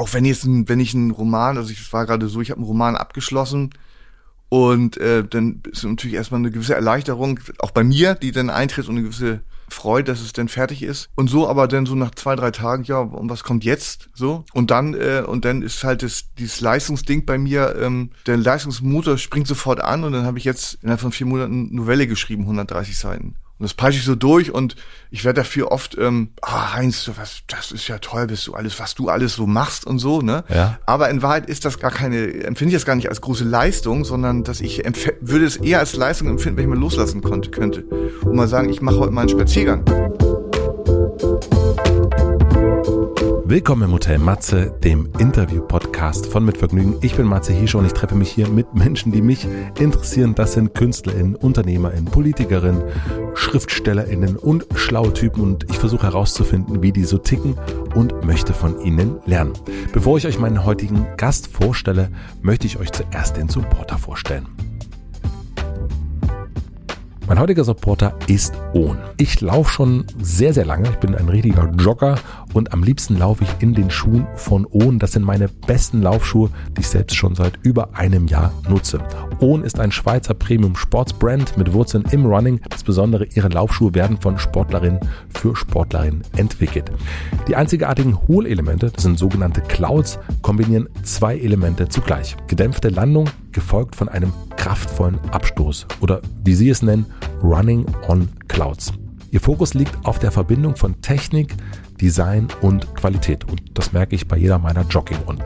auch wenn jetzt ein, wenn ich einen Roman, also ich war gerade so, ich habe einen Roman abgeschlossen und äh, dann ist natürlich erstmal eine gewisse Erleichterung, auch bei mir, die dann eintritt und eine gewisse freut, dass es denn fertig ist. Und so aber dann so nach zwei, drei Tagen, ja, und was kommt jetzt? So. Und dann, äh, und dann ist halt das, dieses Leistungsding bei mir, ähm, der Leistungsmotor springt sofort an und dann habe ich jetzt innerhalb von vier Monaten Novelle geschrieben, 130 Seiten. Und das peitsche ich so durch und ich werde dafür oft, ähm, ah, Heinz, was, das ist ja toll, bist du alles, was du alles so machst und so, ne? Ja. Aber in Wahrheit ist das gar keine, empfinde ich das gar nicht als große Leistung, sondern dass ich würde es eher als Leistung empfinden, wenn ich mal loslassen konnte, könnte. Und mal sagen, ich mache heute mal einen Spaziergang. Willkommen im Hotel Matze, dem Interview-Podcast von Mit Vergnügen. Ich bin Matze Hiesche und ich treffe mich hier mit Menschen, die mich interessieren. Das sind KünstlerInnen, UnternehmerInnen, PolitikerInnen, SchriftstellerInnen und schlaue Typen und ich versuche herauszufinden, wie die so ticken und möchte von ihnen lernen. Bevor ich euch meinen heutigen Gast vorstelle, möchte ich euch zuerst den Supporter vorstellen. Mein heutiger Supporter ist Ohn. Ich laufe schon sehr, sehr lange. Ich bin ein richtiger Jogger und am liebsten laufe ich in den Schuhen von Ohn. Das sind meine besten Laufschuhe, die ich selbst schon seit über einem Jahr nutze. Ohn ist ein Schweizer Premium Sportsbrand mit Wurzeln im Running. Das Besondere, ihre Laufschuhe werden von Sportlerinnen für Sportlerinnen entwickelt. Die einzigartigen Hohlelemente, das sind sogenannte Clouds, kombinieren zwei Elemente zugleich. Gedämpfte Landung, gefolgt von einem kraftvollen Abstoß oder wie Sie es nennen, Running on Clouds. Ihr Fokus liegt auf der Verbindung von Technik, Design und Qualität. Und das merke ich bei jeder meiner Joggingrunden.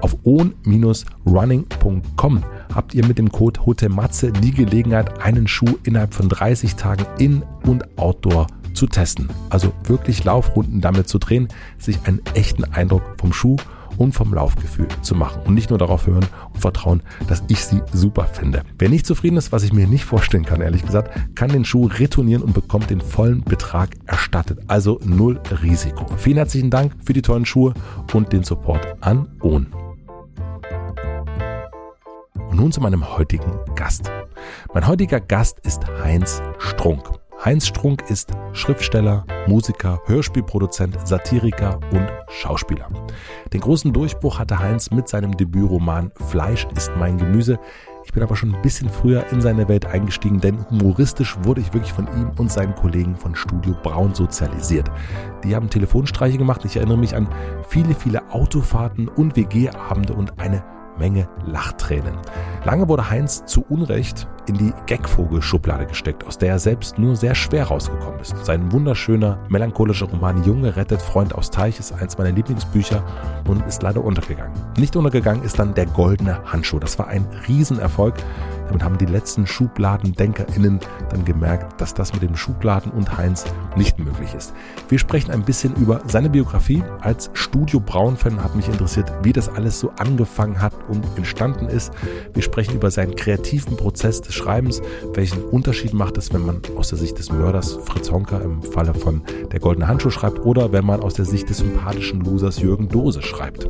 Auf own-running.com habt ihr mit dem Code HOTEMATZE die Gelegenheit, einen Schuh innerhalb von 30 Tagen in- und outdoor zu testen. Also wirklich Laufrunden damit zu drehen, sich einen echten Eindruck vom Schuh und vom Laufgefühl zu machen und nicht nur darauf hören und vertrauen, dass ich sie super finde. Wer nicht zufrieden ist, was ich mir nicht vorstellen kann, ehrlich gesagt, kann den Schuh retournieren und bekommt den vollen Betrag erstattet. Also null Risiko. Vielen herzlichen Dank für die tollen Schuhe und den Support an OHN. Und nun zu meinem heutigen Gast. Mein heutiger Gast ist Heinz Strunk. Heinz Strunk ist Schriftsteller, Musiker, Hörspielproduzent, Satiriker und Schauspieler. Den großen Durchbruch hatte Heinz mit seinem Debütroman Fleisch ist mein Gemüse. Ich bin aber schon ein bisschen früher in seine Welt eingestiegen, denn humoristisch wurde ich wirklich von ihm und seinen Kollegen von Studio Braun sozialisiert. Die haben Telefonstreiche gemacht. Ich erinnere mich an viele, viele Autofahrten und WG-Abende und eine Menge Lachtränen. Lange wurde Heinz zu Unrecht in die Gagvogel-Schublade gesteckt, aus der er selbst nur sehr schwer rausgekommen ist. Sein wunderschöner, melancholischer Roman Junge rettet Freund aus Teich ist eins meiner Lieblingsbücher und ist leider untergegangen. Nicht untergegangen ist dann der goldene Handschuh. Das war ein Riesenerfolg. Damit haben die letzten Schubladendenkerinnen dann gemerkt, dass das mit dem Schubladen und Heinz nicht möglich ist. Wir sprechen ein bisschen über seine Biografie. Als Studio Braun-Fan hat mich interessiert, wie das alles so angefangen hat und entstanden ist. Wir sprechen über seinen kreativen Prozess des Schreibens, welchen Unterschied macht es, wenn man aus der Sicht des Mörders Fritz Honka im Falle von Der Goldene Handschuh schreibt oder wenn man aus der Sicht des sympathischen Losers Jürgen Dose schreibt.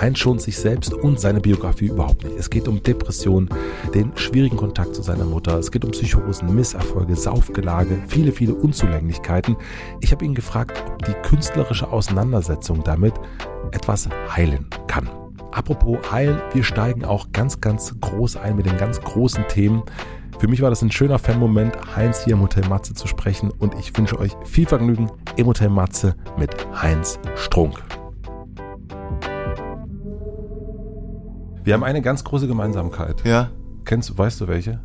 Heinz schont sich selbst und seine Biografie überhaupt nicht. Es geht um Depressionen, den schwierigen Kontakt zu seiner Mutter. Es geht um Psychosen, Misserfolge, Saufgelage, viele, viele Unzulänglichkeiten. Ich habe ihn gefragt, ob die künstlerische Auseinandersetzung damit etwas heilen kann. Apropos heilen, wir steigen auch ganz, ganz groß ein mit den ganz großen Themen. Für mich war das ein schöner Fan-Moment, Heinz hier im Hotel Matze zu sprechen und ich wünsche euch viel Vergnügen im Hotel Matze mit Heinz Strunk. Wir haben eine ganz große Gemeinsamkeit. Ja. Kennst du, weißt du welche?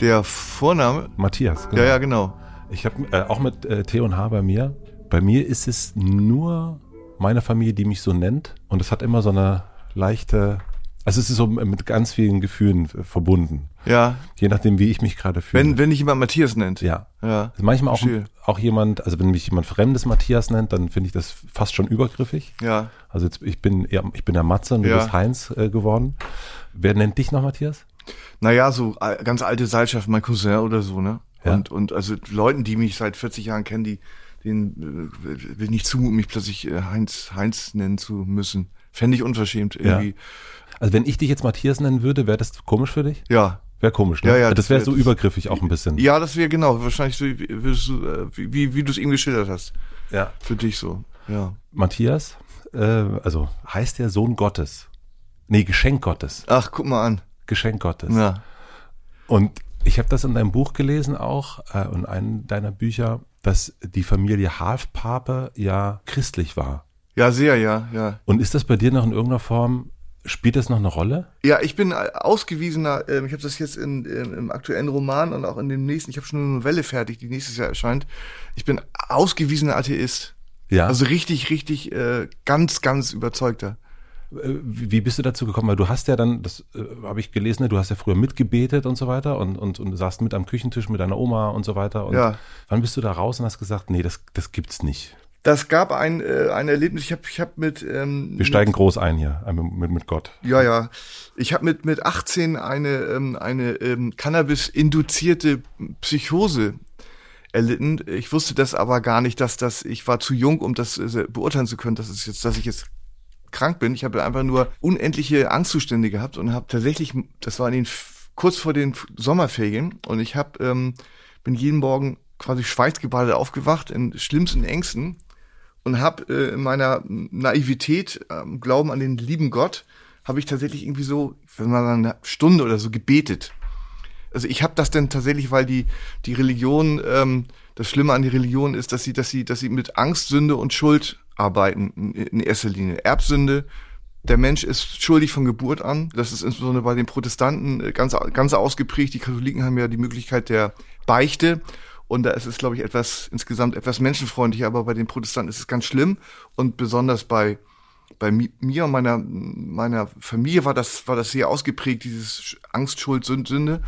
Der Vorname? Matthias. Genau. Ja, ja, genau. Ich habe äh, auch mit äh, T und H bei mir. Bei mir ist es nur meine Familie, die mich so nennt. Und es hat immer so eine leichte, also es ist so mit ganz vielen Gefühlen verbunden. Ja. Je nachdem, wie ich mich gerade fühle. Wenn, wenn dich jemand Matthias nennt. Ja. Ja. Also manchmal auch, auch jemand, also wenn mich jemand Fremdes Matthias nennt, dann finde ich das fast schon übergriffig. Ja. Also jetzt, ich bin, ja, ich bin der Matze und du Ja. bist Heinz äh, geworden. Wer nennt dich noch Matthias? Naja, so äh, ganz alte Seilschaft, mein Cousin oder so, ne? Ja. Und, und also Leuten, die mich seit 40 Jahren kennen, die denen äh, will nicht zumuten, mich plötzlich äh, Heinz Heinz nennen zu müssen. Fände ich unverschämt irgendwie. Also wenn ich dich jetzt Matthias nennen würde, wäre das komisch für dich? Ja. Wäre komisch, ne? Ja, ja, das wäre wär- so übergriffig auch ein bisschen. Ja, das wäre genau, wahrscheinlich so, wie, äh, wie, wie, wie du es eben geschildert hast. ja. Für dich so. Ja. Matthias, äh, also heißt der Sohn Gottes. Nee, Geschenk Gottes. Ach, guck mal an. Geschenk Gottes. Ja. Und ich habe das in deinem Buch gelesen auch, äh, in einem deiner Bücher, dass die Familie Halfpape ja christlich war. Ja, sehr, ja, ja. Und ist das bei dir noch in irgendeiner Form, spielt das noch eine Rolle? Ja, ich bin ausgewiesener, äh, ich habe das jetzt in, in, im aktuellen Roman und auch in dem nächsten, ich habe schon eine Novelle fertig, die nächstes Jahr erscheint. Ich bin ausgewiesener Atheist. Ja. Also richtig, richtig, äh, ganz, ganz überzeugter. Äh, wie bist du dazu gekommen? Weil du hast ja dann, das äh, habe ich gelesen, ne, du hast ja früher mitgebetet und so weiter und, und, und saßt mit am Küchentisch mit deiner Oma und so weiter. Und Ja. wann bist du da raus und hast gesagt, nee, das, das gibt's nicht. Das gab ein, äh, ein Erlebnis, ich habe ich hab mit... Ähm, Wir steigen groß ein hier, äh, mit, mit Gott. Ja, ja. Ich habe mit, mit 18 eine, ähm, eine ähm, Cannabis-induzierte Psychose erlitten. Ich wusste das aber gar nicht, dass das, ich war zu jung, um das äh, beurteilen zu können, dass, es jetzt, dass ich jetzt krank bin. Ich habe einfach nur unendliche Angstzustände gehabt und habe tatsächlich, das war in den, kurz vor den Sommerferien und ich habe, ähm, bin jeden Morgen quasi schweißgebadet aufgewacht in schlimmsten Ängsten und habe äh, in meiner Naivität, ähm, Glauben an den lieben Gott, habe ich tatsächlich irgendwie so, wenn man eine Stunde oder so gebetet. Also ich habe das denn tatsächlich, weil die die Religion, ähm, das Schlimme an die Religion ist, dass sie, dass sie, dass sie mit Angst, Sünde und Schuld arbeiten in, erster Linie. Erbsünde. Der Mensch ist schuldig von Geburt an. Das ist insbesondere bei den Protestanten äh, ganz, ganz ausgeprägt. Die Katholiken haben ja die Möglichkeit der Beichte. Und da ist es, glaube ich, etwas, insgesamt etwas menschenfreundlicher, aber bei den Protestanten ist es ganz schlimm. Und besonders bei, bei mi- mir und meiner, meiner Familie war das, war das sehr ausgeprägt, dieses Angst, Schuld, Sünd- Sünde.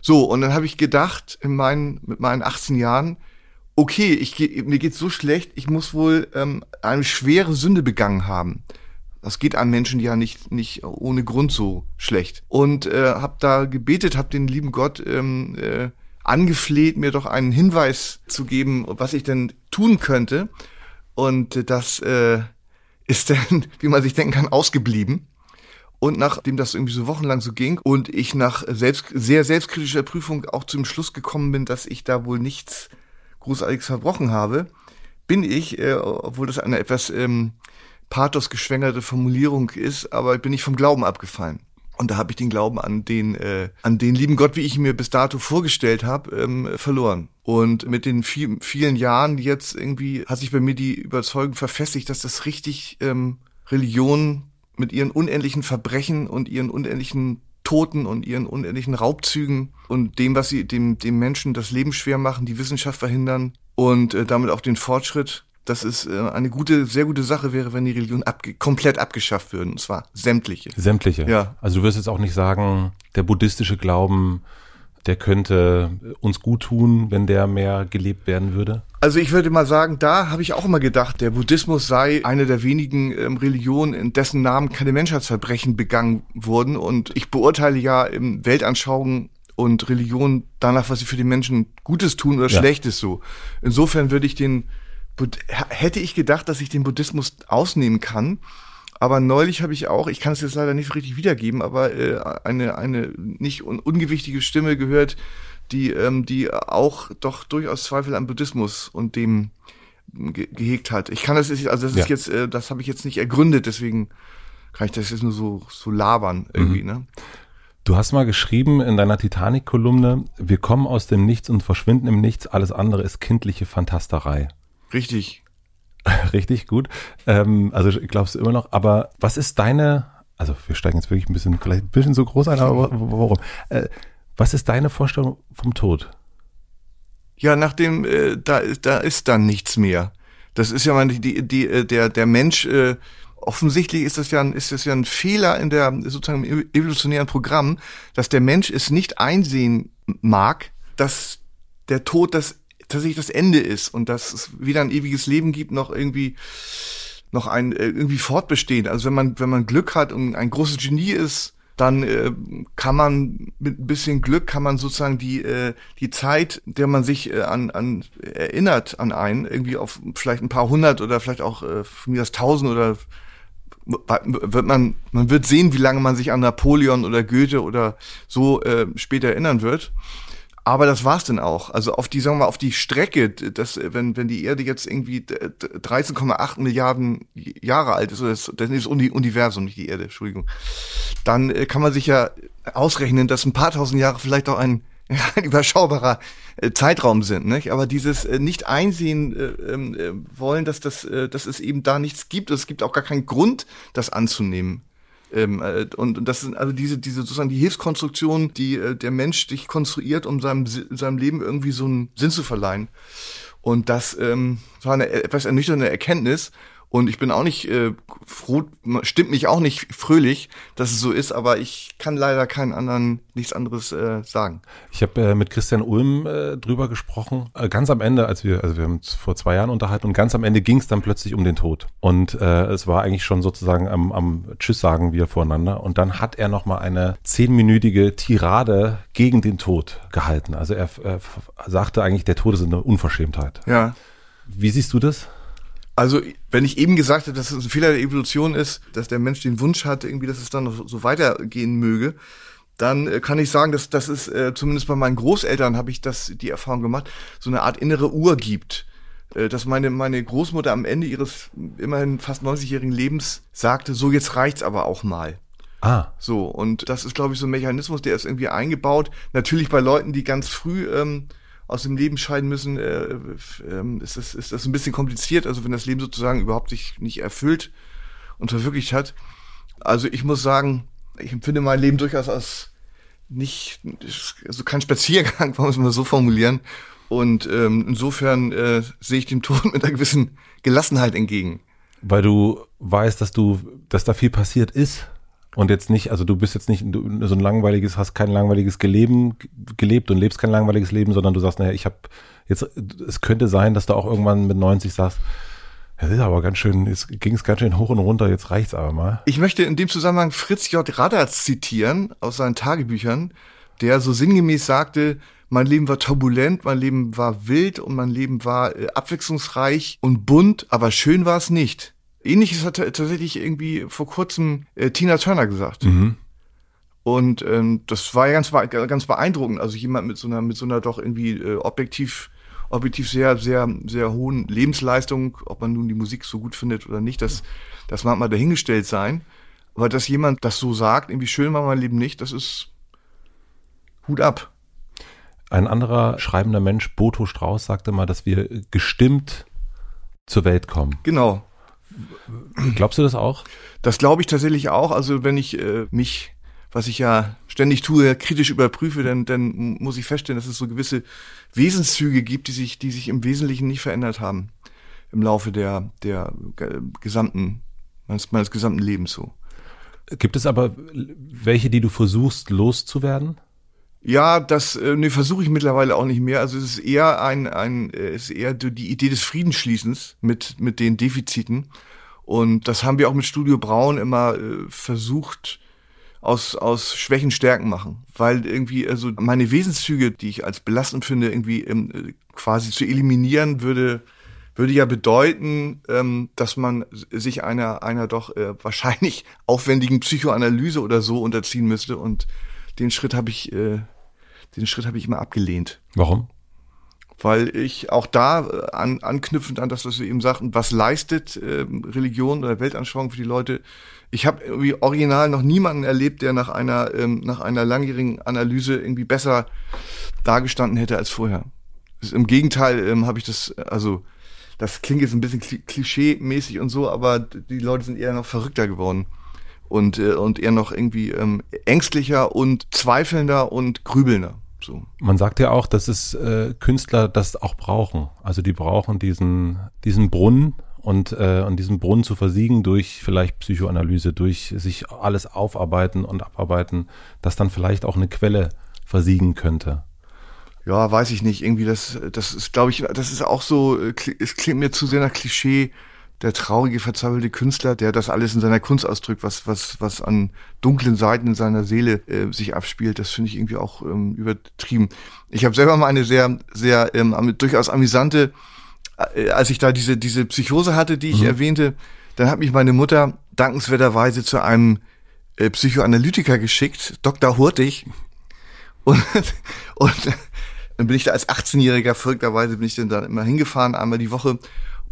So, und dann habe ich gedacht, in meinen, mit meinen 18 Jahren, okay, ich, mir geht's so schlecht, ich muss wohl ähm, eine schwere Sünde begangen haben. Das geht einem Menschen ja nicht, nicht ohne Grund so schlecht. Und äh, habe da gebetet, habe den lieben Gott ähm, äh, angefleht, mir doch einen Hinweis zu geben, was ich denn tun könnte. Und äh, das äh, ist dann, wie man sich denken kann, ausgeblieben. Und nachdem das irgendwie so wochenlang so ging und ich nach selbst, sehr selbstkritischer Prüfung auch zum Schluss gekommen bin, dass ich da wohl nichts Großartiges verbrochen habe, bin ich, äh, obwohl das eine etwas ähm, pathosgeschwängerte Formulierung ist, aber bin ich vom Glauben abgefallen. Und da habe ich den Glauben an den, äh, an den lieben Gott, wie ich ihn mir bis dato vorgestellt habe, ähm, verloren. Und mit den viel, vielen Jahren jetzt irgendwie hat sich bei mir die Überzeugung verfestigt, dass das richtig ähm, Religion mit ihren unendlichen Verbrechen und ihren unendlichen Toten und ihren unendlichen Raubzügen und dem, was sie dem, dem Menschen das Leben schwer machen, die Wissenschaft verhindern und äh, damit auch den Fortschritt, dass es äh, eine gute, sehr gute Sache wäre, wenn die Religion abge komplett abgeschafft würden, und zwar sämtliche. Sämtliche. Ja. Also du wirst jetzt auch nicht sagen, der buddhistische Glauben, der könnte uns gut tun, wenn der mehr gelebt werden würde. Also ich würde mal sagen, da habe ich auch immer gedacht, der Buddhismus sei eine der wenigen ähm, Religionen, in dessen Namen keine Menschheitsverbrechen begangen wurden. Und ich beurteile ja im Weltanschauungen und Religion danach, was sie für die Menschen Gutes tun oder Ja. Schlechtes so. Insofern würde ich den, hätte ich gedacht, dass ich den Buddhismus ausnehmen kann. Aber neulich habe ich auch, ich kann es jetzt leider nicht so richtig wiedergeben, aber äh, eine, eine nicht un ungewichtige Stimme gehört, die, ähm, die auch doch durchaus Zweifel am Buddhismus und dem ge gehegt hat. Ich kann das jetzt, also das ist Ja. jetzt, äh, das habe ich jetzt nicht ergründet, deswegen kann ich das jetzt nur so, so labern irgendwie, Mhm. ne? Du hast mal geschrieben in deiner Titanic-Kolumne, wir kommen aus dem Nichts und verschwinden im Nichts, alles andere ist kindliche Fantasterei. Richtig. Richtig gut. Ähm, also glaubst du immer noch, aber was ist deine, also wir steigen jetzt wirklich ein bisschen, vielleicht ein bisschen so groß ein, aber warum? Äh, was ist deine Vorstellung vom Tod? Ja, nachdem äh, da da ist dann nichts mehr. Das ist ja mal die, die äh, der der Mensch äh, offensichtlich ist das ja ein, ist das ja ein Fehler in der sozusagen im evolutionären Programm, dass der Mensch es nicht einsehen mag, dass der Tod das tatsächlich das Ende ist und dass es weder ein ewiges Leben gibt noch irgendwie noch ein äh, irgendwie fortbestehen. Also wenn man wenn man Glück hat und ein großes Genie ist, dann äh, kann man mit ein bisschen Glück kann man sozusagen die äh, die Zeit, der man sich äh, an an erinnert an einen irgendwie auf vielleicht ein paar hundert oder vielleicht auch äh, mir das tausend oder wird man man wird sehen, wie lange man sich an Napoleon oder Goethe oder so äh, später erinnern wird. Aber das war's dann auch. Also auf die, sagen wir mal, auf die Strecke, dass, wenn, wenn die Erde jetzt irgendwie 13,8 Milliarden Jahre alt ist, oder das, das ist das Universum, nicht die Erde, Entschuldigung, dann äh, kann man sich ja ausrechnen, dass ein paar tausend Jahre vielleicht auch ein, ein überschaubarer äh, Zeitraum sind, nicht? Aber dieses äh, nicht einsehen äh, wollen, dass das, dass es eben da nichts gibt, es gibt auch gar keinen Grund, das anzunehmen. Ähm, äh, und, das sind also diese, diese sozusagen die Hilfskonstruktion, die äh, der Mensch dich konstruiert, um seinem, seinem Leben irgendwie so einen Sinn zu verleihen. Und das ähm, war eine etwas ernüchternde Erkenntnis. Und ich bin auch nicht äh, froh, stimmt mich auch nicht fröhlich, dass es so ist, aber ich kann leider keinen anderen, nichts anderes äh, sagen. Ich habe äh, mit Christian Ulm äh, drüber gesprochen, äh, ganz am Ende, als wir, also wir haben uns vor zwei Jahren unterhalten und ganz am Ende ging es dann plötzlich um den Tod. Und äh, es war eigentlich schon sozusagen am, am Tschüss sagen wir voreinander. Und dann hat er nochmal eine zehnminütige Tirade gegen den Tod gehalten. Also er, er sagte eigentlich, der Tod ist eine Unverschämtheit. Ja. Wie siehst du das? Also, wenn ich eben gesagt habe, dass es ein Fehler der Evolution ist, dass der Mensch den Wunsch hat, irgendwie, dass es dann noch so weitergehen möge, dann äh, kann ich sagen, dass das ist, äh, zumindest bei meinen Großeltern habe ich das, die Erfahrung gemacht, so eine Art innere Uhr gibt. Äh, dass meine, meine Großmutter am Ende ihres immerhin fast 90-jährigen Lebens sagte, so jetzt reicht's aber auch mal. Ah. So, und das ist, glaube ich, so ein Mechanismus, der ist irgendwie eingebaut. Natürlich bei Leuten, die ganz früh ähm, aus dem Leben scheiden müssen, äh, äh, ist, das, ist das ein bisschen kompliziert. Also wenn das Leben sozusagen überhaupt sich nicht erfüllt und verwirklicht hat. Also ich muss sagen, ich empfinde mein Leben durchaus als nicht, also kein Spaziergang, wollen wir es mal so formulieren. Und ähm, insofern äh, sehe ich dem Tod mit einer gewissen Gelassenheit entgegen. Weil du weißt, dass du, dass da viel passiert ist und jetzt nicht, also du bist jetzt nicht so ein langweiliges, hast kein langweiliges Geleben gelebt und lebst kein langweiliges Leben, sondern du sagst, naja, ich habe jetzt, es könnte sein, dass du auch irgendwann mit 90 sagst, das ist aber ganz schön, es ging es ganz schön hoch und runter, jetzt reicht's aber mal. Ich möchte in dem Zusammenhang Fritz J. Radatz zitieren aus seinen Tagebüchern, der so sinngemäß sagte, mein Leben war turbulent, mein Leben war wild und mein Leben war äh, abwechslungsreich und bunt, aber schön war es nicht. Ähnliches hat tatsächlich irgendwie vor kurzem äh, Tina Turner gesagt. Mhm. Und ähm, das war ja ganz, ganz beeindruckend. Also jemand mit so einer, mit so einer doch irgendwie äh, objektiv, objektiv sehr, sehr, sehr hohen Lebensleistung, ob man nun die Musik so gut findet oder nicht, das, das mag mal dahingestellt sein. Aber dass jemand das so sagt, irgendwie schön war mein Leben nicht, das ist Hut ab. Ein anderer schreibender Mensch, Boto Strauß, sagte mal, dass wir gestimmt zur Welt kommen. Genau. Glaubst du das auch? Das glaube ich tatsächlich auch. Also wenn ich äh, mich, was ich ja ständig tue, kritisch überprüfe, dann, dann muss ich feststellen, dass es so gewisse Wesenszüge gibt, die sich, die sich im Wesentlichen nicht verändert haben im Laufe der, der gesamten, meines, meines gesamten Lebens so. Gibt es aber welche, die du versuchst loszuwerden? Ja, das äh, nee, versuche ich mittlerweile auch nicht mehr. Also es ist eher ein, ein äh, ist eher die Idee des Friedensschließens mit mit den Defiziten. Und das haben wir auch mit Studio Braun immer äh, versucht aus aus Schwächen Stärken machen, weil irgendwie also meine Wesenszüge, die ich als belastend finde, irgendwie ähm, äh, quasi zu eliminieren würde würde ja bedeuten, ähm, dass man sich einer einer doch äh, wahrscheinlich aufwendigen Psychoanalyse oder so unterziehen müsste und den Schritt habe ich äh, den Schritt habe ich immer abgelehnt. Warum? Weil ich auch da äh, an, anknüpfend an das, was wir eben sagten, was leistet äh, Religion oder Weltanschauung für die Leute. Ich habe irgendwie original noch niemanden erlebt, der nach einer ähm, nach einer langjährigen Analyse irgendwie besser dargestanden hätte als vorher. Im Gegenteil ähm, habe ich das, also das klingt jetzt ein bisschen klischee-mäßig und so, aber die Leute sind eher noch verrückter geworden und äh, und eher noch irgendwie ähm, ängstlicher und zweifelnder und grübelnder. So. Man sagt ja auch, dass es äh, Künstler das auch brauchen. Also die brauchen diesen, diesen Brunnen und, äh, und diesen Brunnen zu versiegen durch vielleicht Psychoanalyse, durch sich alles aufarbeiten und abarbeiten, dass dann vielleicht auch eine Quelle versiegen könnte. Ja, weiß ich nicht. Irgendwie das, das ist, glaube ich, das ist auch so, äh, es klingt mir zu sehr nach Klischee der traurige, verzweifelte Künstler, der das alles in seiner Kunst ausdrückt, was, was, was an dunklen Seiten in seiner Seele äh, sich abspielt, das finde ich irgendwie auch ähm, übertrieben. Ich habe selber mal eine sehr, sehr ähm, durchaus amüsante, äh, als ich da diese, diese Psychose hatte, die ich mhm. erwähnte, dann hat mich meine Mutter dankenswerterweise zu einem äh, Psychoanalytiker geschickt, Dr. Hurtig. Und, und Dann bin ich da als 18-Jähriger, verrückterweise bin ich dann da immer hingefahren, einmal die Woche.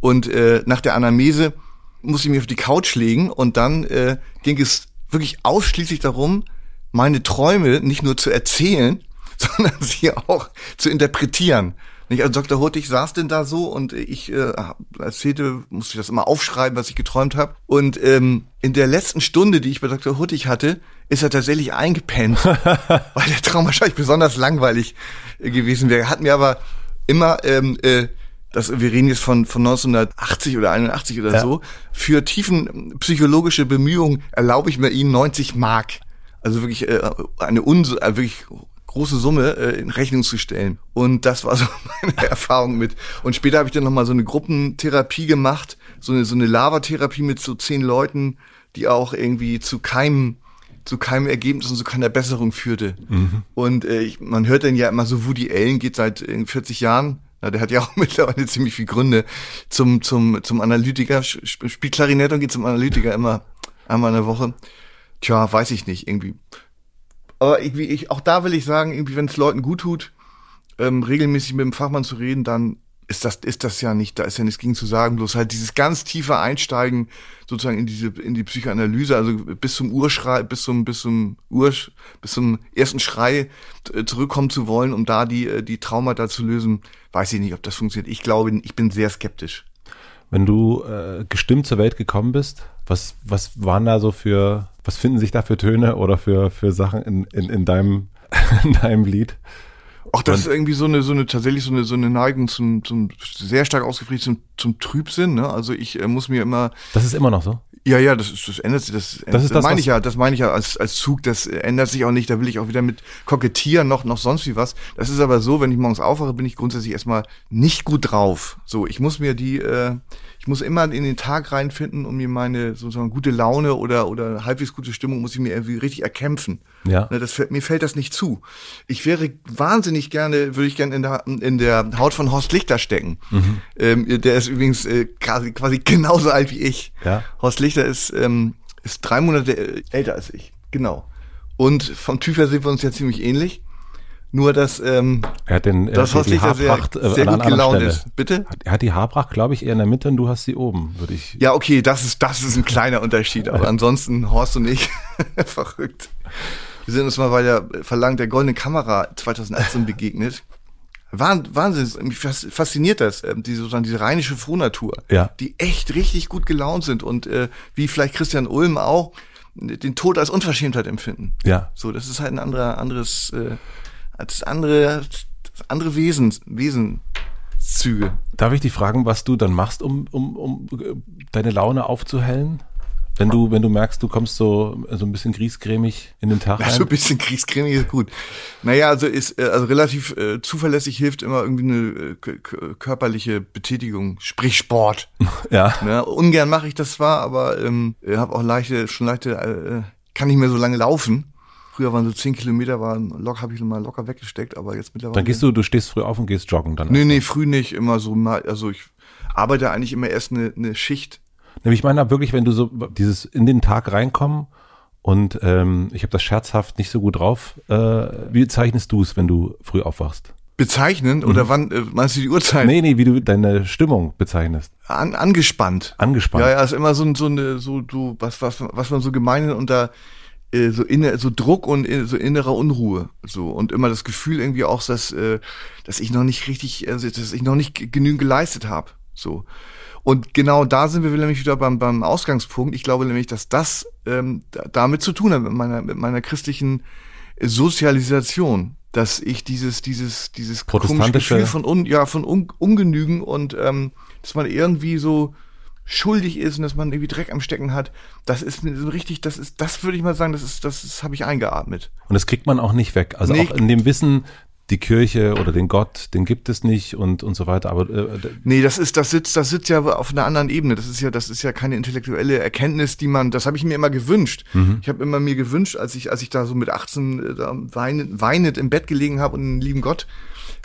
Und äh, nach der Anamese musste ich mich auf die Couch legen und dann äh, ging es wirklich ausschließlich darum, meine Träume nicht nur zu erzählen, sondern sie auch zu interpretieren. Nicht? Also Dr. Hurtig saß denn da so und ich äh, erzählte, musste ich das immer aufschreiben, was ich geträumt habe. Und ähm, in der letzten Stunde, die ich bei Dr. Hurtig hatte, ist er tatsächlich eingepennt, weil der Traum wahrscheinlich besonders langweilig gewesen wäre. Hat mir aber immer ähm, äh, das, wir reden jetzt von, von 1980 oder 81 oder ja. so, für tiefen psychologische Bemühungen erlaube ich mir ihnen 90 Mark. Also wirklich äh, eine uns äh, wirklich große Summe äh, in Rechnung zu stellen. Und das war so meine Erfahrung mit. Und später habe ich dann nochmal so eine Gruppentherapie gemacht, so eine, so eine Lavatherapie mit so zehn Leuten, die auch irgendwie zu keinem zu keinem Ergebnis und zu keiner Besserung führte. Mhm. Und äh, ich, man hört dann ja immer so, Woody Allen geht seit 40 äh, Jahren na, der hat ja auch mittlerweile ziemlich viel Gründe zum, zum, zum Analytiker, spielt Klarinette und geht zum Analytiker immer einmal in der Woche. Tja, weiß ich nicht, irgendwie. Aber irgendwie, ich, auch da will ich sagen, irgendwie, wenn es Leuten gut tut, ähm, regelmäßig mit dem Fachmann zu reden, dann ist das, ist das ja nicht, da ist ja nichts gegen zu sagen, bloß halt dieses ganz tiefe Einsteigen sozusagen in diese, in die Psychoanalyse, also bis zum Urschrei, bis zum, bis zum Ur, bis zum ersten Schrei äh, zurückkommen zu wollen, um da die, äh, die Traumata zu lösen, weiß ich nicht, ob das funktioniert. Ich glaube, ich bin sehr skeptisch. Wenn du äh, gestimmt zur Welt gekommen bist, was, was waren da so für, was finden sich da für Töne oder für, für Sachen in, in, in deinem, in deinem Lied? Ach, das ist irgendwie so eine, so eine, tatsächlich so eine, so eine Neigung zum, zum sehr stark ausgeprägt zum, zum Trübsinn, ne? Also ich äh, muss mir immer. Das ist immer noch so? Ja, ja, das, das ändert sich, das, das, ist das meine ich ja, das meine ich ja als, als Zug, das ändert sich auch nicht, da will ich auch wieder mit kokettieren, noch, noch sonst wie was. Das ist aber so, wenn ich morgens aufwache, bin ich grundsätzlich erstmal nicht gut drauf. So, ich muss mir die, äh, ich muss immer in den Tag reinfinden, um mir meine sozusagen gute Laune oder, oder halbwegs gute Stimmung muss ich mir irgendwie richtig erkämpfen. Ja. Ne, das, mir fällt das nicht zu. Ich wäre wahnsinnig gerne, würde ich gerne in der, in der Haut von Horst Lichter stecken. Mhm. Ähm, der ist übrigens äh, quasi, quasi genauso alt wie ich. Ja. Horst Lichter ist, ähm, ist drei Monate älter als ich. Genau. Und vom Typ her sind wir uns ja ziemlich ähnlich. Nur, dass, ähm, er hat den, er das hat die Haarpracht sehr, sehr gut gelaunt ist. Bitte? Er hat die Haarpracht, glaube ich, eher in der Mitte und du hast sie oben, würde ich. Ja, okay, das ist, das ist ein kleiner Unterschied. Aber ansonsten, Horst und ich, verrückt. Wir sind uns mal bei der Verlangen der goldenen Kamera 2018 begegnet. Wahnsinn, mich fasziniert das, ähm, die sozusagen diese rheinische Frohnatur, ja. die echt richtig gut gelaunt sind und äh, wie vielleicht Christian Ulm auch den Tod als Unverschämtheit empfinden. Ja. So, das ist halt ein anderer, anderes äh, als andere, andere Wesen, Wesenszüge. Darf ich dich fragen, was du dann machst, um, um, um deine Laune aufzuhellen? Wenn du, wenn du merkst, du kommst so, so ein bisschen griesgrämig in den Tag rein. So ein bisschen griesgrämig ist gut. Naja, also ist, äh, also relativ äh, zuverlässig hilft immer irgendwie eine äh, körperliche Betätigung, sprich Sport. Ja. Ne? Ungern mache ich das zwar, aber ähm, habe auch leichte, schon leichte, äh, kann nicht mehr so lange laufen. Früher waren so zehn Kilometer, waren locker, habe ich mal locker weggesteckt, aber jetzt mittlerweile. Dann gehst du, du stehst früh auf und gehst joggen dann. Nee, nee, früh nicht, immer so mal, also ich arbeite eigentlich immer erst eine, eine Schicht. Nämlich ich meine wirklich, wenn du so dieses in den Tag reinkommen und ähm, ich habe das scherzhaft nicht so gut drauf. Äh, wie zeichnest du es, wenn du früh aufwachst? Bezeichnend mhm. oder wann äh, meinst du die Uhrzeit? Nee, nee, wie du deine Stimmung bezeichnest. An, angespannt. Angespannt. Ja, ja, ist immer so, so eine, so du, was, was, was man so gemein unter äh, so inne, so Druck und äh, so innerer Unruhe so und immer das Gefühl irgendwie auch, dass äh, dass ich noch nicht richtig, also dass ich noch nicht genügend geleistet habe so und genau da sind wir nämlich wieder beim, beim Ausgangspunkt. Ich glaube nämlich, dass das ähm, damit zu tun hat mit meiner mit meiner christlichen Sozialisation, dass ich dieses dieses dieses komische Gefühl von un, ja von un, Ungenügen und ähm, dass man irgendwie so schuldig ist und dass man irgendwie Dreck am Stecken hat, das ist so richtig, das ist, das würde ich mal sagen, das ist, das, das habe ich eingeatmet. Und das kriegt man auch nicht weg. Also nee, auch in dem Wissen, die Kirche oder den Gott, den gibt es nicht und und so weiter. Aber äh, nee, das ist, das sitzt, das sitzt ja auf einer anderen Ebene. Das ist ja, das ist ja keine intellektuelle Erkenntnis, die man, das habe ich mir immer gewünscht. Mhm. Ich habe immer mir gewünscht, als ich, als ich da so mit 18 äh, weinend, weinend im Bett gelegen habe und einen lieben Gott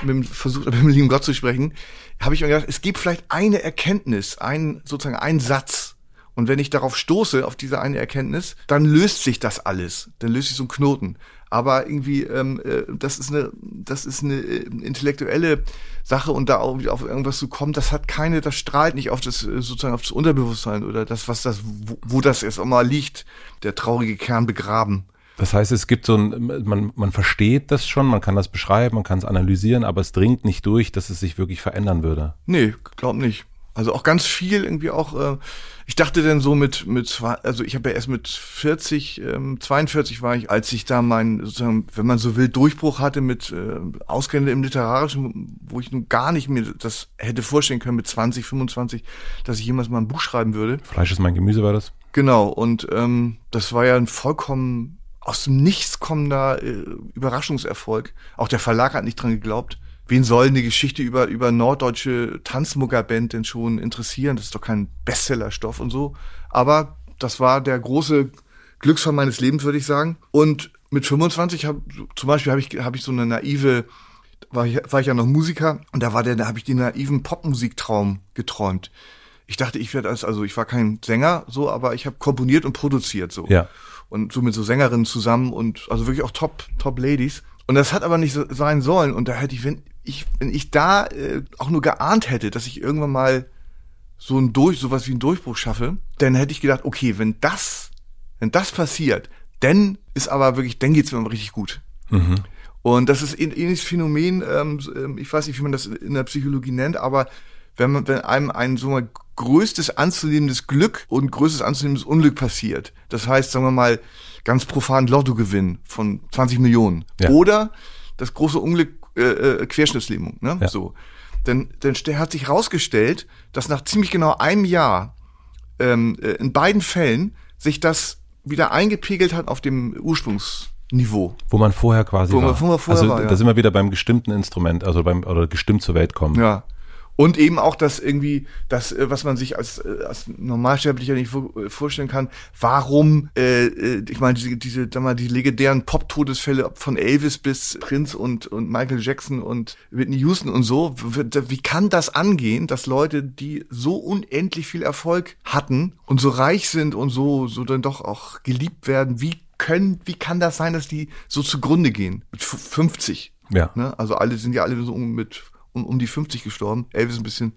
mit dem, versucht, mit dem lieben Gott zu sprechen, habe ich mir gedacht, es gibt vielleicht eine Erkenntnis, ein sozusagen ein Satz Und wenn ich darauf stoße, auf diese eine Erkenntnis, dann löst sich das alles. Dann löst sich so ein Knoten. Aber irgendwie, ähm, äh, das ist eine, das ist eine äh, intellektuelle Sache und da auch auf irgendwas zu kommen, das hat keine, das strahlt nicht auf das äh, sozusagen auf das Unterbewusstsein oder das, was das, wo, wo das erst einmal liegt, der traurige Kern begraben. Das heißt, es gibt so ein, man, man versteht das schon, man kann das beschreiben, man kann es analysieren, aber es dringt nicht durch, dass es sich wirklich verändern würde. Nee, glaub nicht. Also auch ganz viel irgendwie auch, äh, ich dachte dann so mit, mit zwei, also ich habe ja erst mit 40, ähm, 42 war ich, als ich da mein, sozusagen, wenn man so will, Durchbruch hatte mit äh, Auskennen im Literarischen, wo ich nun gar nicht mir das hätte vorstellen können mit 20, 25, dass ich jemals mal ein Buch schreiben würde. Fleisch ist mein Gemüse war das? Genau, und ähm, das war ja ein vollkommen aus dem Nichts kommender äh, Überraschungserfolg. Auch der Verlag hat nicht dran geglaubt. Wen soll eine Geschichte über, über norddeutsche Tanzmuckerband denn schon interessieren? Das ist doch kein Bestsellerstoff und so. Aber das war der große Glücksfall meines Lebens, würde ich sagen. Und mit 25 hab, zum Beispiel habe ich, hab ich so eine naive, war ich, war ich ja noch Musiker und da war der, da habe ich den naiven Popmusiktraum geträumt. Ich dachte, ich werde als, also ich war kein Sänger so, aber ich habe komponiert und produziert so. Ja und so mit so Sängerinnen zusammen und also wirklich auch Top Top Ladies. Und das hat aber nicht so sein sollen. Und da hätte ich, wenn ich, wenn ich da äh, auch nur geahnt hätte, dass ich irgendwann mal so ein Durch, sowas wie einen Durchbruch schaffe, dann hätte ich gedacht, okay, wenn das, wenn das passiert, dann ist aber wirklich, dann geht's mir richtig gut. Mhm. Und das ist ein ähnliches Phänomen, ähm, ähm, ich weiß nicht, wie man das in der Psychologie nennt, aber wenn man, wenn einem ein so mal größtes anzunehmendes Glück und größtes anzunehmendes Unglück passiert. Das heißt, sagen wir mal, ganz profan Lottogewinn von 20 Millionen. Ja. Oder das große Unglück äh, äh, Querschnittslähmung. Ne? Ja. So. Denn, denn hat sich herausgestellt, dass nach ziemlich genau einem Jahr ähm, äh, in beiden Fällen sich das wieder eingepegelt hat auf dem Ursprungsniveau. Wo man vorher quasi wo man, war. Wo man vorher also war, ja. da sind wir wieder beim gestimmten Instrument, also beim oder gestimmt zur Welt kommen. Ja. Und eben auch das irgendwie, das, äh, was man sich als, äh, als Normalsterblicher nicht äh, vorstellen kann, warum, äh, ich meine, diese, diese, sag mal, die legendären Pop-Todesfälle von Elvis bis Prince und, und Michael Jackson und Whitney Houston und so, wie kann das angehen, dass Leute, die so unendlich viel Erfolg hatten und so reich sind und so, so dann doch auch geliebt werden, wie können, wie kann das sein, dass die so zugrunde gehen? Mit 50. Ja. Ne? Also alle sind ja alle so mit um, um die 50 gestorben. Elvis ein bisschen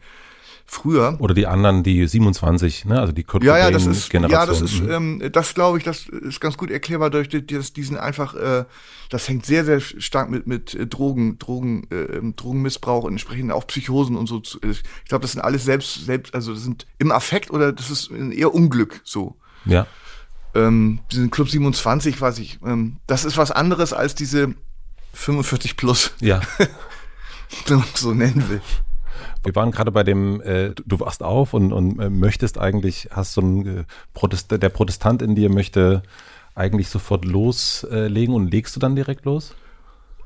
früher. Oder die anderen, die 27, ne? also die Kurt ja, ja, das ist, Generation. Ja, das ist, mhm. ähm, das glaube ich, das ist ganz gut erklärbar durch das, diesen einfach, äh, das hängt sehr, sehr stark mit mit äh, Drogen, Drogen, äh, ähm, Drogenmissbrauch und entsprechend auch Psychosen und so. Ich glaube, das sind alles selbst, selbst, also das sind im Affekt oder das ist eher Unglück so. Ja. Ähm, diesen Club 27, weiß ich, ähm, das ist was anderes als diese 45 plus. Ja. so nennen will. Wir waren gerade bei dem, äh, du wachst auf und, und äh, möchtest eigentlich, hast so ein äh, Protest, der Protestant in dir möchte eigentlich sofort loslegen und legst du dann direkt los?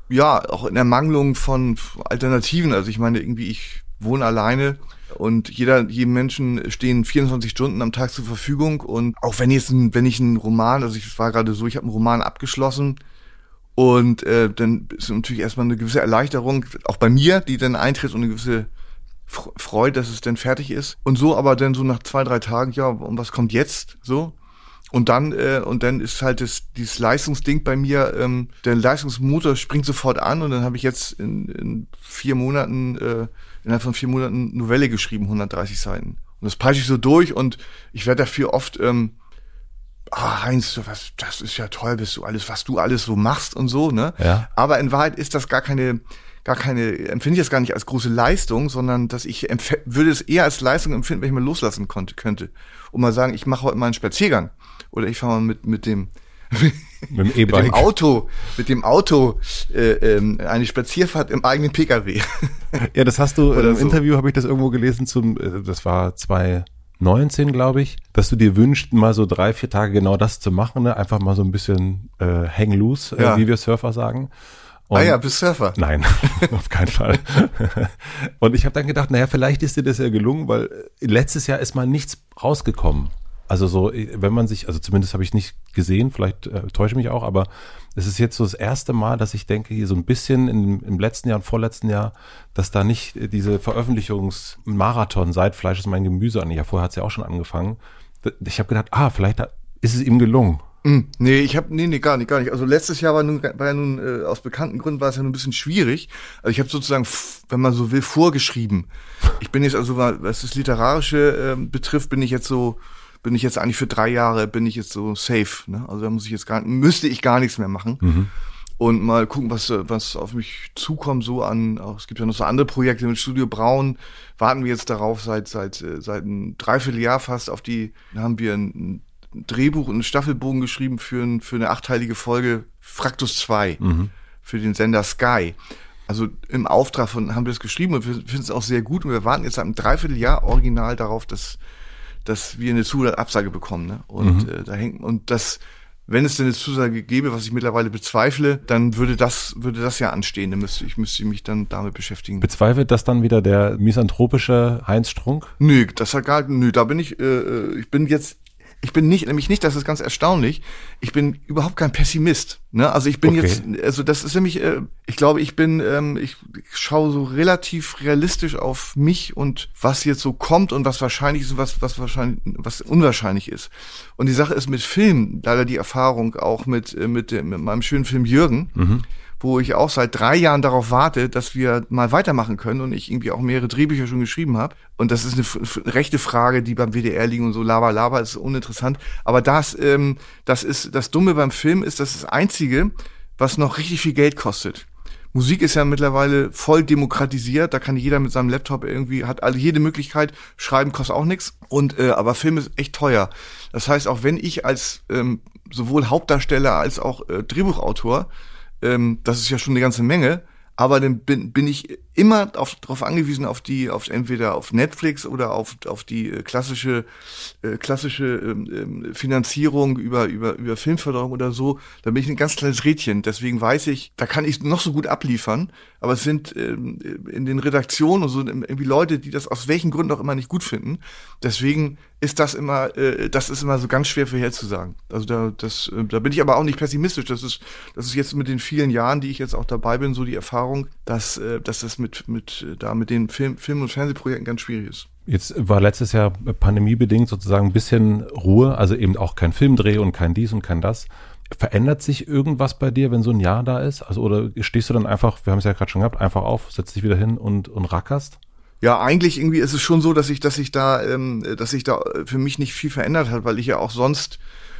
Ja, auch in Ermangelung von Alternativen. Also ich meine, irgendwie, ich wohne alleine und jeder, jedem Menschen stehen 24 Stunden am Tag zur Verfügung. Und auch wenn jetzt ein, wenn ich einen Roman, also ich war gerade so, ich habe einen Roman abgeschlossen, und äh, dann ist natürlich erstmal eine gewisse Erleichterung, auch bei mir, die dann eintritt und eine gewisse Freude, dass es dann fertig ist. Und so aber dann so nach zwei, drei Tagen, ja, und was kommt jetzt? So. Und dann, äh, und dann ist halt das, dieses Leistungsding bei mir, ähm, der Leistungsmotor springt sofort an und dann habe ich jetzt in, in vier Monaten, äh, innerhalb von vier Monaten Novelle geschrieben, 130 Seiten. Und das peitsche ich so durch und ich werde dafür oft ähm, ah, Heinz, was, das ist ja toll, bist du alles, was du alles so machst und so, ne? Ja. Aber in Wahrheit ist das gar keine, gar keine, empfinde ich das gar nicht als große Leistung, sondern dass ich würde es eher als Leistung empfinden, wenn ich mal loslassen konnte, könnte. Und mal sagen, ich mache heute mal einen Spaziergang. Oder ich fahre mal mit, mit dem, mit dem, e mit dem Auto, mit dem Auto äh, ähm, eine Spazierfahrt im eigenen Pkw. ja, das hast du Oder im so. Interview habe ich das irgendwo gelesen zum, äh, das war zwei 19, glaube ich, dass du dir wünschst, mal so drei, vier Tage genau das zu machen, ne? einfach mal so ein bisschen äh, hang loose, äh, ja. wie wir Surfer sagen. Und, ah ja, bist Surfer. Nein, auf keinen Fall. und ich habe dann gedacht, naja, vielleicht ist dir das ja gelungen, weil letztes Jahr ist mal nichts rausgekommen. Also so, wenn man sich, also zumindest habe ich nicht gesehen, vielleicht äh, täusche ich mich auch, aber es ist jetzt so das erste Mal, dass ich denke, hier so ein bisschen in, im letzten Jahr und vorletzten Jahr, dass da nicht diese Veröffentlichungsmarathon seit Fleisch ist mein Gemüse an, ja vorher hat es ja auch schon angefangen, Ich habe gedacht, ah, vielleicht ist es ihm gelungen. Mm, nee, ich habe nee, nee, gar nicht, gar nicht. Also letztes Jahr war nun war ja nun äh, aus bekannten Gründen war es ja nun ein bisschen schwierig. Also ich habe sozusagen, wenn man so will, vorgeschrieben. Ich bin jetzt also was das literarische äh, betrifft, bin ich jetzt so bin ich jetzt eigentlich für drei Jahre bin ich jetzt so safe. Ne? Also da muss ich jetzt gar müsste ich gar nichts mehr machen. Mhm. Und mal gucken, was, was auf mich zukommt, so an, auch, es gibt ja noch so andere Projekte mit Studio Braun, warten wir jetzt darauf seit, seit, äh, seit ein Dreivierteljahr fast auf die, da haben wir ein, Drehbuch und einen Staffelbogen geschrieben für, ein, für eine achteilige Folge Fraktus 2 mhm. für den Sender Sky. Also im Auftrag von haben wir das geschrieben und wir finden es auch sehr gut und wir warten jetzt seit einem Dreivierteljahr original darauf, dass, dass wir eine Zusage bekommen. Ne? Und mhm. äh, da hängt und das wenn es denn eine Zusage gäbe, was ich mittlerweile bezweifle, dann würde das, würde das ja anstehen. Dann müsste ich, müsste ich mich dann damit beschäftigen. Bezweifelt das dann wieder der misanthropische Heinz Strunk? Nö, das hat gar, nö, da bin ich, äh, äh ich bin jetzt ich bin nicht, nämlich nicht, das ist ganz erstaunlich, ich bin überhaupt kein Pessimist. Ne? Also ich bin okay. jetzt, also das ist nämlich, äh, ich glaube, ich bin, ähm, ich, schaue so relativ realistisch auf mich und was jetzt so kommt und was wahrscheinlich ist und was, was wahrscheinlich, was unwahrscheinlich ist. Und die Sache ist mit Film, leider die Erfahrung auch mit, äh, mit, mit meinem schönen Film Jürgen. Mhm wo ich auch seit drei Jahren darauf warte, dass wir mal weitermachen können und ich irgendwie auch mehrere Drehbücher schon geschrieben habe. Und das ist eine rechte Frage, die beim WDR liegen und so, Lava Lava ist uninteressant. Aber das, ähm, das ist, das Dumme beim Film ist, das ist das Einzige, was noch richtig viel Geld kostet. Musik ist ja mittlerweile voll demokratisiert, da kann jeder mit seinem Laptop irgendwie, hat alle jede Möglichkeit, schreiben kostet auch nichts. Und äh, aber Film ist echt teuer. Das heißt, auch wenn ich als ähm, sowohl Hauptdarsteller als auch äh, Drehbuchautor ähm, das ist ja schon eine ganze Menge, aber dann bin, bin ich immer auf, darauf angewiesen, auf die, auf entweder auf Netflix oder auf, auf die äh, klassische, äh, klassische ähm, ähm, Finanzierung über, über, über Filmförderung oder so. Da bin ich ein ganz kleines Rädchen. Deswegen weiß ich, da kann ich noch so gut abliefern, aber es sind ähm, in den Redaktionen und so irgendwie Leute, die das aus welchen Gründen auch immer nicht gut finden. Deswegen ist das immer, äh, das ist immer so ganz schwer vorherzusagen. Also da, das, äh, da bin ich aber auch nicht pessimistisch. Das ist, das ist jetzt mit den vielen Jahren, die ich jetzt auch dabei bin, so die Erfahrung, dass, äh, dass das mit, mit, da mit den Film, Film- und Fernsehprojekten ganz schwierig ist. Jetzt war letztes Jahr pandemiebedingt sozusagen ein bisschen Ruhe, also eben auch kein Filmdreh und kein dies und kein das. Verändert sich irgendwas bei dir, wenn so ein Jahr da ist? Also, oder stehst du dann einfach, wir haben es ja gerade schon gehabt, einfach auf, setzt dich wieder hin und, und rackerst? Ja, eigentlich irgendwie ist es schon so, dass ich, dass ich da, ähm, dass sich da für mich nicht viel verändert hat, weil ich ja auch sonst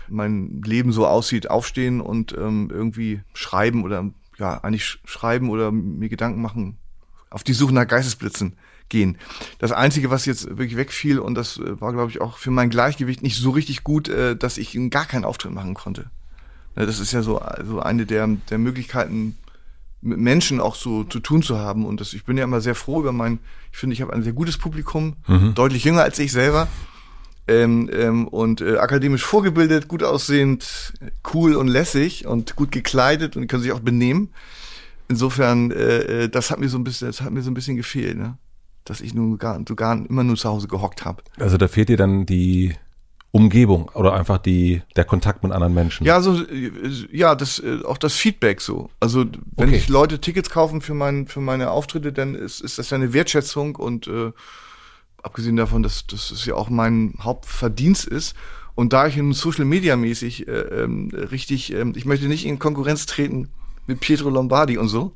mein Leben so aussieht, aufstehen und ähm, irgendwie schreiben oder ja, eigentlich schreiben oder mir Gedanken machen, auf die Suche nach Geistesblitzen gehen. Das Einzige, was jetzt wirklich wegfiel, und das äh, war, glaube ich, auch für mein Gleichgewicht nicht so richtig gut, äh, dass ich gar keinen Auftritt machen konnte. Das ist ja so so eine der, der Möglichkeiten, mit Menschen auch so zu tun zu haben. Und das, ich bin ja immer sehr froh über mein, ich finde, ich habe ein sehr gutes Publikum, mhm. deutlich jünger als ich selber. Ähm, ähm, und äh, akademisch vorgebildet, gut aussehend, cool und lässig und gut gekleidet und können sich auch benehmen. Insofern, äh, äh, das hat mir so ein bisschen, das hat mir so ein bisschen gefehlt, ne? dass ich nun gar, so gar immer nur zu Hause gehockt habe. Also da fehlt dir dann die Umgebung oder einfach die, der Kontakt mit anderen Menschen. Ja, so, ja, das, äh, auch das Feedback so. Also, wenn okay. ich Leute Tickets kaufen für mein, für meine Auftritte, dann ist, ist das ja eine Wertschätzung und, äh, abgesehen davon, dass, dass es ja auch mein Hauptverdienst ist. Und da ich in Social Media mäßig, äh, ähm, richtig, äh, ich möchte nicht in Konkurrenz treten mit Pietro Lombardi und so.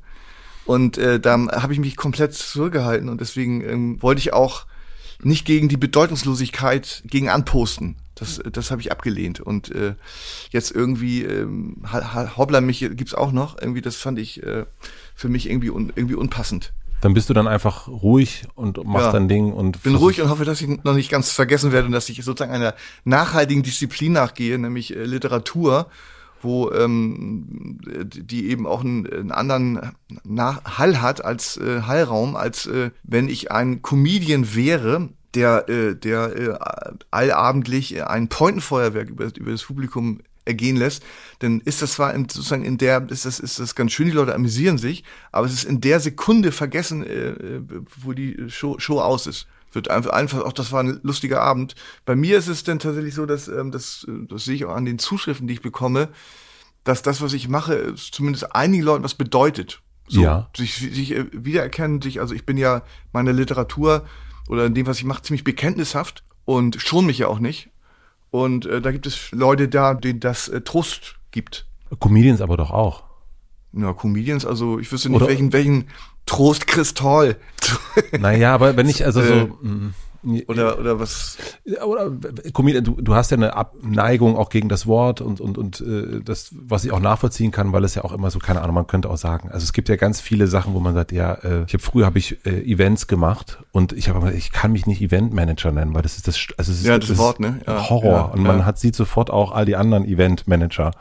Und äh, da habe ich mich komplett zurückgehalten und deswegen ähm, wollte ich auch nicht gegen die Bedeutungslosigkeit gegen anposten. Das, das habe ich abgelehnt. Und äh, jetzt irgendwie, ähm, Hoppla mich gibt's auch noch. Irgendwie, das fand ich äh, für mich irgendwie, un, irgendwie unpassend. Dann bist du dann einfach ruhig und machst ja. dein Ding und bin ruhig und hoffe, dass ich noch nicht ganz vergessen werde und dass ich sozusagen einer nachhaltigen Disziplin nachgehe, nämlich äh, Literatur, wo ähm, die eben auch einen, einen anderen Nach Hall hat als äh, Hallraum, als äh, wenn ich ein Comedian wäre, der, äh, der äh, allabendlich ein Pointenfeuerwerk über, über das Publikum ergehen lässt, dann ist das zwar in, sozusagen in der, ist das, ist das ganz schön, die Leute amüsieren sich, aber es ist in der Sekunde vergessen, äh, äh wo die Show, Show aus ist. Wird einfach, einfach, auch das war ein lustiger Abend. Bei mir ist es dann tatsächlich so, dass, ähm, das, das sehe ich auch an den Zuschriften, die ich bekomme, dass das, was ich mache, zumindest einigen Leuten was bedeutet. So, ja. sich, sich äh, wiedererkennen, sich, also ich bin ja meine Literatur oder in dem, was ich mache, ziemlich bekenntnishaft und schon mich ja auch nicht. Und äh, da gibt es Leute da, denen das äh, Trost gibt. Comedians aber doch auch. Ja, Comedians, also ich wüsste nicht, Oder- welchen, welchen Trost Chris Toll. Naja, aber wenn ich also so. Äh, mm, oder, oder was. oder Comedian, du, du hast ja eine Abneigung auch gegen das Wort und und und äh, das, was ich auch nachvollziehen kann, weil es ja auch immer so keine Ahnung, man könnte auch sagen. Also es gibt ja ganz viele Sachen, wo man sagt, ja, äh, ich habe früher habe ich äh, Events gemacht und ich habe aber ich kann mich nicht Eventmanager nennen, weil das ist das also es ist, Ja, das ist Wort, ne? Ja, Horror ja, und man ja. hat sieht sofort auch all die anderen Eventmanager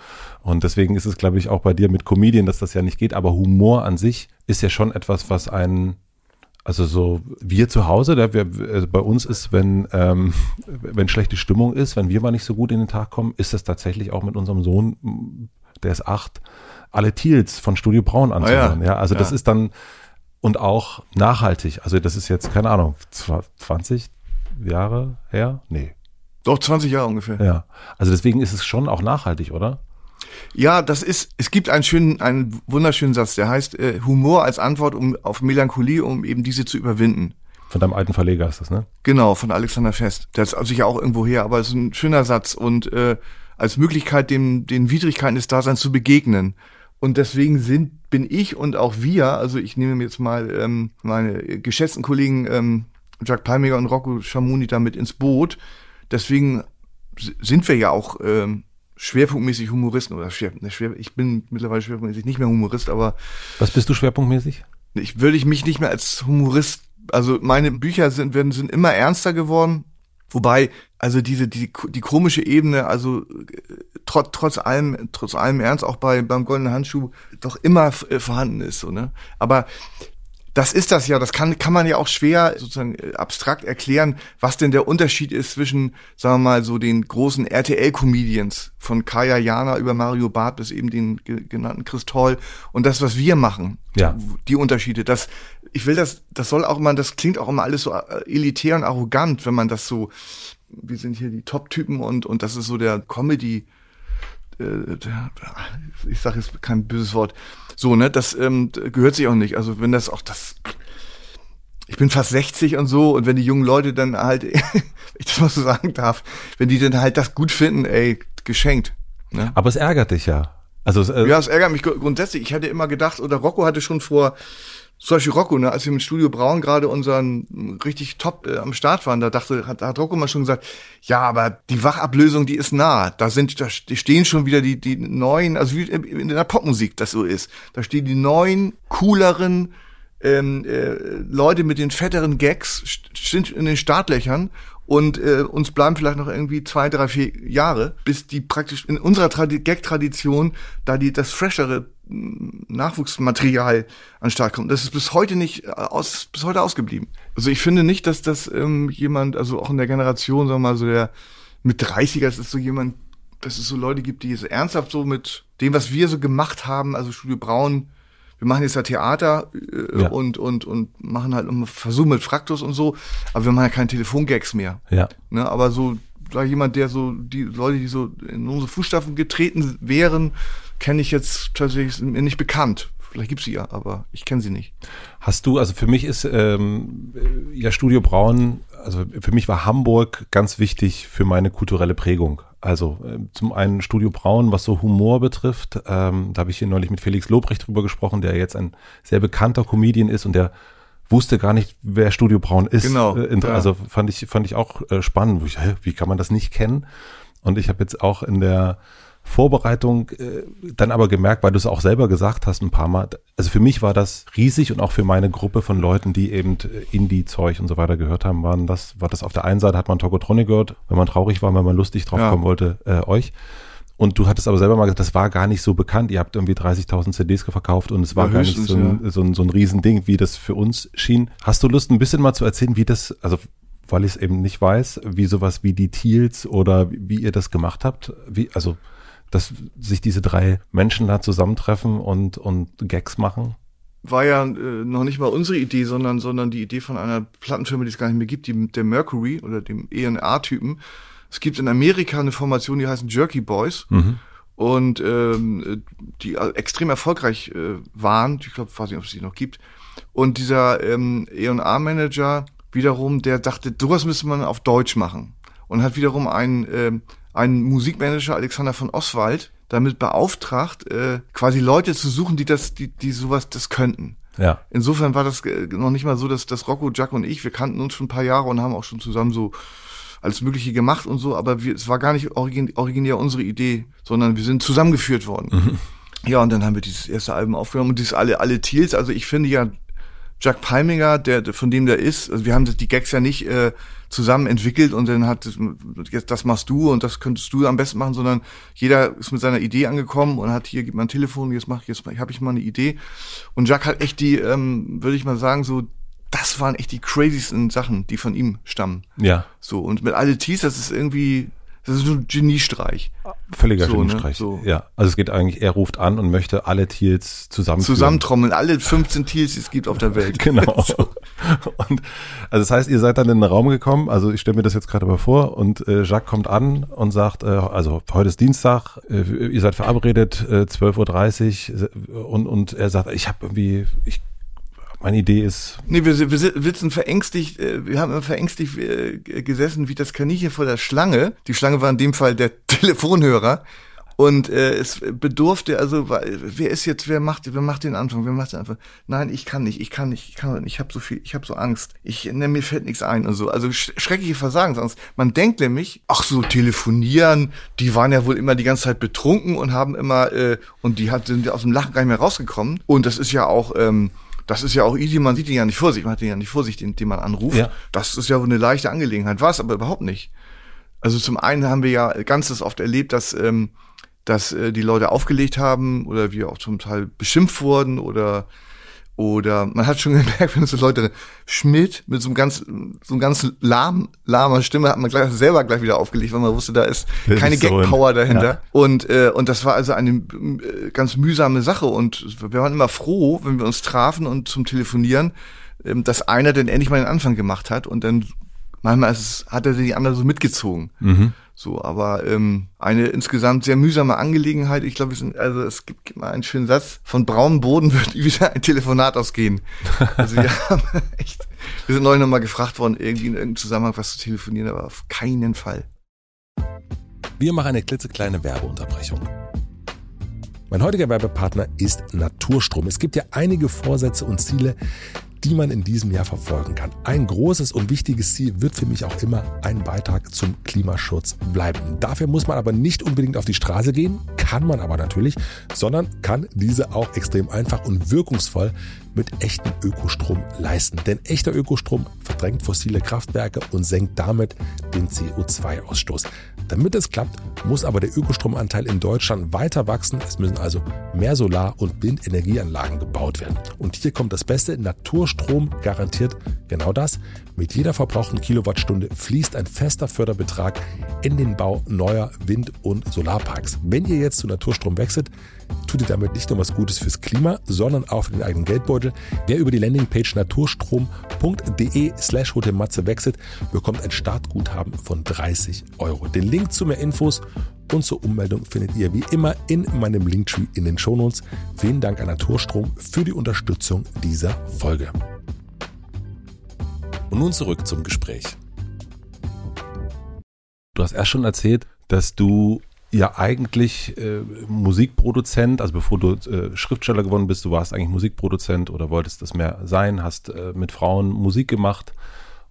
und deswegen ist es glaube ich auch bei dir mit Comedian, dass das ja nicht geht, aber Humor an sich ist ja schon etwas, was einen also so wir zu Hause, da wir, also bei uns ist, wenn ähm, wenn schlechte Stimmung ist, wenn wir mal nicht so gut in den Tag kommen, ist das tatsächlich auch mit unserem Sohn, der ist acht, alle Teals von Studio Braun anzuhören. ja. also das Ja. ist dann und auch nachhaltig. Also das ist jetzt keine Ahnung, zwa- 20 Jahre her? Nee. Doch, 20 Jahre ungefähr. Ja. Also deswegen ist es schon auch nachhaltig, oder? Ja, das ist, es gibt einen schönen, einen wunderschönen Satz, der heißt äh, Humor als Antwort um, auf Melancholie, um eben diese zu überwinden. Von deinem alten Verleger ist das, ne? Genau, von Alexander Fest. Der ist sicher auch irgendwo her, aber es ist ein schöner Satz und äh, als Möglichkeit, dem, den Widrigkeiten des Daseins zu begegnen. Und deswegen sind, bin ich und auch wir, also ich nehme mir jetzt mal ähm, meine geschätzten Kollegen ähm, Jack Palmiger und Rocco Schamoni damit ins Boot. Deswegen sind wir ja auch ähm, schwerpunktmäßig Humoristen oder schwer, ne, schwer, ich bin mittlerweile schwerpunktmäßig nicht mehr Humorist, aber Was bist du schwerpunktmäßig? ich würde ich mich nicht mehr als Humorist, also meine Bücher sind werden sind immer ernster geworden, wobei also diese die die komische Ebene, also äh, trotz trotz allem trotz allem Ernst auch bei beim goldenen Handschuh doch immer äh, vorhanden ist so ne, aber das ist das ja, das kann, kann man ja auch schwer sozusagen äh, abstrakt erklären, was denn der Unterschied ist zwischen, sagen wir mal, so den großen RTL-Comedians von Kaya Jana über Mario Barth bis eben den ge- genannten Chris Toll und das, was wir machen. Ja. Die Unterschiede. Das, ich will das, das soll auch immer, das klingt auch immer alles so äh, elitär und arrogant, wenn man das so, wir sind hier die Top-Typen und, und das ist so der Comedy, äh, der, ich sage jetzt kein böses Wort, so, ne, das ähm, gehört sich auch nicht. Also wenn das auch das, ich bin fast 60 und so, und wenn die jungen Leute dann halt, wenn ich das mal so sagen darf, wenn die dann halt das gut finden, ey, geschenkt. Ne? Aber es ärgert dich ja. Also äh, Ja, es ärgert mich gru- grundsätzlich. Ich hätte immer gedacht, oder Rocco hatte schon vor, zum Beispiel Rocco, ne, als wir mit Studio Braun gerade unseren richtig top äh, am Start waren, da dachte, hat, hat Rocco mal schon gesagt, ja, aber die Wachablösung, die ist nah. Da sind, da st- stehen schon wieder die, die neuen, also wie in der Popmusik das so ist. Da stehen die neuen, cooleren, ähm, äh, Leute mit den fetteren Gags sind in den Startlöchern und äh, uns bleiben vielleicht noch irgendwie zwei, drei, vier Jahre, bis die praktisch in unserer Tradi Gag-Tradition da die das freshere mh, Nachwuchsmaterial an Start kommt. Das ist bis heute nicht äh, aus, bis heute ausgeblieben. Also ich finde nicht, dass das ähm, jemand, also auch in der Generation, sagen wir mal so der mit 30er, das ist so jemand, dass es so Leute gibt, die es ernsthaft so mit dem, was wir so gemacht haben, also Studio Braun, wir machen jetzt ja Theater äh, Ja. und und und machen halt einen Versuch mit Fraktus und so, aber wir machen ja keine Telefongags mehr. ja. Ne, aber so da jemand, der so die Leute, die so in unsere Fußstapfen getreten wären, kenne ich jetzt tatsächlich mir nicht bekannt. Vielleicht gibt's sie ja, aber ich kenne sie nicht. Hast du, also für mich ist ähm, ja Studio Braun, also für mich war Hamburg ganz wichtig für meine kulturelle Prägung. Also ähm, zum einen Studio Braun, was so Humor betrifft, ähm, da habe ich hier neulich mit Felix Lobrecht drüber gesprochen, der jetzt ein sehr bekannter Comedian ist und der wusste gar nicht, wer Studio Braun ist. Genau, Äh, inter- ja. Also fand ich fand ich auch äh, spannend. Wie kann man das nicht kennen? Und ich habe jetzt auch in der Vorbereitung äh, dann aber gemerkt, weil du es auch selber gesagt hast ein paar Mal, also für mich war das riesig und auch für meine Gruppe von Leuten, die eben äh, Indie-Zeug und so weiter gehört haben, waren das, war das auf der einen Seite hat man Tokotronic gehört, wenn man traurig war, wenn man lustig drauf Ja. kommen wollte, äh, euch. Und du hattest aber selber mal gesagt, das war gar nicht so bekannt. Ihr habt irgendwie 30.000 CDs verkauft und es war Ja, gar nicht so ein, so, ein, so ein Riesending, wie das für uns schien. Hast du Lust, ein bisschen mal zu erzählen, wie das, also weil ich es eben nicht weiß, wie sowas wie die Teals oder wie, wie ihr das gemacht habt? Wie, also, dass sich diese drei Menschen da zusammentreffen und, und Gags machen? War ja äh, noch nicht mal unsere Idee, sondern sondern die Idee von einer Plattenfirma, die es gar nicht mehr gibt, die, der Mercury oder dem ENA-Typen. Es gibt in Amerika eine Formation, die heißen Jerky Boys. und ähm, die extrem erfolgreich äh, waren. Ich glaube, weiß nicht, ob es die noch gibt. Und dieser ähm, E&A-Manager wiederum, der dachte, sowas müsste man auf Deutsch machen. Und hat wiederum einen, ähm, einen Musikmanager Alexander von Oswald damit beauftragt, äh, quasi Leute zu suchen, die das, die, die sowas das könnten. Ja. Insofern war das äh, noch nicht mal so, dass das Rocco, Jack und ich, wir kannten uns schon ein paar Jahre und haben auch schon zusammen so alles Mögliche gemacht und so, aber wir, es war gar nicht origin, originär unsere Idee, sondern wir sind zusammengeführt worden. Mhm. Ja, und dann haben wir dieses erste Album aufgenommen und dieses alle, alle Teals, also ich finde ja, Jack Palminger, der, von dem der ist, also wir haben die Gags ja nicht äh, zusammen entwickelt und dann hat jetzt das machst du und das könntest du am besten machen, sondern jeder ist mit seiner Idee angekommen und hat hier gibt man ein Telefon, jetzt mach ich jetzt habe ich mal eine Idee und Jack hat echt die, ähm, würde ich mal sagen so das waren echt die crazysten Sachen, die von ihm stammen. Ja. So, und mit alle Tees, das ist irgendwie, das ist so ein Geniestreich. Völliger So, ne? Geniestreich. So. Ja. Also es geht eigentlich, er ruft an und möchte alle Teals zusammen. Zusammentrommeln, alle 15 Teals, die es gibt auf der Welt. Genau. Und also das heißt, ihr seid dann in den Raum gekommen, also ich stelle mir das jetzt gerade mal vor und äh, Jacques kommt an und sagt, äh, also heute ist Dienstag, äh, ihr seid verabredet, äh, 12.30 Uhr und, und er sagt, ich habe irgendwie, ich, meine Idee ist, Nee, wir, wir si- sitzen verängstigt, äh, wir haben immer verängstigt äh, gesessen wie das Kaninchen vor der Schlange. Die Schlange war in dem Fall der Telefonhörer. Und äh, es bedurfte, also wer ist jetzt, wer macht, wer macht den Anfang, wer macht den Anfang? Nein, ich kann nicht, ich kann nicht, ich kann nicht, ich habe so viel, ich habe so Angst, ich, ne, mir fällt nichts ein und so. Also sch schreckliche Versagensangst. Man denkt nämlich, ach so telefonieren, die waren ja wohl immer die ganze Zeit betrunken und haben immer äh, und die hat, sind aus dem Lachen gar nicht mehr rausgekommen. Und das ist ja auch ähm, das ist ja auch easy, man sieht ihn ja nicht vor sich, man hat ihn ja nicht vor sich, den, den man anruft. Ja. Das ist ja wohl eine leichte Angelegenheit, war es aber überhaupt nicht. Also zum einen haben wir ja ganzes oft erlebt, dass, ähm, dass äh, die Leute aufgelegt haben oder wir auch zum Teil beschimpft wurden oder oder man hat schon gemerkt, wenn so Leute Schmidt mit so einem ganz so einem ganz lahm, lahmer Stimme hat man gleich selber gleich wieder aufgelegt, weil man wusste, da ist Das keine so Gag-Power dahinter. ja. Und äh, und das war also eine äh, ganz mühsame Sache und wir waren immer froh, wenn wir uns trafen und zum Telefonieren, ähm, dass einer denn endlich mal den Anfang gemacht hat und dann manchmal es, hat er die andere so mitgezogen. mhm. So, aber ähm, eine insgesamt sehr mühsame Angelegenheit. Ich glaube, also es gibt gibt mal einen schönen Satz: Von braunem Boden wird wieder ein Telefonat ausgehen. Also wir haben echt, wir sind neulich nochmal gefragt worden, irgendwie in irgendeinem Zusammenhang was zu telefonieren, aber auf keinen Fall. Wir machen eine klitzekleine Werbeunterbrechung. Mein heutiger Werbepartner ist Naturstrom. Es gibt ja einige Vorsätze und Ziele, die man in diesem Jahr verfolgen kann. Ein großes und wichtiges Ziel wird für mich auch immer ein Beitrag zum Klimaschutz bleiben. Dafür muss man aber nicht unbedingt auf die Straße gehen, kann man aber natürlich, sondern kann diese auch extrem einfach und wirkungsvoll mit echtem Ökostrom leisten. Denn echter Ökostrom verdrängt fossile Kraftwerke und senkt damit den CO2-Ausstoß. Damit es klappt, muss aber der Ökostromanteil in Deutschland weiter wachsen. Es müssen also mehr Solar- und Windenergieanlagen gebaut werden. Und hier kommt das Beste. Naturstrom garantiert genau das. Mit jeder verbrauchten Kilowattstunde fließt ein fester Förderbetrag in den Bau neuer Wind- und Solarparks. Wenn ihr jetzt zu Naturstrom wechselt, tut ihr damit nicht nur was Gutes fürs Klima, sondern auch für den eigenen Geldbeutel. Wer über die Landingpage naturstrom.de slash Matze wechselt, bekommt ein Startguthaben von 30 Euro. Den Link zu mehr Infos und zur Ummeldung findet ihr wie immer in meinem Linktree in den Shownotes. Vielen Dank an Naturstrom für die Unterstützung dieser Folge. Und nun zurück zum Gespräch. Du hast erst schon erzählt, dass du ja eigentlich äh, Musikproduzent, also bevor du äh, Schriftsteller geworden bist, du warst eigentlich Musikproduzent oder wolltest das mehr sein, hast äh, mit Frauen Musik gemacht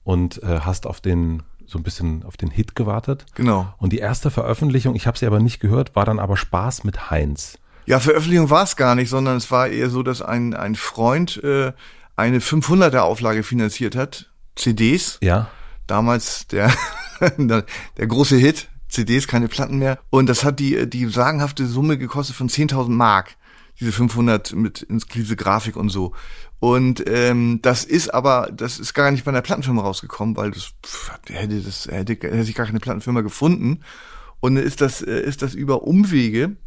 und äh, hast auf den so ein bisschen auf den Hit gewartet. Genau. Und die erste Veröffentlichung, ich habe sie aber nicht gehört, war dann aber Spaß mit Heinz. Ja, Veröffentlichung war es gar nicht, sondern es war eher so, dass ein, ein Freund äh, eine 500er Auflage finanziert hat, CDs. Ja. damals der, der große Hit, CDs, keine Platten mehr. Und das hat die, die sagenhafte Summe gekostet von 10.000 Mark. Diese 500 mit inklusive Grafik und so. Und ähm, das ist aber, das ist gar nicht bei einer Plattenfirma rausgekommen, weil das pff, hätte das er hätte, hätte sich gar keine Plattenfirma gefunden. Und dann ist das äh, ist das über Umwege.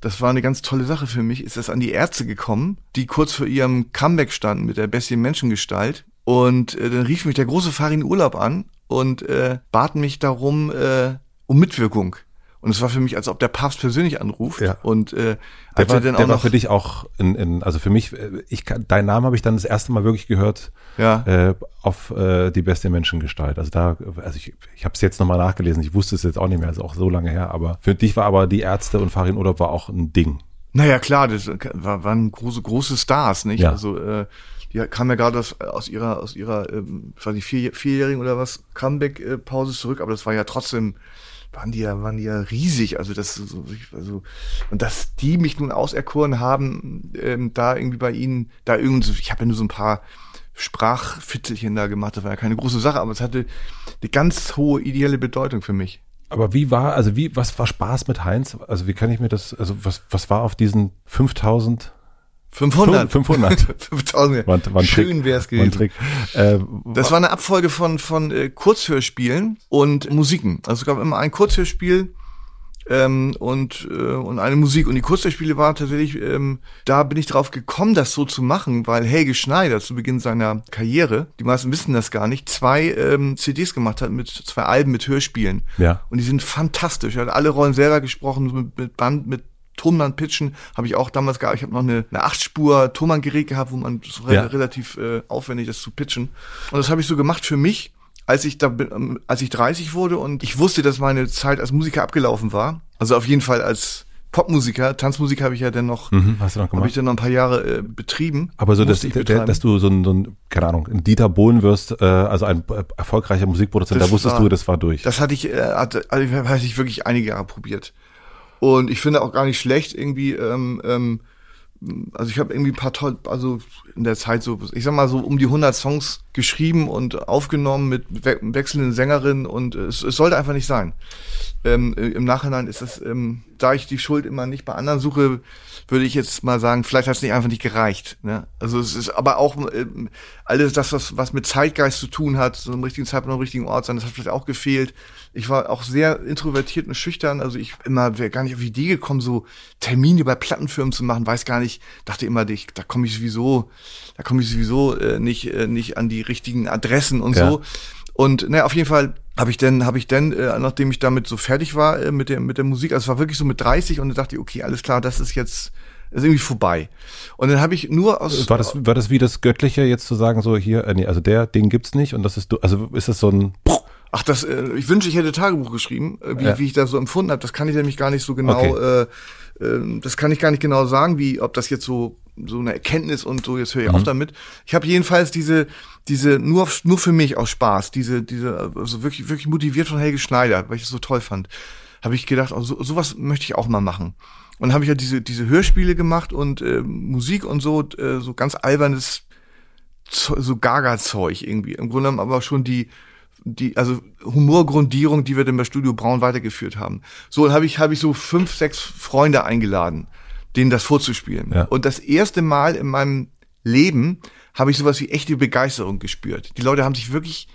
Das war eine ganz tolle Sache für mich. Ist das an die Ärzte gekommen, die kurz vor ihrem Comeback standen mit der Bestien Menschengestalt. Und äh, dann rief mich der große Farin Urlaub an und äh, bat mich darum äh, um Mitwirkung. Und es war für mich, als ob der Papst persönlich anruft. Ja. Und äh, Der, als war, er dann der auch war noch, für dich auch, in, in, also für mich, äh, ich kann, deinen Namen habe ich dann das erste Mal wirklich gehört ja, äh, auf äh, die beste Menschengestalt. Also da, also ich, ich habe es jetzt nochmal nachgelesen. Ich wusste es jetzt auch nicht mehr, also auch so lange her. Aber für dich war aber die Ärzte und Farin Urlaub war auch ein Ding. naja klar, das war, waren große große Stars, nicht? Ja. Also äh, die kam ja gerade aus, aus ihrer aus ihrer, ähm, weiß nicht, vier, vierjährigen oder was Comeback-Pause zurück, aber das war ja trotzdem waren die ja, waren die ja riesig, also das so, also und dass die mich nun auserkoren haben, ähm, da irgendwie bei ihnen, da irgendwie, ich habe ja nur so ein paar Sprachfitzelchen da gemacht, das war ja keine große Sache, aber es hatte eine ganz hohe ideelle Bedeutung für mich. Aber wie war, also wie, was war Spaß mit Heinz? Also wie kann ich mir das, also was, was war auf diesen 5000? 500. 500. 5000. War, war Schön war ein gewesen. Äh, Das war eine Abfolge von, von äh, Kurzhörspielen und Musiken. Also es gab immer ein Kurzhörspiel ähm, und, äh, und eine Musik. Und die Kurzhörspiele waren tatsächlich, ähm, da bin ich drauf gekommen, das so zu machen, weil Helge Schneider zu Beginn seiner Karriere, die meisten wissen das gar nicht, zwei ähm, CDs gemacht hat mit zwei Alben mit Hörspielen. Ja. Und die sind fantastisch. Er hat alle Rollen selber gesprochen, mit, mit Band, mit Tonband pitchen habe ich auch damals gehabt. Ich habe noch eine, eine 8-Spur Tonbandgerät gehabt, wo man Ja. relativ äh, aufwendig ist zu pitchen. Und das habe ich so gemacht für mich, als ich da bin, ähm, als ich 30 wurde und ich wusste, dass meine Zeit als Musiker abgelaufen war. Also auf jeden Fall als Popmusiker, Tanzmusik habe ich ja dann noch, mhm, hast du noch habe gemacht? ich dann noch ein paar Jahre äh, betrieben. Aber so, dass, dass du so ein, so ein, keine Ahnung, ein Dieter Bohlen wirst, äh, also ein äh, erfolgreicher Musikproduzent, Das da wusstest war- du, das war durch. Das hatte ich, äh, hatte, also hatte ich wirklich einige Jahre probiert. Und ich finde auch gar nicht schlecht irgendwie, ähm, ähm, also ich habe irgendwie ein paar toll, also in der Zeit so, ich sag mal so um die 100 Songs geschrieben und aufgenommen mit we wechselnden Sängerinnen und es, es sollte einfach nicht sein. Ähm, äh, Im Nachhinein ist das, ähm, da ich die Schuld immer nicht bei anderen suche, würde ich jetzt mal sagen, vielleicht hat es nicht einfach nicht gereicht. Ne? Also es ist aber auch ähm, alles das, was, was mit Zeitgeist zu tun hat, so im richtigen Zeitpunkt am richtigen Ort sein, das hat vielleicht auch gefehlt. Ich war auch sehr introvertiert und schüchtern, also ich immer wäre gar nicht auf die Idee gekommen, so Termine bei Plattenfirmen zu machen, weiß gar nicht, dachte immer, ich, da komme ich sowieso, da komme ich sowieso äh, nicht, äh, nicht an die richtigen Adressen und Ja. so. Und naja, auf jeden Fall habe ich dann, habe ich dann, äh, nachdem ich damit so fertig war äh, mit der mit der Musik, also es war wirklich so mit 30 und dann dachte ich, okay, alles klar, das ist jetzt ist irgendwie vorbei. Und dann habe ich nur aus war das, war das wie das Göttliche, jetzt zu sagen, so hier, äh, nee, also der, den gibt's nicht und das ist, du- also ist das so ein, Ach, das, äh, ich wünsche, ich hätte Tagebuch geschrieben, äh, wie, Ja. wie ich das so empfunden habe. Das kann ich nämlich gar nicht so genau, Okay. äh, äh, das kann ich gar nicht genau sagen, wie, ob das jetzt so so eine Erkenntnis und so. Jetzt höre ich Mhm. auf damit. Ich habe jedenfalls diese diese nur auf, nur für mich aus Spaß, diese diese also wirklich wirklich motiviert von Helge Schneider, weil ich es so toll fand, habe ich gedacht, oh, so, sowas möchte ich auch mal machen. Und habe ich ja diese diese Hörspiele gemacht und äh, Musik und so äh, so ganz albernes so Gaga-Zeug irgendwie. Im Grunde genommen aber schon die, die, also Humorgrundierung, die wir dann bei Studio Braun weitergeführt haben. So habe ich, habe ich so fünf, sechs Freunde eingeladen, denen das vorzuspielen. Ja. Und das erste Mal in meinem Leben habe ich sowas wie echte Begeisterung gespürt. Die Leute haben sich wirklich,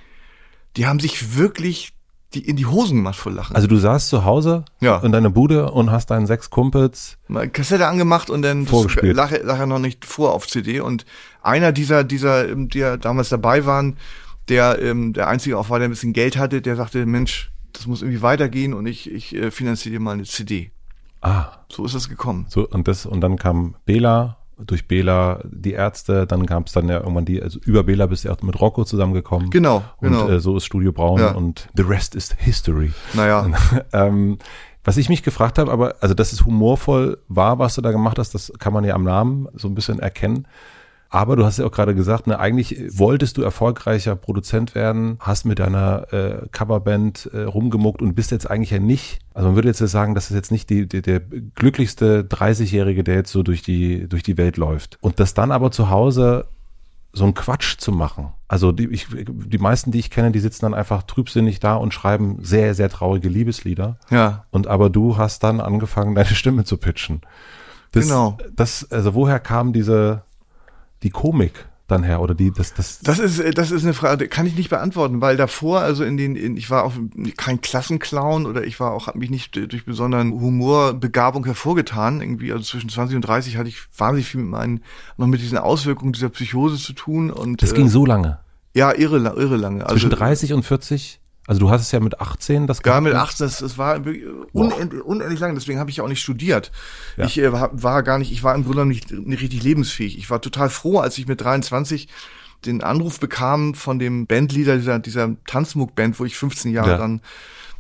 die haben sich wirklich die in die Hosen gemacht vor Lachen. also du saßt zu Hause Ja. in deiner Bude und hast deinen sechs Kumpels, mal Kassette angemacht und dann Vorgespielt. lag er noch nicht vor auf CD und einer dieser dieser ähm, die ja damals dabei waren, der ähm, der einzige auch war, der ein bisschen Geld hatte, der sagte, Mensch, das muss irgendwie weitergehen und ich ich äh, finanziere dir mal eine CD. Ah, So ist es gekommen. so, und das, und dann kam Bela, durch Bela die Ärzte, dann gab es dann ja irgendwann die, also über Bela bist du auch mit Rocco zusammengekommen. Genau, Und genau. äh, so ist Studio Braun Ja. und the rest is history. Naja, ähm, was ich mich gefragt habe, aber also dass es humorvoll war, was du da gemacht hast, das kann man ja am Namen so ein bisschen erkennen. Aber du hast ja auch gerade gesagt, ne, eigentlich wolltest du erfolgreicher Produzent werden, hast mit deiner äh, Coverband äh, rumgemuckt und bist jetzt eigentlich ja nicht, also man würde jetzt ja sagen, das ist jetzt nicht die, die, der glücklichste 30-Jährige, der jetzt so durch die, durch die Welt läuft. Und das dann aber zu Hause so einen Quatsch zu machen. Also die, ich, die meisten, die ich kenne, die sitzen dann einfach trübsinnig da und schreiben sehr, sehr traurige Liebeslieder. ja. Und aber du hast dann angefangen, deine Stimme zu pitchen. Das, Genau. Das, also woher kam diese, die Komik dann her? Oder die, das, das, Das ist, äh, das ist eine Frage, die kann ich nicht beantworten, weil davor, also in den, in, ich war auch kein Klassenclown oder ich war auch, habe mich nicht äh, durch besonderen Humorbegabung hervorgetan. Irgendwie, also zwischen 20 und 30 hatte ich wahnsinnig viel mit meinen, noch mit diesen Auswirkungen dieser Psychose zu tun und das äh, ging so lange. ja irre, irre lange. Zwischen also, 30 und 40 Also du hast es ja mit 18 das Gar mit 18, das, das war unendlich, unendlich lang, deswegen habe ich ja auch nicht studiert. Ja. Ich äh, war gar nicht, ich war im Grunde nicht, nicht richtig lebensfähig. Ich war total froh, als ich mit 23 den Anruf bekam von dem Bandleader dieser, dieser Tanzmuck-Band, wo ich 15 Jahre ja. dann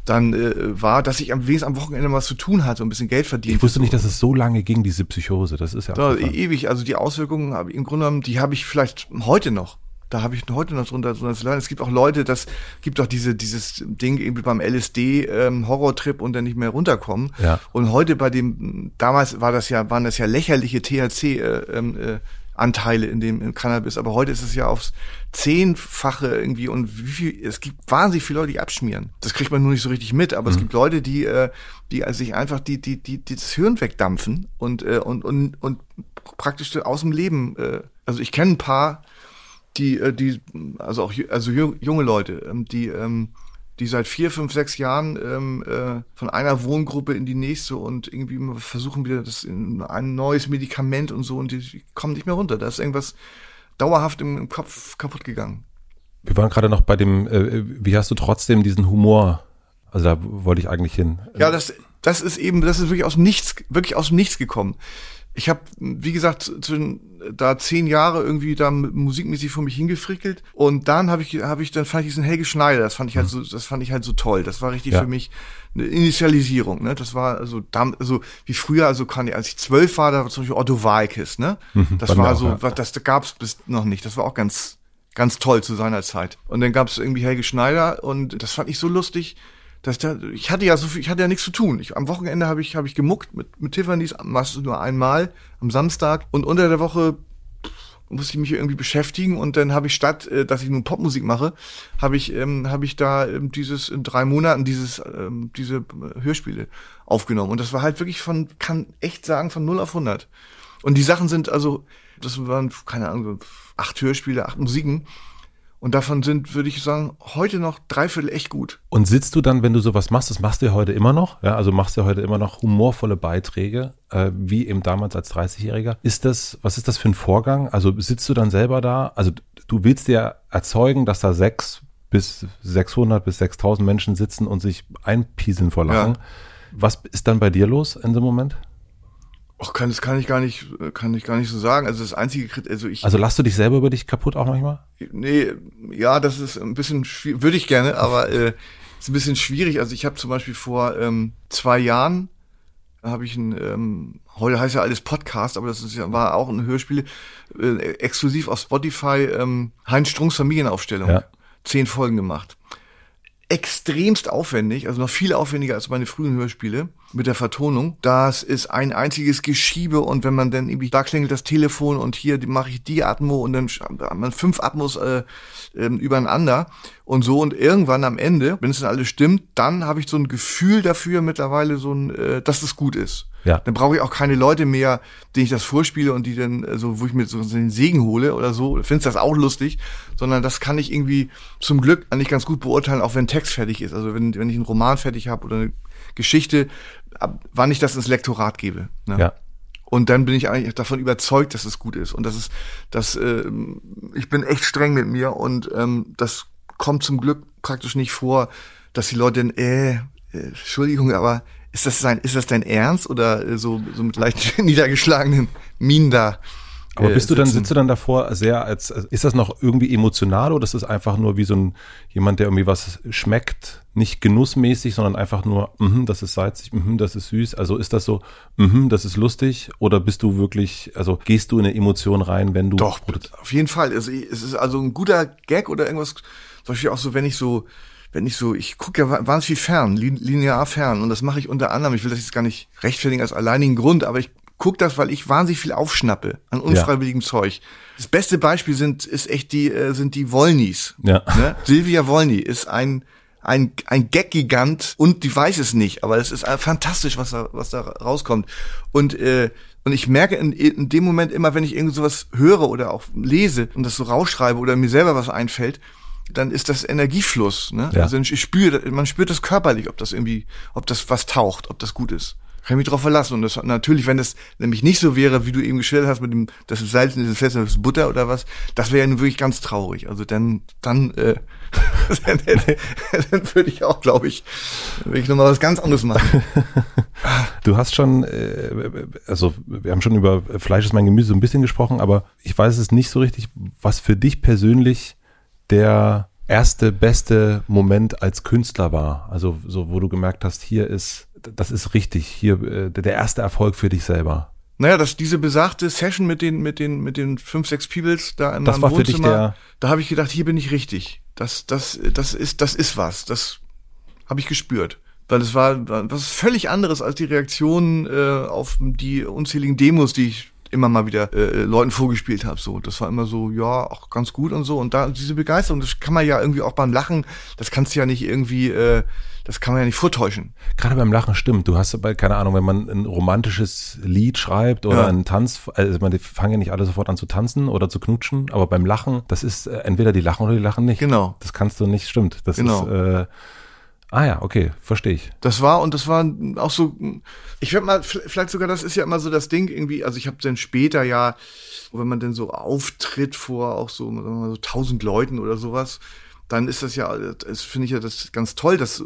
dann äh, war, dass ich am wenigstens am Wochenende was zu tun hatte und ein bisschen Geld verdient. Ich wusste nicht, dass es so lange ging, diese Psychose. Das ist ja so, ewig. Also die Auswirkungen habe ich im Grunde genommen, die habe ich vielleicht heute noch. Da habe ich heute noch drunter, drunter zu leiden. Es gibt auch Leute, das gibt auch diese, dieses Ding irgendwie beim LSD ähm, Horrortrip und dann nicht mehr runterkommen. Ja. Und heute bei dem, damals war das ja, waren das ja lächerliche THC äh, ähm, äh, Anteile in dem in Cannabis, aber heute ist es ja aufs zehnfache irgendwie und wie viel, es gibt wahnsinnig viele Leute, die abschmieren. Das kriegt man nur nicht so richtig mit, aber mhm. es gibt Leute, die, äh, die sich einfach die, die, die, die das Hirn wegdampfen und, äh, und, und, und praktisch aus dem Leben, äh, also ich kenne ein paar, die, äh, die, also auch also junge Leute, ähm, die, ähm, die seit vier, fünf, sechs Jahren ähm, äh, von einer Wohngruppe in die nächste und irgendwie versuchen wieder das in ein neues Medikament und so und die, kommen nicht mehr runter. Da ist irgendwas dauerhaft im, Kopf kaputt gegangen. Wir waren gerade noch bei dem, äh, wie hast du trotzdem diesen Humor? Also da wollte ich eigentlich hin. Ja, das, das ist eben, das ist wirklich aus dem Nichts, wirklich aus dem Nichts gekommen ich habe, wie gesagt, zwischen da zehn Jahre irgendwie da musikmäßig vor mich hingefrickelt und dann habe ich, habe ich, dann fand ich diesen Helge Schneider, das fand ich halt mhm. so, das fand ich halt so toll. Das war richtig ja. für mich eine Initialisierung, ne? Das war also, also wie früher, also kann ich, als ich zwölf war, da war zum Beispiel Otto Walkes, ne? Mhm, das war so, ja. das, das gab's bis noch nicht. Das war auch ganz, ganz toll zu seiner Zeit. Und dann gab's irgendwie Helge Schneider und das fand ich so lustig dass da, ich hatte ja so viel, ich hatte ja nichts zu tun. Ich, am Wochenende habe ich, habe ich gemuckt mit, mit Tiffany's, meistens nur einmal am Samstag und unter der Woche musste ich mich irgendwie beschäftigen und dann habe ich statt, äh, dass ich nun Popmusik mache, habe ich, ähm, habe ich da ähm, dieses in drei Monaten dieses, ähm, diese äh, Hörspiele aufgenommen und das war halt wirklich von, kann echt sagen, von 0 auf 100. Und die Sachen sind also, das waren keine Ahnung, acht Hörspiele, acht Musiken und davon sind, würde ich sagen, heute noch dreiviertel echt gut. Und sitzt du dann, wenn du sowas machst, das machst du ja heute immer noch, ja, also machst du heute immer noch humorvolle Beiträge, äh, wie eben damals als 30-Jähriger. Ist das, was ist das für ein Vorgang? Also sitzt du dann selber da? Also du willst ja erzeugen, dass da sechs bis 600 bis 6000 Menschen sitzen und sich einpieseln vor Lachen. Ja. Was ist dann bei dir los in dem Moment? Ach, kann, das kann ich gar nicht, kann ich gar nicht so sagen. Also das einzige, also ich. Also lasst du dich selber über dich kaputt auch manchmal? Nee, ja, das ist ein bisschen schwierig, würde ich gerne, aber äh, ist ein bisschen schwierig. Also ich habe zum Beispiel vor ähm, zwei Jahren habe ich ein, ähm, heute heißt ja alles Podcast, aber das ist, war auch ein Hörspiel, äh, exklusiv auf Spotify, ähm, Heinz Strunks Familienaufstellung. Ja. Zehn Folgen gemacht extremst aufwendig, also noch viel aufwendiger als meine frühen Hörspiele mit der Vertonung. Das ist ein einziges Geschiebe und wenn man dann irgendwie, da klingelt das Telefon und hier mache ich die Atmo und dann hat man fünf Atmos äh, äh, übereinander und so und irgendwann am Ende, wenn es dann alles stimmt, dann habe ich so ein Gefühl dafür mittlerweile so ein, äh, dass es gut ist. Ja. Dann brauche ich auch keine Leute mehr, denen ich das vorspiele und die dann, also wo ich mir so den Segen hole oder so, findest das auch lustig, sondern das kann ich irgendwie zum Glück eigentlich ganz gut beurteilen, auch wenn Text fertig ist. Also wenn, wenn ich einen Roman fertig habe oder eine Geschichte, ab, wann ich das ins Lektorat gebe. Ne? Ja. Und dann bin ich eigentlich davon überzeugt, dass es gut ist. Und das ist, das, äh, ich bin echt streng mit mir und ähm, das kommt zum Glück praktisch nicht vor, dass die Leute, äh, äh Entschuldigung, aber ist das dein, ist das dein Ernst oder äh, so, so mit leicht niedergeschlagenen Minen da? Aber bist du dann, sitzt du dann davor sehr als, ist das noch irgendwie emotional oder ist das einfach nur wie so ein, jemand, der irgendwie was schmeckt, nicht genussmäßig, sondern einfach nur, mhm, das ist salzig, mhm, das ist süß. Also ist das so, mhm, das ist lustig oder bist du wirklich, also gehst du in eine Emotion rein, wenn du. Doch, auf jeden Fall. Es ist also ein guter Gag oder irgendwas, zum Beispiel auch so, wenn ich so, wenn ich so, ich gucke ja wahnsinnig viel fern, linear fern und das mache ich unter anderem, ich will das jetzt gar nicht rechtfertigen als alleinigen Grund, aber ich gucke das, weil ich wahnsinnig viel aufschnappe an unfreiwilligem ja. Zeug. Das beste Beispiel sind, ist echt die, äh, sind die Wollnys. Ja. Ne? Silvia Wollny ist ein, ein, ein Gag-Gigant und die weiß es nicht, aber es ist fantastisch, was da, was da rauskommt. Und, äh, und ich merke in, in dem Moment immer, wenn ich irgend sowas höre oder auch lese und das so rausschreibe oder mir selber was einfällt, dann ist das Energiefluss. Ne? Ja. Also ich spüre, man spürt das körperlich, ob das irgendwie, ob das was taucht, ob das gut ist. Kann ich mich drauf verlassen. Und das natürlich, wenn das nämlich nicht so wäre, wie du eben geschildert hast, mit dem, das ist Salz, das ist Fest, das ist Butter oder was, das wäre ja nun wirklich ganz traurig. Also dann, dann, äh, dann würde ich auch, glaube ich, würde ich nochmal was ganz anderes machen. Du hast schon, äh, also wir haben schon über Fleisch ist mein Gemüse so ein bisschen gesprochen, aber ich weiß es nicht so richtig, was für dich persönlich der erste beste Moment als Künstler war. Also so, wo du gemerkt hast, hier ist, das ist richtig, hier äh, der erste Erfolg für dich selber. Naja, dass diese besagte Session mit den, mit den, mit den fünf, sechs Peoples da in das meinem war Wohnzimmer, für dich der, da habe ich gedacht, hier bin ich richtig. Das, das, das ist, das ist was. Das habe ich gespürt. Weil es war was völlig anderes als die Reaktionen äh, auf die unzähligen Demos, die ich immer mal wieder äh, Leuten vorgespielt habe. So, das war immer so, ja, auch ganz gut und so. Und da diese Begeisterung, das kann man ja irgendwie auch beim Lachen, das kannst du ja nicht irgendwie, äh, das kann man ja nicht vortäuschen. Gerade beim Lachen stimmt. Du hast bei, keine Ahnung, wenn man ein romantisches Lied schreibt oder Ja. einen Tanz, also man, die fangen ja nicht alle sofort an zu tanzen oder zu knutschen, aber beim Lachen, das ist äh, entweder die lachen oder die lachen nicht. Genau. Das kannst du nicht, stimmt. Das Genau. ist, äh, ah ja, okay, verstehe ich. Das war und das war auch so. Ich würde mal vielleicht sogar, das ist ja immer so das Ding irgendwie. Also ich habe dann später ja, wenn man denn so auftritt vor auch so, sagen wir mal so tausend Leuten oder sowas, dann ist das ja, das finde ich ja das ganz toll, dass äh,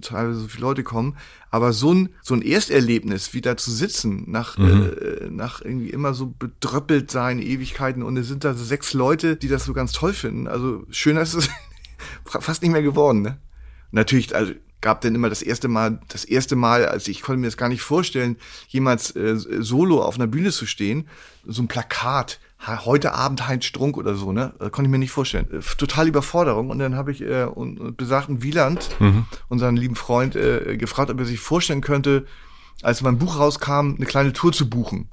teilweise so viele Leute kommen. Aber so ein so ein Ersterlebnis, wie da zu sitzen, nach äh, nach irgendwie immer so bedröppelt sein Ewigkeiten und es sind da so sechs Leute, die das so ganz toll finden. Also schöner ist es fast nicht mehr geworden, ne? natürlich, also gab denn immer das erste Mal, das erste Mal, also ich konnte mir das gar nicht vorstellen, jemals äh, solo auf einer Bühne zu stehen, so ein Plakat, heute Abend Heinz Strunk oder so, ne? Das konnte ich mir nicht vorstellen. Äh, Total Überforderung. Und dann habe ich äh, und, und besagten Wieland, unseren lieben Freund, äh, gefragt, ob er sich vorstellen könnte, als mein Buch rauskam, eine kleine Tour zu buchen.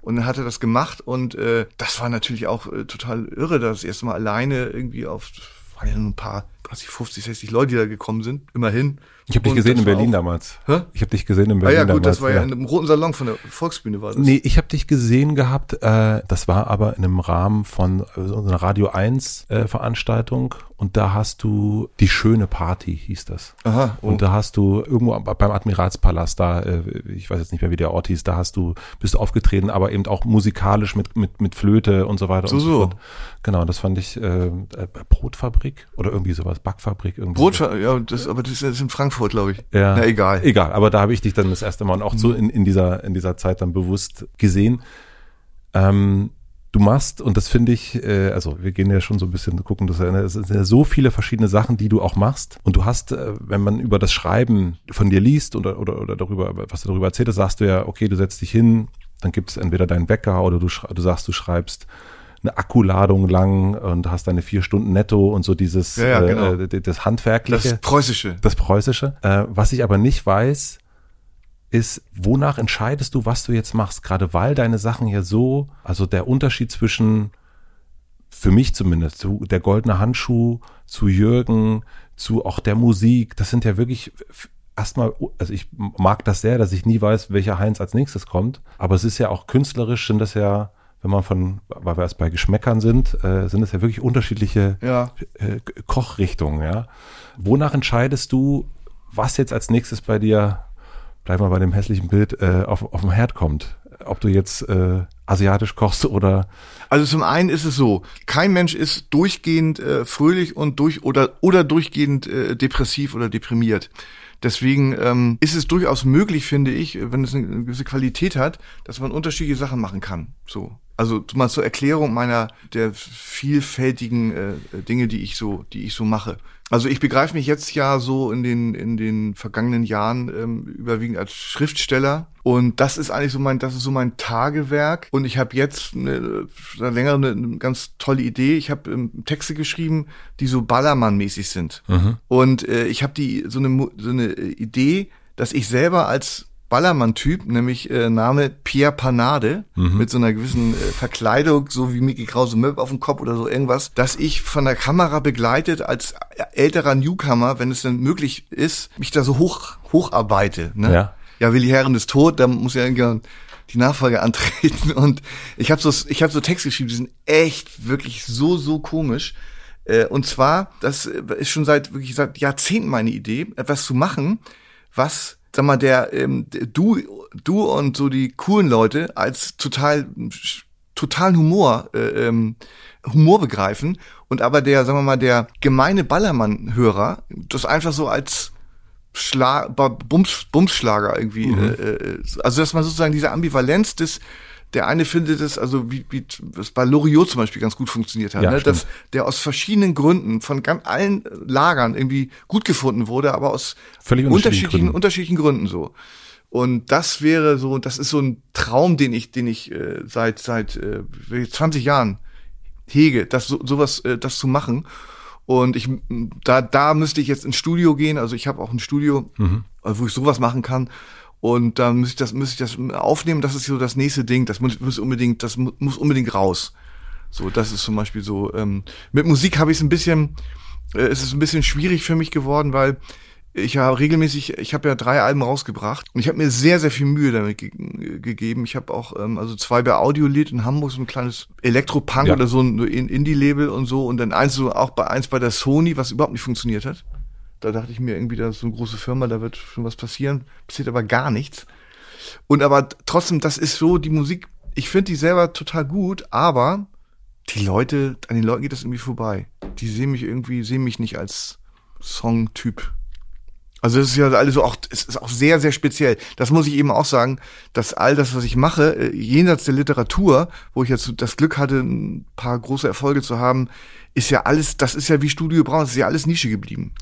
Und dann hat er das gemacht und äh, das war natürlich auch äh, total irre, das erste Mal alleine irgendwie auf, waren ja nur ein paar, weiß ich, 50, 60 Leute, die da gekommen sind, immerhin. Ich habe dich gesehen in Berlin auch- damals. Hä? Ich habe dich gesehen in Ah Berlin ja, gut, damals. das war ja, in einem roten Salon von der Volksbühne war das. Nee, ich habe dich gesehen gehabt, äh, das war aber in einem Rahmen von äh, so einer Radio 1 äh, Veranstaltung und da hast du die schöne Party hieß das. Aha, oh. Und da hast du irgendwo beim Admiralspalast da, äh, ich weiß jetzt nicht mehr, wie der Ort hieß, da hast du bist du aufgetreten, aber eben auch musikalisch mit mit mit Flöte und so weiter So, und so, so. fort. Genau, das fand ich äh, äh, Brotfabrik oder irgendwie sowas, Backfabrik irgendwie. Brot, ja, das, aber das ist in Frankfurt, glaube ich. Ja. Na, egal. Egal, aber da habe ich dich dann das erste Mal und auch so in, in, dieser, in dieser Zeit dann bewusst gesehen. Ähm, du machst, und das finde ich, äh, also wir gehen ja schon so ein bisschen gucken, dass es sind ja so viele verschiedene Sachen, die du auch machst. Und du hast, äh, wenn man über das Schreiben von dir liest oder, oder, oder darüber, was du darüber erzählst, sagst du ja, okay, du setzt dich hin, dann gibt es entweder deinen Wecker oder du, du sagst, du schreibst eine Akkuladung lang und hast deine vier Stunden netto und so dieses Ja, ja, genau. äh, äh, das Handwerkliche Das Preußische. das Preußische. Äh, was ich aber nicht weiß, ist, wonach entscheidest du, was du jetzt machst? Gerade weil deine Sachen ja so, also der Unterschied zwischen, für mich zumindest, zu der goldene Handschuh, zu Jürgen, zu auch der Musik, das sind ja wirklich erstmal, also ich mag das sehr, dass ich nie weiß, welcher Heinz als nächstes kommt, aber es ist ja auch künstlerisch, sind das ja, wenn man von, weil wir erst bei Geschmäckern sind, äh, sind es ja wirklich unterschiedliche Ja. äh, Kochrichtung, ja. Wonach entscheidest du, was jetzt als nächstes bei dir, bleib mal bei dem hässlichen Bild, äh, auf, auf dem Herd kommt? Ob du jetzt äh, asiatisch kochst oder Also zum einen ist es so, kein Mensch ist durchgehend äh, fröhlich und durch oder oder durchgehend äh, depressiv oder deprimiert. Deswegen ähm, ist es durchaus möglich, finde ich, wenn es eine gewisse Qualität hat, dass man unterschiedliche Sachen machen kann. So, also mal zur Erklärung meiner der vielfältigen äh, Dinge, die ich so, die ich so mache. Also ich begreife mich jetzt ja so in den in den vergangenen Jahren ähm, überwiegend als Schriftsteller und das ist eigentlich so mein das ist so mein Tagewerk und ich habe jetzt eine, seit länger eine, eine ganz tolle Idee. Ich habe ähm, Texte geschrieben, die so Ballermann-mäßig sind und äh, ich habe die so eine so eine Idee, dass ich selber als Ballermann-Typ, nämlich äh, Name Pierre Panade, mit so einer gewissen äh, Verkleidung, so wie Mickey Krause Möb auf dem Kopf oder so irgendwas, dass ich von der Kamera begleitet als älterer Newcomer, wenn es denn möglich ist, mich da so hoch hocharbeite. Ne? Ja. ja, Willi Herren ist tot, da muss ja irgendwann die Nachfolge antreten und ich habe so ich habe so Texte geschrieben, die sind echt wirklich so so komisch. Äh, Und zwar, das ist schon seit wirklich seit Jahrzehnten meine Idee, etwas zu machen, was sag mal der ähm, du du und so die coolen Leute als total totalen Humor, äh, ähm, Humor begreifen und aber der, sagen wir mal, der gemeine Ballermann-Hörer das einfach so als Schlag, Bums, Bumsschlager irgendwie, mhm. äh, äh also dass man sozusagen diese Ambivalenz des der eine findet es, also wie, wie es bei Loriot zum Beispiel ganz gut funktioniert hat, ja, ne? dass der aus verschiedenen Gründen von ganz allen Lagern irgendwie gut gefunden wurde, aber aus Völlig unterschiedlichen, Gründen. unterschiedlichen Gründen so. Und das wäre so, das ist so ein Traum, den ich, den ich äh, seit seit äh, 20 Jahren hege, das so, sowas, äh, das zu machen. Und ich, da, da müsste ich jetzt ins Studio gehen. Also ich habe auch ein Studio, mhm. wo ich sowas machen kann. Und dann muss ich das, muss ich das aufnehmen. Das ist so das nächste Ding. Das muss, muss unbedingt, das muss unbedingt raus. So, das ist zum Beispiel so. Ähm, mit Musik habe ich es ein bisschen, äh, es ist ein bisschen schwierig für mich geworden, weil ich habe regelmäßig, ich habe ja drei Alben rausgebracht und ich habe mir sehr, sehr viel Mühe damit ge gegeben. Ich habe auch ähm, also zwei bei Audiolied in Hamburg, so ein kleines Elektropunk ja. oder so ein Indie-Label und so und dann eins so auch bei eins bei der Sony, was überhaupt nicht funktioniert hat. Da dachte ich mir irgendwie, da ist so eine große Firma, da wird schon was passieren. Passiert aber gar nichts. Und aber trotzdem, das ist so, die Musik, ich finde die selber total gut, aber die Leute, an den Leuten geht das irgendwie vorbei. Die sehen mich irgendwie, sehen mich nicht als Songtyp. Also es ist ja alles so auch, es ist auch sehr, sehr speziell. Das muss ich eben auch sagen, dass all das, was ich mache, äh, jenseits der Literatur, wo ich jetzt das Glück hatte, ein paar große Erfolge zu haben, ist ja alles, das ist ja wie Studio Braun, das ist ja alles Nische geblieben.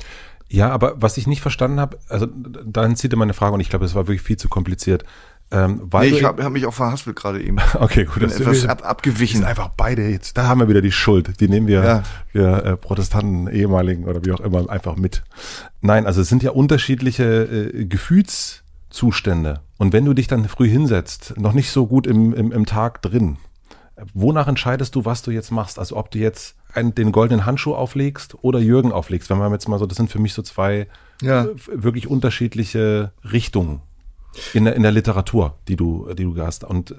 Ja, aber was ich nicht verstanden habe, also dahin zieht meine Frage und ich glaube, es war wirklich viel zu kompliziert. Ähm, weil nee, ich habe hab mich auch verhaspelt gerade eben. okay, gut. Das etwas ab, abgewichen. Ist einfach beide jetzt. Da haben wir wieder die Schuld. Die nehmen wir, ja. wir äh, Protestanten, ehemaligen oder wie auch immer, einfach mit. Nein, also es sind ja unterschiedliche äh, Gefühlszustände. Und wenn du dich dann früh hinsetzt, noch nicht so gut im, im, im Tag drin, wonach entscheidest du, was du jetzt machst? Also ob du jetzt einen, den goldenen Handschuh auflegst oder Jürgen auflegst. Wenn man jetzt mal so, das sind für mich so zwei ja. Äh, wirklich unterschiedliche Richtungen in der, in der Literatur, die du, die du hast. Und äh,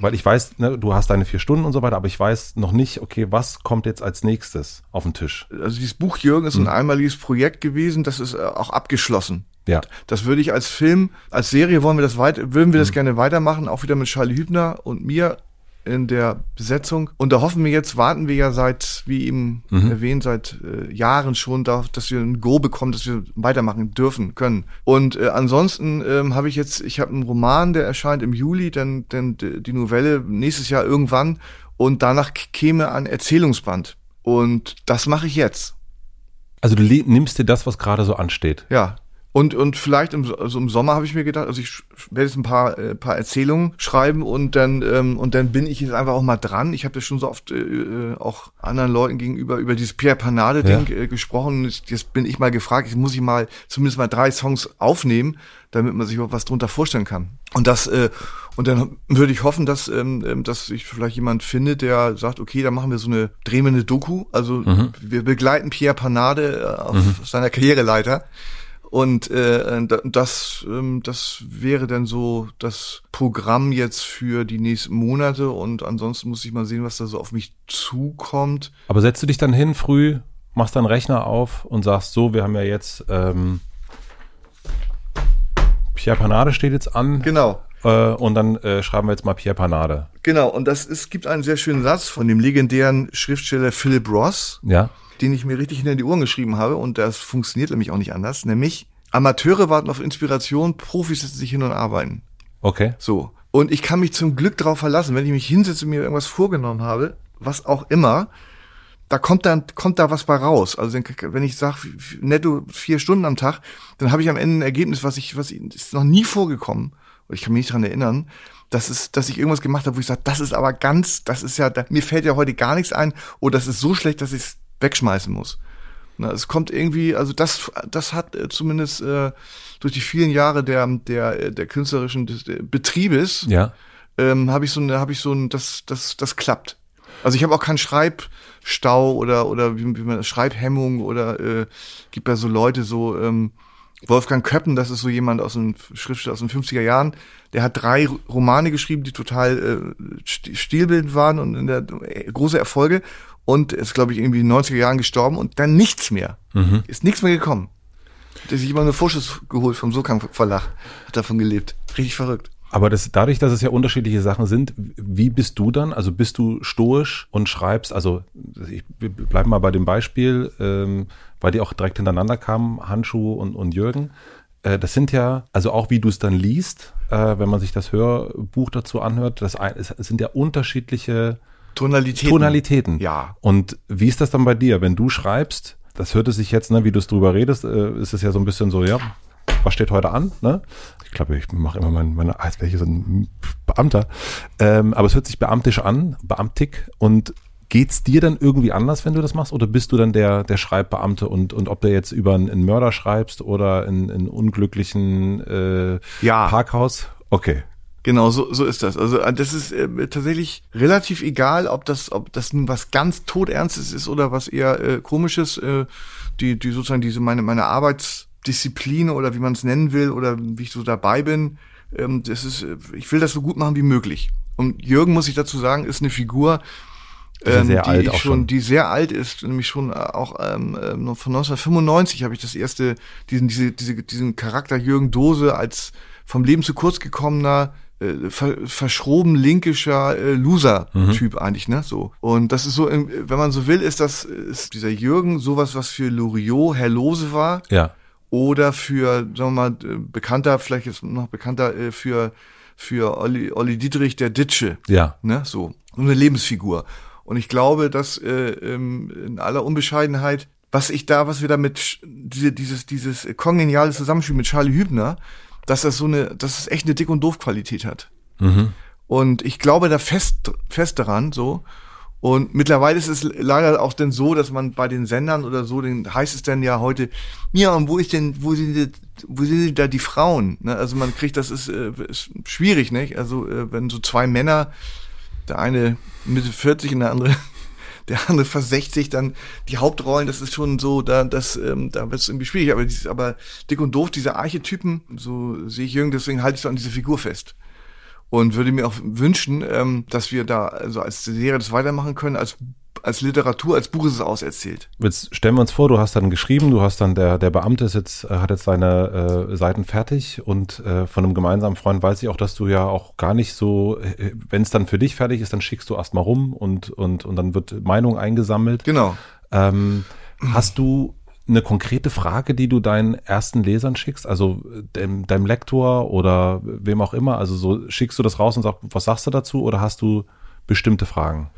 weil ich weiß, ne, du hast deine vier Stunden und so weiter, aber ich weiß noch nicht, okay, was kommt jetzt als nächstes auf den Tisch? Also dieses Buch Jürgen ist hm. ein einmaliges Projekt gewesen, das ist äh, auch abgeschlossen. Ja. Das würde ich als Film, als Serie wollen wir das weiter, würden wir das hm. gerne weitermachen, auch wieder mit Charlie Hübner und mir in der Besetzung. Und da hoffen wir jetzt, warten wir ja seit, wie eben mhm. erwähnt, seit äh, Jahren schon darauf, dass wir ein Go bekommen, dass wir weitermachen dürfen, können. Und äh, ansonsten ähm, habe ich jetzt, ich habe einen Roman, der erscheint im Juli, dann, dann die Novelle nächstes Jahr irgendwann und danach käme ein Erzählungsband. Und das mache ich jetzt. Also du nimmst dir das, was gerade so ansteht. Ja. Und, und vielleicht im, also im Sommer habe ich mir gedacht, also ich werde jetzt ein paar, äh, paar Erzählungen schreiben und dann, ähm, und dann bin ich jetzt einfach auch mal dran. Ich habe ja schon so oft äh, äh auch anderen Leuten gegenüber über dieses Pierre Panade-Ding ja. äh, gesprochen. Jetzt, jetzt bin ich mal gefragt, jetzt muss ich mal zumindest mal drei Songs aufnehmen, damit man sich auch was drunter vorstellen kann. Und das, äh, und dann würde ich hoffen, dass, ähm, ähm dass sich vielleicht jemand findet, der sagt, okay, dann machen wir so eine drehende Doku. Also mhm. wir begleiten Pierre Panade äh, auf mhm. seiner Karriereleiter. Und äh, das, ähm, das wäre dann so das Programm jetzt für die nächsten Monate. Und ansonsten muss ich mal sehen, was da so auf mich zukommt. Aber setzt du dich dann hin früh, machst deinen Rechner auf und sagst so, wir haben ja jetzt ähm, Pierre Panade steht jetzt an. Genau. Äh, und dann äh, schreiben wir jetzt mal Pierre Panade. Genau, und das ist, gibt einen sehr schönen Satz von dem legendären Schriftsteller Philip Ross. Ja den ich mir richtig hinter die Ohren geschrieben habe und das funktioniert nämlich auch nicht anders, nämlich Amateure warten auf Inspiration, Profis setzen sich hin und arbeiten. Okay. So. Und ich kann mich zum Glück darauf verlassen, wenn ich mich hinsetze und mir irgendwas vorgenommen habe, was auch immer, da kommt dann kommt da was bei raus. Also wenn ich sage netto vier Stunden am Tag, dann habe ich am Ende ein Ergebnis, was ich was ich, ist noch nie vorgekommen. Und ich kann mich nicht dran erinnern, dass es, dass ich irgendwas gemacht habe, wo ich sage, das ist aber ganz, das ist ja, mir fällt ja heute gar nichts ein. Oder das ist so schlecht, dass ich es wegschmeißen muss. Na, es kommt irgendwie, also das, das hat äh, zumindest äh, durch die vielen Jahre der der der künstlerischen des, der Betriebes, ja. ähm, habe ich so eine, habe ich so ein, das das das klappt. Also ich habe auch keinen Schreibstau oder oder wie, wie man Schreibhemmung oder äh, gibt ja so Leute so ähm, Wolfgang Köppen, das ist so jemand aus dem Schriftsteller aus den 50er Jahren, der hat drei Romane geschrieben, die total äh, stilbildend waren und in der äh, große Erfolge und ist, glaube ich, irgendwie in den 90er Jahren gestorben und dann nichts mehr. Mhm. Ist nichts mehr gekommen. Der sich immer nur Vorschuss geholt vom Sokam Verlag, hat davon gelebt. Richtig verrückt. Aber das, dadurch, dass es ja unterschiedliche Sachen sind, wie bist du dann? Also bist du stoisch und schreibst, also ich bleib mal bei dem Beispiel, ähm, weil die auch direkt hintereinander kamen, Handschuh und, und Jürgen. Äh, das sind ja, also auch wie du es dann liest, äh, wenn man sich das Hörbuch dazu anhört, das ein, es sind ja unterschiedliche Tonalitäten. Tonalitäten. Ja. Und wie ist das dann bei dir, wenn du schreibst? Das hörte sich jetzt, ne, wie du es drüber redest, äh, ist es ja so ein bisschen so, ja, was steht heute an? Ne? Ich glaube, ich mache immer meine, meine als wäre ich so ein Beamter. Ähm, aber es hört sich beamtisch an, beamtig. Und geht's dir dann irgendwie anders, wenn du das machst? Oder bist du dann der, der Schreibbeamte und, und ob du jetzt über einen, einen Mörder schreibst oder in, in unglücklichen äh, Ja. Parkhaus? Okay. Genau, so, so ist das. Also äh, das ist äh, tatsächlich relativ egal, ob das, ob das nun was ganz todernstes ist oder was eher äh, komisches. Äh, die, die sozusagen diese meine meine Arbeitsdisziplin oder wie man es nennen will oder wie ich so dabei bin. Ähm, das ist, äh, ich will das so gut machen wie möglich. Und Jürgen muss ich dazu sagen, ist eine Figur, ähm, sehr die alt ich schon, schon. die sehr alt ist, nämlich schon äh, auch ähm, ähm, von 1995 habe ich das erste, diesen, diese, diese, diesen Charakter Jürgen Dose als vom Leben zu kurz gekommener, äh, ver, verschroben linkischer äh, Loser-Typ eigentlich, ne? So. Und das ist so, wenn man so will, ist das, ist dieser Jürgen sowas, was für Loriot Herr Lose war Ja. oder für, sagen wir mal, bekannter, vielleicht ist noch bekannter äh, für, für Olli, Olli Dietrich der Ditsche Ja. ne, so, so eine Lebensfigur. Und ich glaube, dass äh, ähm, in aller Unbescheidenheit, was ich da, was wir da mit diese, dieses dieses kongeniale Zusammenspiel mit Charlie Hübner, dass das so eine, dass es echt eine dick und doof Qualität hat. Mhm. Und ich glaube da fest fest daran, so. Und mittlerweile ist es leider auch denn so, dass man bei den Sendern oder so, den heißt es dann ja heute, ja, und wo ist denn, wo sind, die- wo sind denn da die Frauen? Ne? Also man kriegt, das ist, äh, ist schwierig, nicht? Also äh, wenn so zwei Männer, der eine Mitte 40 und der andere, der andere fast 60, dann die Hauptrollen, das ist schon so, da, das, ähm, da wird es irgendwie schwierig. Aber, dieses, aber dick und doof, diese Archetypen, so sehe ich Jürgen, deswegen halte ich so an diese Figur fest und würde mir auch wünschen, ähm, dass wir da also als Serie das weitermachen können, als als Literatur, als Buch ist es auserzählt. Jetzt stellen wir uns vor, du hast dann geschrieben, du hast dann der der Beamte ist jetzt äh, hat jetzt seine äh, Seiten fertig und äh, von einem gemeinsamen Freund weiß ich auch, dass du ja auch gar nicht so, wenn es dann für dich fertig ist, dann schickst du erstmal rum und und und dann wird Meinung eingesammelt. Genau. Ähm, hast du eine konkrete Frage, die du deinen ersten Lesern schickst, also dem, deinem Lektor oder wem auch immer? Also so schickst du das raus und sagst, was sagst du dazu oder hast du bestimmte Fragen?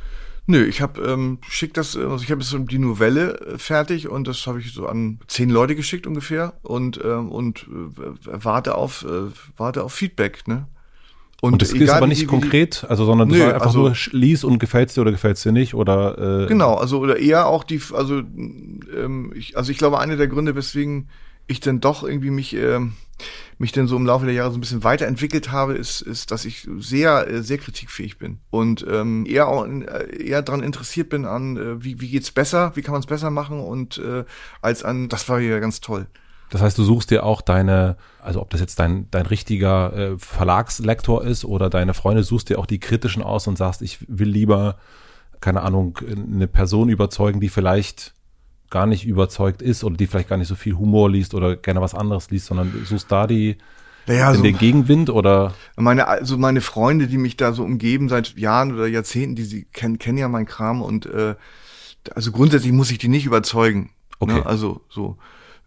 Nö, ich habe ähm, schick das, also ich habe jetzt so die Novelle äh, fertig und das habe ich so an zehn Leute geschickt ungefähr und ähm, und äh, warte auf äh, warte auf Feedback, ne? Und das ist aber nicht wie konkret, also sondern du Nö, sagst einfach also- nur lies und gefällt's dir oder gefällt's dir nicht oder äh, Genau, also oder eher auch die, also ähm, ich, also ich glaube, einer der Gründe, weswegen ich dann doch irgendwie mich ähm, mich dann so im Laufe der Jahre so ein bisschen weiterentwickelt habe, ist, ist, dass ich sehr, äh, sehr kritikfähig bin und ähm, eher auch äh, eher daran interessiert bin an, äh, wie, wie geht's besser, wie kann man es besser machen und äh, als an, das war ja ganz toll. Das heißt, du suchst dir auch deine, also ob das jetzt dein, dein richtiger äh, Verlagslektor ist oder deine Freunde, suchst dir auch die kritischen aus und sagst, ich will lieber, keine Ahnung, eine Person überzeugen, die vielleicht gar nicht überzeugt ist oder die vielleicht gar nicht so viel Humor liest oder gerne was anderes liest, sondern suchst da die Naja, in so, den Gegenwind oder meine, also meine Freunde, die mich da so umgeben seit Jahren oder Jahrzehnten, die sie kennen, kennen ja meinen Kram und äh, also grundsätzlich muss ich die nicht überzeugen. Okay. Ne? Also so.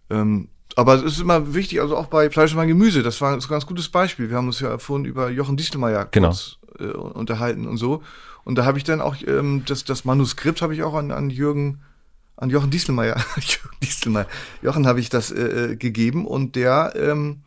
Ähm, aber es ist immer wichtig, also auch bei Fleisch und mein Gemüse, das war ein ganz gutes Beispiel. Wir haben uns ja vorhin über Jochen Distelmeier Genau. kurz äh, unterhalten und so. Und da habe ich dann auch ähm, das, das Manuskript habe ich auch an, an Jürgen, an Jochen Distelmeier, Jürgen Distelmeier, Jochen habe ich das äh, äh, gegeben und der ähm,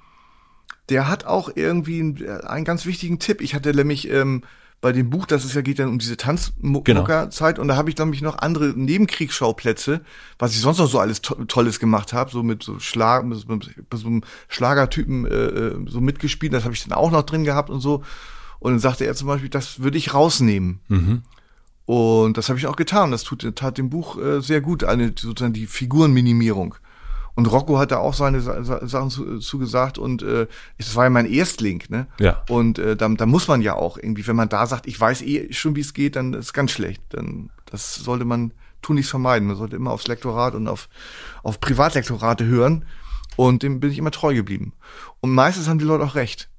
der hat auch irgendwie einen, einen ganz wichtigen Tipp. Ich hatte nämlich ähm, bei dem Buch, das ist ja geht dann um diese Genau. Tanzmuckerzeit und da habe ich nämlich noch andere Nebenkriegsschauplätze, was ich sonst noch so alles to Tolles gemacht habe, so mit so Schlag, mit, so- mit so einem Schlagertypen äh, äh, so mitgespielt, das habe ich dann auch noch drin gehabt und so. Und dann sagte er zum Beispiel, das würde ich rausnehmen. mhm. Und das habe ich auch getan. Das tut, tat dem Buch äh, sehr gut, eine sozusagen die Figurenminimierung. Und Rocco hat da auch seine Sa Sa Sachen zu, zu gesagt und äh, das war ja mein Erstling, ne? Ja. Und äh, da, da muss man ja auch irgendwie, wenn man da sagt, ich weiß eh schon, wie es geht, dann ist ganz schlecht. Dann das sollte man tunlichst vermeiden. Man sollte immer aufs Lektorat und auf auf Privatlektorate hören. Und dem bin ich immer treu geblieben. Und meistens haben die Leute auch recht.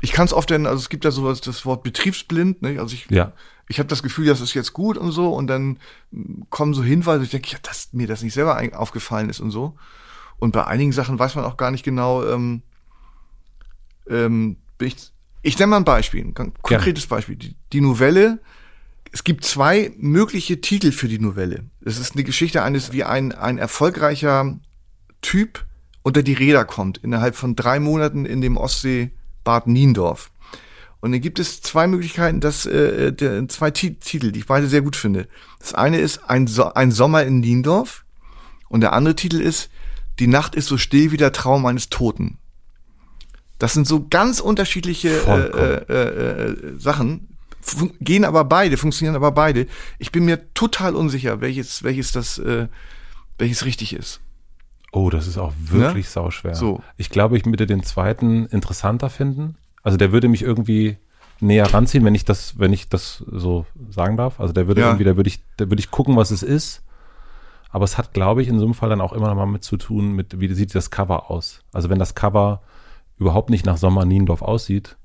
ich kann es oft denn, also es gibt ja sowas, das Wort betriebsblind, ne? Also ich, Ja. Ich habe das Gefühl, das ist jetzt gut und so und dann mm, kommen so Hinweise, ich denke, ja, dass mir das nicht selber aufgefallen ist und so. Und bei einigen Sachen weiß man auch gar nicht genau, ähm, ähm, bin ich, ich nenne mal ein Beispiel, ein konkretes Beispiel. Die, die Novelle, es gibt zwei mögliche Titel für die Novelle. Es ist eine Geschichte eines, wie ein, ein erfolgreicher Typ unter die Räder kommt, innerhalb von drei Monaten in dem Ostseebad Niendorf. Und dann gibt es zwei Möglichkeiten, dass äh, der, zwei Ti- Titel, die ich beide sehr gut finde. Das eine ist ein, so ein Sommer in Niendorf und der andere Titel ist Die Nacht ist so still wie der Traum eines Toten. Das sind so ganz unterschiedliche äh, äh, äh, äh, Sachen, fun gehen aber beide, funktionieren aber beide. Ich bin mir total unsicher, welches welches das äh, welches richtig ist. Oh, das ist auch wirklich sauschwer. So. Ich glaube, ich würde den zweiten interessanter finden. Also der würde mich irgendwie näher ranziehen, wenn ich das, wenn ich das so sagen darf. Also der würde Ja. irgendwie, da würde ich, da würde ich gucken, was es ist. Aber es hat, glaube ich, in so einem Fall dann auch immer noch mal mit zu tun, mit wie sieht das Cover aus. Also wenn das Cover überhaupt nicht nach Sommer Niendorf aussieht.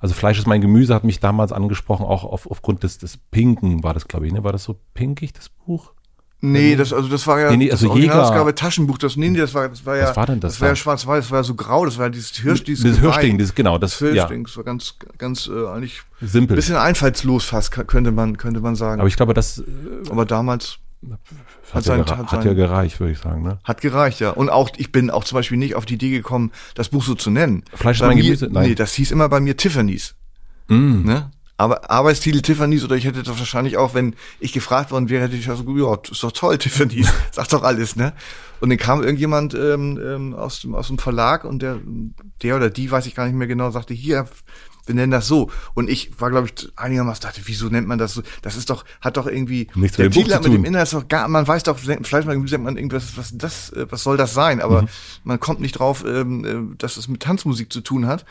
Also Fleisch ist mein Gemüse hat mich damals angesprochen, auch auf, aufgrund des, des Pinken war das, glaube ich, ne? War das so pinkig, das Buch? Nee, das also das war ja Nee, nee, also das Originalausgabe Taschenbuch, das nee, nee, das war das war ja Was war denn das das war ja schwarz-weiß, das war ja so grau, das war ja dieses Hirsch, dieses Dieses. Hirschding, dieses, genau, das, das ja, Hirschding, das war ganz ganz äh, eigentlich ein simpel. bisschen einfallslos fast könnte man könnte man sagen. Aber ich glaube, das äh, Aber damals hat, sein- ja, gera- hat hat sein- ja gereicht, würde ich sagen. Ne? hat gereicht, ja. Und auch ich bin auch zum Beispiel nicht auf die Idee gekommen, das Buch so zu nennen. Fleisch mein Gemüse? Nein. Nee, das hieß immer bei mir Tiffany's. Mm. Ne? Aber Arbeitstitel Tiffany's oder ich hätte das wahrscheinlich auch, wenn ich gefragt worden wäre, hätte ich gesagt, ja, ist doch toll, Tiffany's, sagt doch alles, ne? Und dann kam irgendjemand ähm, ähm, aus, dem, aus dem Verlag und der, der oder die, weiß ich gar nicht mehr genau, sagte, hier, wir nennen das so. Und ich war, glaube ich, einigermaßen dachte, wieso nennt man das so? Das ist doch, hat doch irgendwie, Nichts der mit dem Buch Titel hat mit dem. Inhalt ist doch gar, man weiß doch, vielleicht mal sagt man irgendwas, was das, äh, was soll das sein? Aber Mhm. man kommt nicht drauf, ähm, äh, dass es mit Tanzmusik zu tun hat.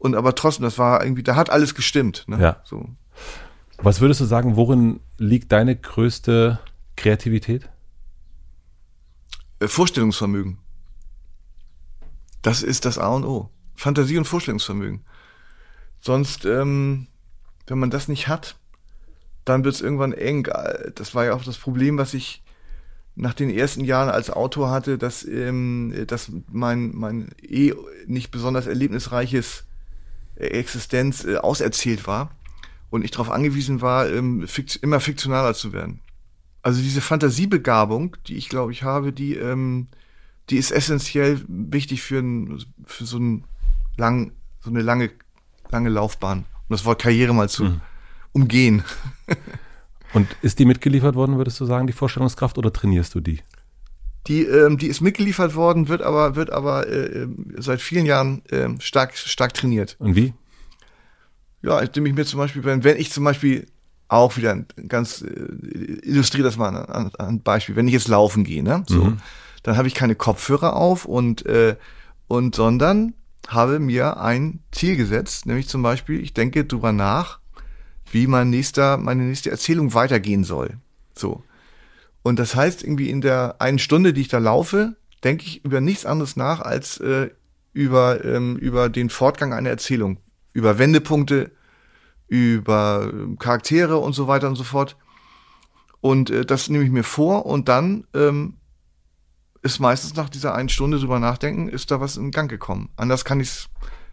Und aber trotzdem, das war irgendwie, da hat alles gestimmt. Ne? Ja. So. Was würdest du sagen, worin liegt deine größte Kreativität? Äh, Vorstellungsvermögen. Das ist das A und O. Fantasie und Vorstellungsvermögen. Sonst, ähm, wenn man das nicht hat, dann wird es irgendwann eng. Äh, Das war ja auch das Problem, was ich nach den ersten Jahren als Autor hatte, dass, ähm, dass mein, mein eh nicht besonders erlebnisreiches Existenz äh, auserzählt war und ich darauf angewiesen war, ähm, fikt immer fiktionaler zu werden. Also diese Fantasiebegabung, die ich glaube ich habe, die, ähm, die ist essentiell wichtig für, ein, für so, ein lang, so eine lange, lange Laufbahn. Um das Wort Karriere mal zu Mhm. umgehen. Und ist die mitgeliefert worden, würdest du sagen, die Vorstellungskraft, oder trainierst du die? Die, ähm, die ist mitgeliefert worden, wird aber, wird aber äh, ähm, seit vielen Jahren ähm, stark, stark trainiert. Und wie? Ja, indem ich mir zum Beispiel, wenn, wenn ich zum Beispiel auch wieder ganz äh, illustriere das mal an, an, an ein Beispiel, wenn ich jetzt laufen gehe, ne, so, Mhm. dann habe ich keine Kopfhörer auf und äh, und sondern habe mir ein Ziel gesetzt, nämlich zum Beispiel, ich denke drüber nach, wie mein nächster, meine nächste Erzählung weitergehen soll. So. Und das heißt, irgendwie in der einen Stunde, die ich da laufe, denke ich über nichts anderes nach als äh, über, ähm, über den Fortgang einer Erzählung, über Wendepunkte, über ähm, Charaktere und so weiter und so fort. Und äh, das nehme ich mir vor und dann ähm, ist meistens nach dieser einen Stunde drüber nachdenken, ist da was in Gang gekommen. Anders kann ich es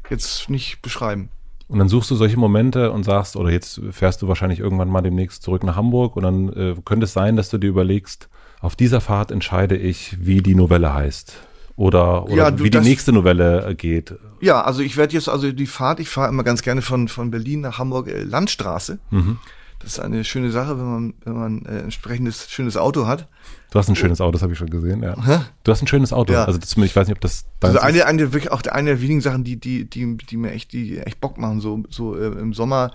jetzt nicht beschreiben. Und dann suchst du solche Momente und sagst, oder jetzt fährst du wahrscheinlich irgendwann mal demnächst zurück nach Hamburg und dann äh, könnte es sein, dass du dir überlegst, auf dieser Fahrt entscheide ich, wie die Novelle heißt. Oder, oder Ja, du, wie die nächste Novelle äh, geht. Ja, also ich werde jetzt also die Fahrt, ich fahre immer ganz gerne von, von Berlin nach Hamburg äh, Landstraße. Mhm. Das ist eine schöne Sache, wenn man, wenn man äh, entsprechendes schönes Auto hat. Du hast ein schönes Auto, das habe ich schon gesehen, ja. Du hast ein schönes Auto. Ja. Also das, ich weiß nicht, ob das deins Also ist. eine, eine wirklich auch eine der wenigen Sachen, die, die, die, die mir echt, die echt Bock machen, so, so äh, im Sommer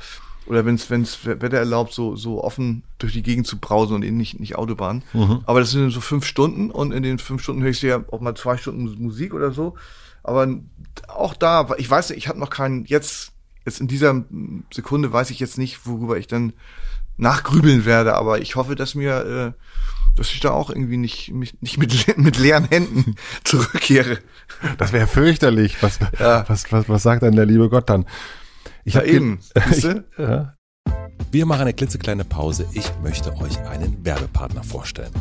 oder wenn es Wetter erlaubt, so, so offen durch die Gegend zu brausen und eben nicht, nicht Autobahn. Mhm. Aber das sind so fünf Stunden und in den fünf Stunden höre ich ja auch mal zwei Stunden Musik oder so. Aber auch da, ich weiß nicht, ich habe noch keinen, jetzt, jetzt in dieser Sekunde weiß ich jetzt nicht, worüber ich dann nachgrübeln werde, aber ich hoffe, dass mir, äh, dass ich da auch irgendwie nicht, mich, nicht mit, mit leeren Händen zurückkehre. Das wäre fürchterlich. Was, Ja. was, was, was sagt dann der liebe Gott dann? Ich habe eben. Ich, ja. Wir machen eine klitzekleine Pause. Ich möchte euch einen Werbepartner vorstellen.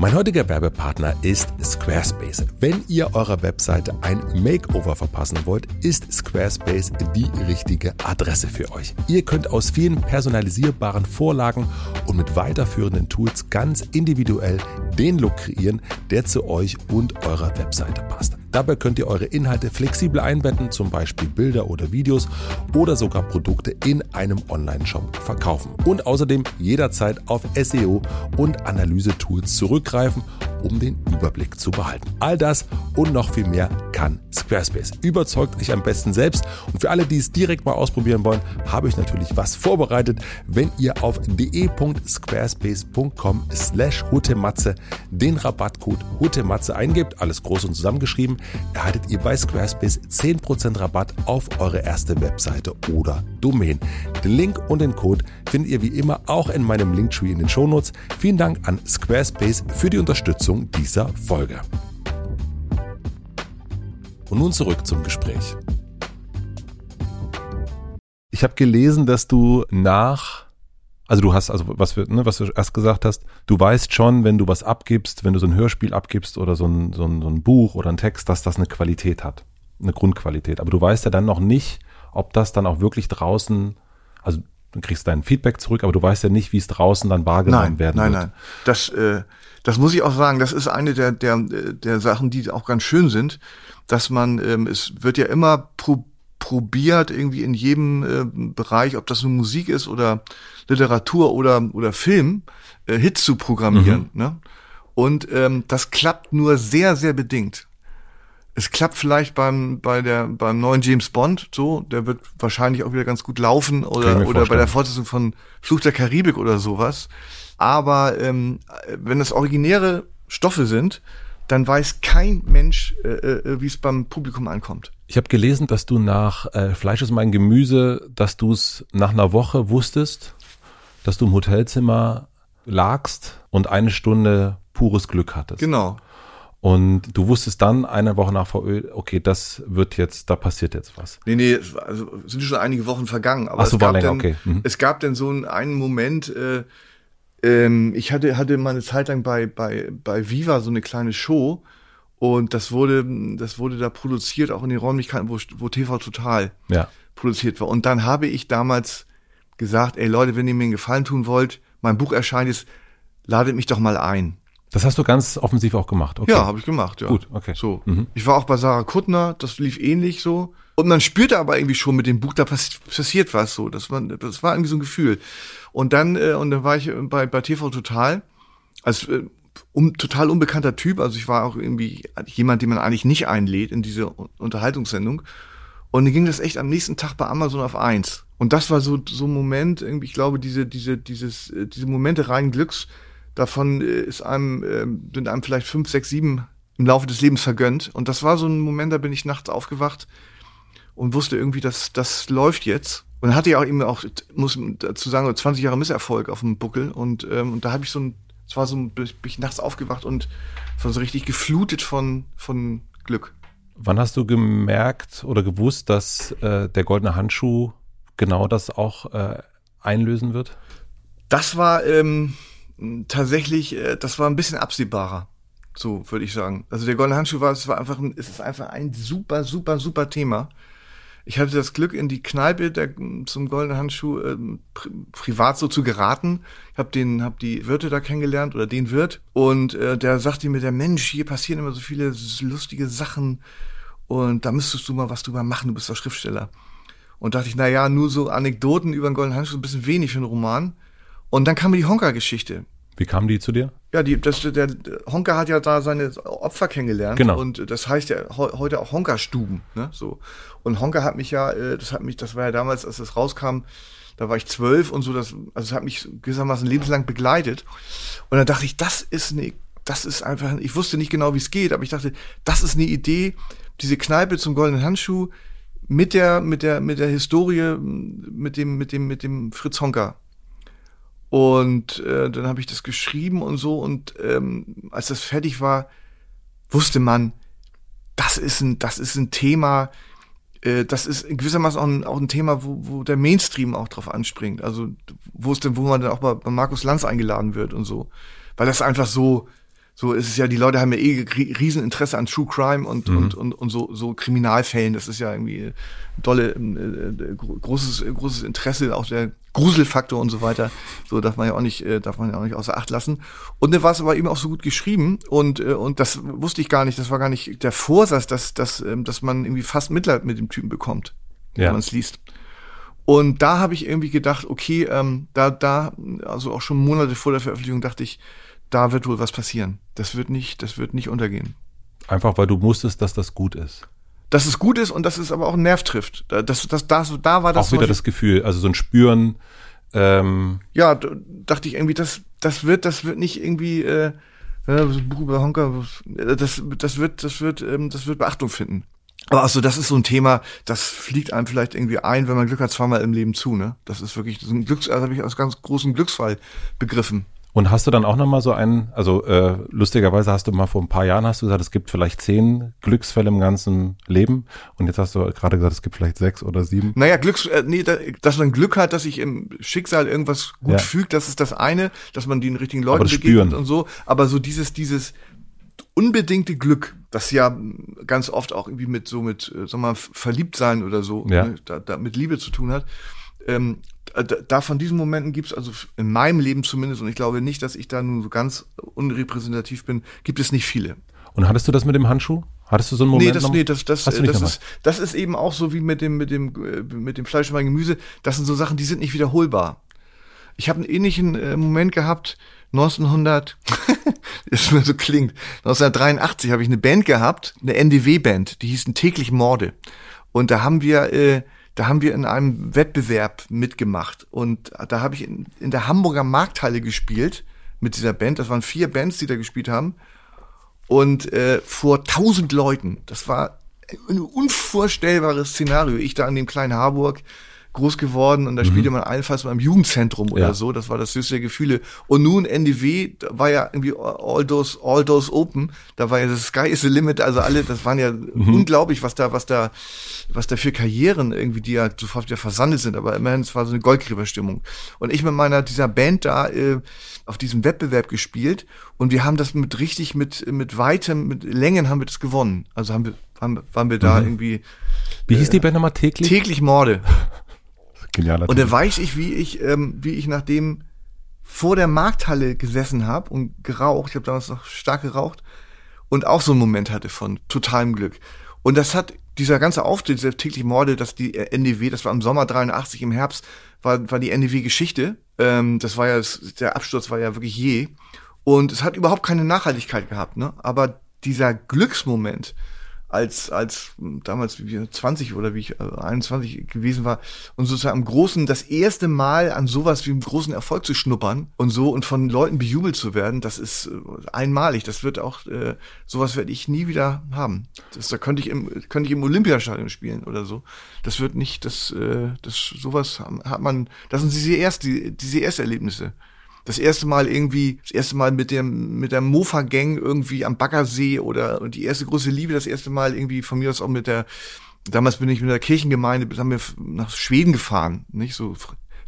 Mein heutiger Werbepartner ist Squarespace. Wenn ihr eurer Webseite ein Makeover verpassen wollt, ist Squarespace die richtige Adresse für euch. Ihr könnt aus vielen personalisierbaren Vorlagen und mit weiterführenden Tools ganz individuell den Look kreieren, der zu euch und eurer Webseite passt. Dabei könnt ihr eure Inhalte flexibel einbetten, zum Beispiel Bilder oder Videos oder sogar Produkte in einem Online-Shop verkaufen. Und außerdem jederzeit auf SEO und Analyse-Tools zurückgreifen, um den Überblick zu behalten. All das und noch viel mehr kann Squarespace. Überzeugt euch am besten selbst. Und für alle, die es direkt mal ausprobieren wollen, habe ich natürlich was vorbereitet. Wenn ihr auf de.squarespace.com slash hutematze den Rabattcode hutematze eingebt, alles groß und zusammengeschrieben, erhaltet ihr bei Squarespace 10% Rabatt auf eure erste Webseite oder Domain. Den Link und den Code findet ihr wie immer auch in meinem Linktree in den Shownotes. Vielen Dank an Squarespace für die Unterstützung dieser Folge. Und nun zurück zum Gespräch. Ich habe gelesen, dass du nach also du hast, also was, wir, ne, was du erst gesagt hast, du weißt schon, wenn du was abgibst, wenn du so ein Hörspiel abgibst oder so ein, so ein, so ein Buch oder ein Text, dass das eine Qualität hat, eine Grundqualität. Aber du weißt ja dann noch nicht, ob das dann auch wirklich draußen, also du kriegst dein Feedback zurück, aber du weißt ja nicht, wie es draußen dann wahrgenommen nein, werden nein, wird. Nein, nein, das, äh, das muss ich auch sagen, das ist eine der, der, der Sachen, die auch ganz schön sind, dass man, ähm, es wird ja immer pro, probiert, irgendwie in jedem äh, Bereich, ob das nun Musik ist oder Literatur oder, oder Film, äh, Hits zu programmieren. Mhm. Ne? Und ähm, das klappt nur sehr, sehr bedingt. Es klappt vielleicht beim, bei der, beim neuen James Bond so, der wird wahrscheinlich auch wieder ganz gut laufen oder, oder bei der Fortsetzung von Fluch der Karibik oder sowas. Aber ähm, wenn es originäre Stoffe sind, dann weiß kein Mensch, äh, äh, wie es beim Publikum ankommt. Ich habe gelesen, dass du nach äh, Fleisch ist mein Gemüse, dass du es nach einer Woche wusstest, dass du im Hotelzimmer lagst und eine Stunde pures Glück hattest. Genau. Und du wusstest dann eine Woche nach VÖ, okay, das wird jetzt, da passiert jetzt was. Nee, nee, also sind schon einige Wochen vergangen. Aber Ach so, es, gab länger, dann, okay. Mhm. es gab dann so einen, einen Moment, äh, ähm, ich hatte, hatte mal eine Zeit lang bei, bei, bei Viva so eine kleine Show und das wurde, das wurde da produziert, auch in den Räumlichkeiten, wo, wo TV Total ja. produziert war. Und dann habe ich damals gesagt, ey Leute, wenn ihr mir einen Gefallen tun wollt, mein Buch erscheint jetzt, ladet mich doch mal ein. Das hast du ganz offensiv auch gemacht, okay. Ja, habe ich gemacht, ja. Gut, okay. So. Mhm. Ich war auch bei Sarah Kuttner, das lief ähnlich so. Und man spürte aber irgendwie schon mit dem Buch, da passiert was so. Das war, das war irgendwie so ein Gefühl. Und dann, äh, und dann war ich bei, bei TV Total, als äh, um, total unbekannter Typ. Also ich war auch irgendwie jemand, den man eigentlich nicht einlädt in diese Unterhaltungssendung. Und dann ging das echt am nächsten Tag bei Amazon auf eins. Und das war so, so ein Moment, irgendwie, ich glaube, diese, diese, dieses, äh, diese Momente rein Glücks, davon äh, ist einem, äh, sind einem vielleicht fünf, sechs, sieben im Laufe des Lebens vergönnt. Und das war so ein Moment, da bin ich nachts aufgewacht und wusste irgendwie, dass das läuft jetzt. Und hatte ja auch eben auch, muss dazu sagen, 20 Jahre Misserfolg auf dem Buckel. Und, ähm, und da habe ich so ein, es war so ein, bin ich nachts aufgewacht und war so richtig geflutet von, von Glück. Wann hast du gemerkt oder gewusst, dass äh, der goldene Handschuh genau das auch äh, einlösen wird? Das war ähm, tatsächlich, äh, das war ein bisschen absehbarer. So würde ich sagen. Also der goldene Handschuh war, es war einfach, es ist einfach ein super, super, super Thema. Ich hatte das Glück, in die Kneipe der, zum Goldenen Handschuh äh, pri privat so zu geraten. Ich habe den, hab die Wirte da kennengelernt oder den Wirt und äh, der sagte mir, der Mensch, hier passieren immer so viele lustige Sachen und da müsstest du mal was drüber machen. Du bist doch Schriftsteller. Und dachte ich, na ja, nur so Anekdoten über den Goldenen Handschuh, ein bisschen wenig für einen Roman. Und dann kam mir die Honka-Geschichte. Wie kam die zu dir? Ja, die, das, der, Honka hat ja da seine Opfer kennengelernt. Genau. Und das heißt ja heute auch Honka-Stuben, ne, so. Und Honka hat mich ja, äh, das hat mich, das war ja damals, als das rauskam, da war ich zwölf und so, das, also es hat mich gewissermaßen lebenslang begleitet. Und dann dachte ich, das ist eine, das ist einfach, ich wusste nicht genau, wie es geht, aber ich dachte, das ist eine Idee, diese Kneipe zum goldenen Handschuh mit der, mit der, mit der Historie, mit dem, mit dem, mit dem Fritz Honka und äh, dann habe ich das geschrieben und so. Und ähm, als das fertig war, wusste man, das ist ein, das ist ein Thema, äh, das ist gewissermaßen auch ein, auch ein Thema, wo, wo der Mainstream auch drauf anspringt. Also wo es denn, wo man dann auch bei, bei Markus Lanz eingeladen wird und so. Weil das einfach so, so ist es ja, die Leute haben ja eh Rieseninteresse an True Crime und, mhm. und, und, und so, so Kriminalfällen. Das ist ja irgendwie dolle, äh, großes, großes Interesse, auch der Gruselfaktor und so weiter. So darf man ja auch nicht, äh, darf man ja auch nicht außer Acht lassen. Und dann war es aber eben auch so gut geschrieben und, äh, und das wusste ich gar nicht, das war gar nicht der Vorsatz, dass, dass, äh, dass man irgendwie fast Mitleid mit dem Typen bekommt, ja. wenn man es liest. Und da habe ich irgendwie gedacht, okay, ähm, da, da, also auch schon Monate vor der Veröffentlichung dachte ich, da wird wohl was passieren. Das wird nicht, das wird nicht untergehen. Einfach weil du musstest, dass das gut ist. Dass es gut ist und dass es aber auch einen Nerv trifft. Das, das, das, da war das. Auch wieder das Gefühl, also so ein Spüren. Ähm ja, dachte ich irgendwie, das, das wird, das wird nicht irgendwie, äh, Buch über Honker, das, das wird, das wird, ähm, das wird Beachtung finden. Aber also das ist so ein Thema, das fliegt einem vielleicht irgendwie ein, wenn man Glück hat, zweimal im Leben zu, ne? Das ist wirklich so ein Glücks, also habe ich als ganz großen Glücksfall begriffen. Und hast du dann auch nochmal so einen, also äh, lustigerweise hast du mal vor ein paar Jahren hast du gesagt, es gibt vielleicht zehn Glücksfälle im ganzen Leben und jetzt hast du gerade gesagt, es gibt vielleicht sechs oder sieben. Naja, Glücks, äh, nee, da, dass man Glück hat, dass sich im Schicksal irgendwas gut ja. fügt, das ist das eine, dass man den richtigen Leuten begegnet spüren. und so, aber so dieses, dieses unbedingte Glück, das ja ganz oft auch irgendwie mit so mit, äh, sag mal, verliebt sein oder so, ja. ne, da, da mit Liebe zu tun hat, ähm, äh, da von diesen Momenten gibt es, also in meinem Leben zumindest, und ich glaube nicht, dass ich da nun so ganz unrepräsentativ bin, gibt es nicht viele. Und hattest du das mit dem Handschuh? Hattest du so einen Moment? Nee, das, nee, das, das, das, ist, das ist eben auch so wie mit dem, mit dem, äh, mit dem Fleisch und meinem Gemüse. Das sind so Sachen, die sind nicht wiederholbar. Ich habe einen ähnlichen äh, Moment gehabt, 1900, das mir so klingt, 1983 habe ich eine Band gehabt, eine NDW-Band, die hießen täglich Morde. Und da haben wir, äh, da haben wir in einem Wettbewerb mitgemacht und da habe ich in, in der Hamburger Markthalle gespielt mit dieser Band. Das waren vier Bands, die da gespielt haben und äh, vor tausend Leuten. Das war ein unvorstellbares Szenario. Ich da an dem kleinen Harburg groß geworden und da mhm. spielte man allenfalls mal im Jugendzentrum oder ja. so. Das war das süße der Gefühle. Und nun NDW, da war ja irgendwie all those, all those open. Da war ja das Sky is the limit. Also alle, das waren ja mhm. unglaublich, was da, was da, was da für Karrieren irgendwie, die ja sofort wieder versandet sind. Aber immerhin, es war so eine Goldgräberstimmung. Und ich mit meiner, dieser Band da, äh, auf diesem Wettbewerb gespielt und wir haben das mit richtig, mit, mit weitem, mit Längen haben wir das gewonnen. Also haben wir, waren, waren wir da mhm. irgendwie. Wie hieß die Band nochmal täglich? Täglich Morde. Genialer Und da weiß ich, wie ich, ähm, wie ich nachdem vor der Markthalle gesessen habe und geraucht, ich habe damals noch stark geraucht und auch so einen Moment hatte von totalem Glück. Und das hat dieser ganze Auftritt, dieser täglich Morde, dass die äh, NDW, das war im Sommer 83, im Herbst war, war die NDW-Geschichte. Ähm, das war ja, das, der Absturz war ja wirklich je. Und es hat überhaupt keine Nachhaltigkeit gehabt, ne? Aber dieser Glücksmoment, als, als damals wie 20 oder wie ich 21 äh, gewesen war und sozusagen am großen, das erste Mal an sowas wie einem großen Erfolg zu schnuppern und so und von Leuten bejubelt zu werden, das ist äh, einmalig. Das wird auch, äh, sowas werde ich nie wieder haben. Das, da könnte ich im, könnte ich im Olympiastadion spielen oder so. Das wird nicht, das, äh, das, sowas hat man, das sind diese erste, diese Ersterlebnisse das erste Mal irgendwie, das erste Mal mit dem, mit der Mofa-Gang irgendwie am Baggersee oder die erste große Liebe, das erste Mal irgendwie von mir aus auch mit der, damals bin ich mit der Kirchengemeinde, haben wir nach Schweden gefahren, nicht so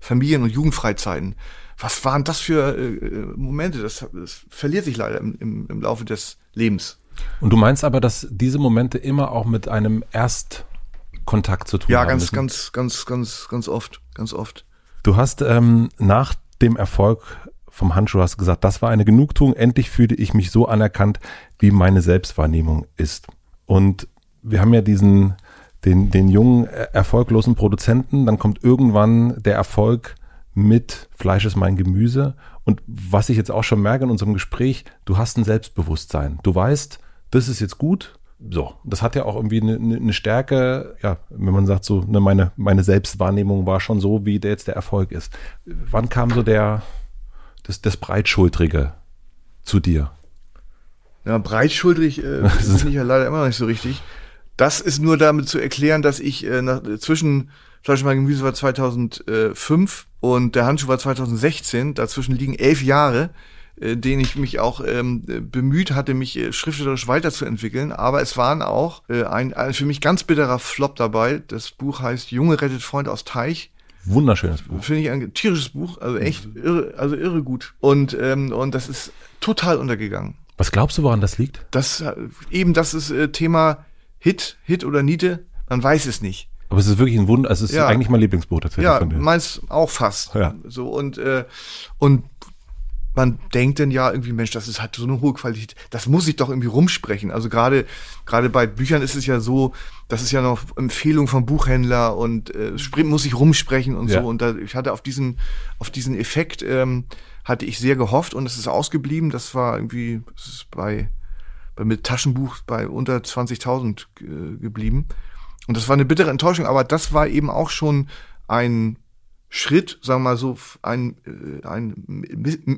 Familien- und Jugendfreizeiten. Was waren das für äh, Momente? Das, das verliert sich leider im, im, im Laufe des Lebens. Und du meinst aber, dass diese Momente immer auch mit einem Erstkontakt zu tun ja, haben? Ja, ganz, ganz, ganz, ganz, ganz oft, ganz oft. Du hast ähm, nach dem Erfolg vom Handschuh hast du gesagt, das war eine Genugtuung. Endlich fühlte ich mich so anerkannt, wie meine Selbstwahrnehmung ist. Und wir haben ja diesen, den, den jungen, erfolglosen Produzenten. Dann kommt irgendwann der Erfolg mit Fleisch ist mein Gemüse. Und was ich jetzt auch schon merke in unserem Gespräch, du hast ein Selbstbewusstsein. Du weißt, das ist jetzt gut. So, das hat ja auch irgendwie eine, eine Stärke, ja, wenn man sagt so, ne, meine, meine Selbstwahrnehmung war schon so, wie der jetzt der Erfolg ist. Wann kam so der, das, das Breitschultrige zu dir? Ja, breitschultrig äh, bin ich ja leider immer noch nicht so richtig. Das ist nur damit zu erklären, dass ich äh, nach, zwischen Fleisch und Gemüse war 2005 und der Handschuh war 2016. Dazwischen liegen elf Jahre. Äh, den ich mich auch ähm, bemüht hatte, mich äh, schriftstellerisch weiterzuentwickeln. Aber es waren auch äh, ein, ein für mich ganz bitterer Flop dabei. Das Buch heißt Junge rettet Freund aus Teich. Wunderschönes Buch. Finde ich ein tierisches Buch, also echt irre, also irre gut. Und, ähm, und das ist total untergegangen. Was glaubst du, woran das liegt? Das äh, eben das ist äh, Thema Hit, Hit oder Niete, man weiß es nicht. Aber es ist wirklich ein Wunder, es ist Ja. eigentlich mein Lieblingsbuch tatsächlich Ja, meins auch fast. Ja. So und äh, und man denkt dann ja irgendwie, Mensch, das ist halt so eine hohe Qualität. Das muss ich doch irgendwie rumsprechen. Also gerade gerade bei Büchern ist es ja so, das ist ja noch Empfehlung vom Buchhändler und äh, muss ich rumsprechen und Ja. so. Und da, ich hatte auf diesen auf diesen Effekt ähm, hatte ich sehr gehofft und es ist ausgeblieben. Das war irgendwie, das ist bei bei mit Taschenbuch bei unter 20.000 äh, geblieben. Und das war eine bittere Enttäuschung, aber das war eben auch schon ein Schritt, sagen wir mal so, ein, äh, ein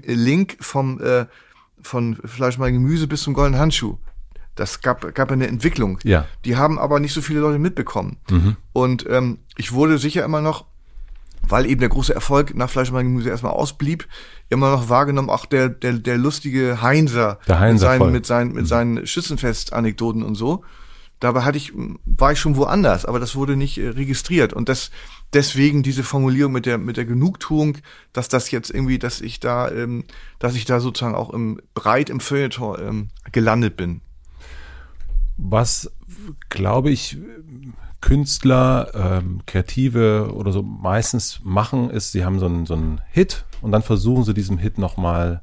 Link vom, äh, von Fleisch mal Gemüse bis zum goldenen Handschuh. Das gab, gab eine Entwicklung. Ja. Die haben aber nicht so viele Leute mitbekommen. Und ähm, ich wurde sicher immer noch, weil eben der große Erfolg nach Fleisch mal Gemüse erstmal ausblieb, immer noch wahrgenommen, auch der, der, der lustige Heinzer, Der Heinzer, mit seinen, mit seinen, mit seinen Schützenfest-Anekdoten und so. Dabei hatte ich, war ich schon woanders, aber das wurde nicht äh, registriert. Und das, deswegen diese Formulierung mit der, mit der Genugtuung, dass das jetzt irgendwie, dass ich da, ähm, dass ich da sozusagen auch im, breit im Feuilleton ähm, gelandet bin. Was, glaube ich, Künstler, ähm, Kreative oder so meistens machen, ist, sie haben so einen, so einen Hit und dann versuchen sie diesem Hit nochmal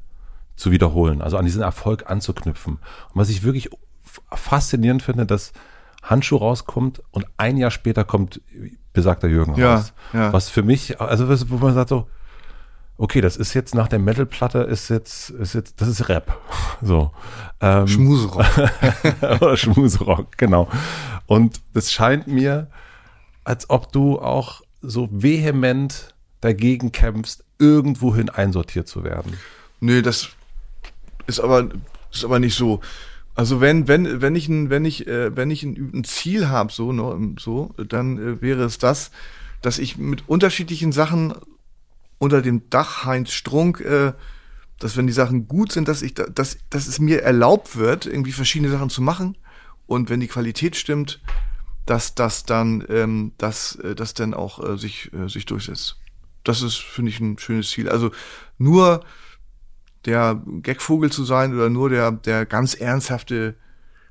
zu wiederholen, also an diesen Erfolg anzuknüpfen. Und was ich wirklich faszinierend finde, dass Handschuh rauskommt und ein Jahr später kommt besagter Jürgen Ja, raus. ja. Was für mich, also was- wo man sagt so, okay, das ist jetzt nach der Metal-Platte, ist jetzt, ist jetzt, das ist Rap. So. Ähm, Schmuserock. oder Schmuserock, genau. Und es scheint mir, als ob du auch so vehement dagegen kämpfst, irgendwohin einsortiert zu werden. Nee, das ist aber ist aber nicht so. Also wenn wenn wenn ich ein wenn ich äh, wenn ich ein, ein Ziel habe so ne, so dann äh, wäre es das, dass ich mit unterschiedlichen Sachen unter dem Dach Heinz Strunk äh, dass wenn die Sachen gut sind, dass ich da, dass dass es mir erlaubt wird, irgendwie verschiedene Sachen zu machen und wenn die Qualität stimmt, dass das dann ähm, dass äh, das dann auch äh, sich äh, sich durchsetzt. Das ist finde ich ein schönes Ziel. Also nur der Gagvogel zu sein oder nur der, der ganz ernsthafte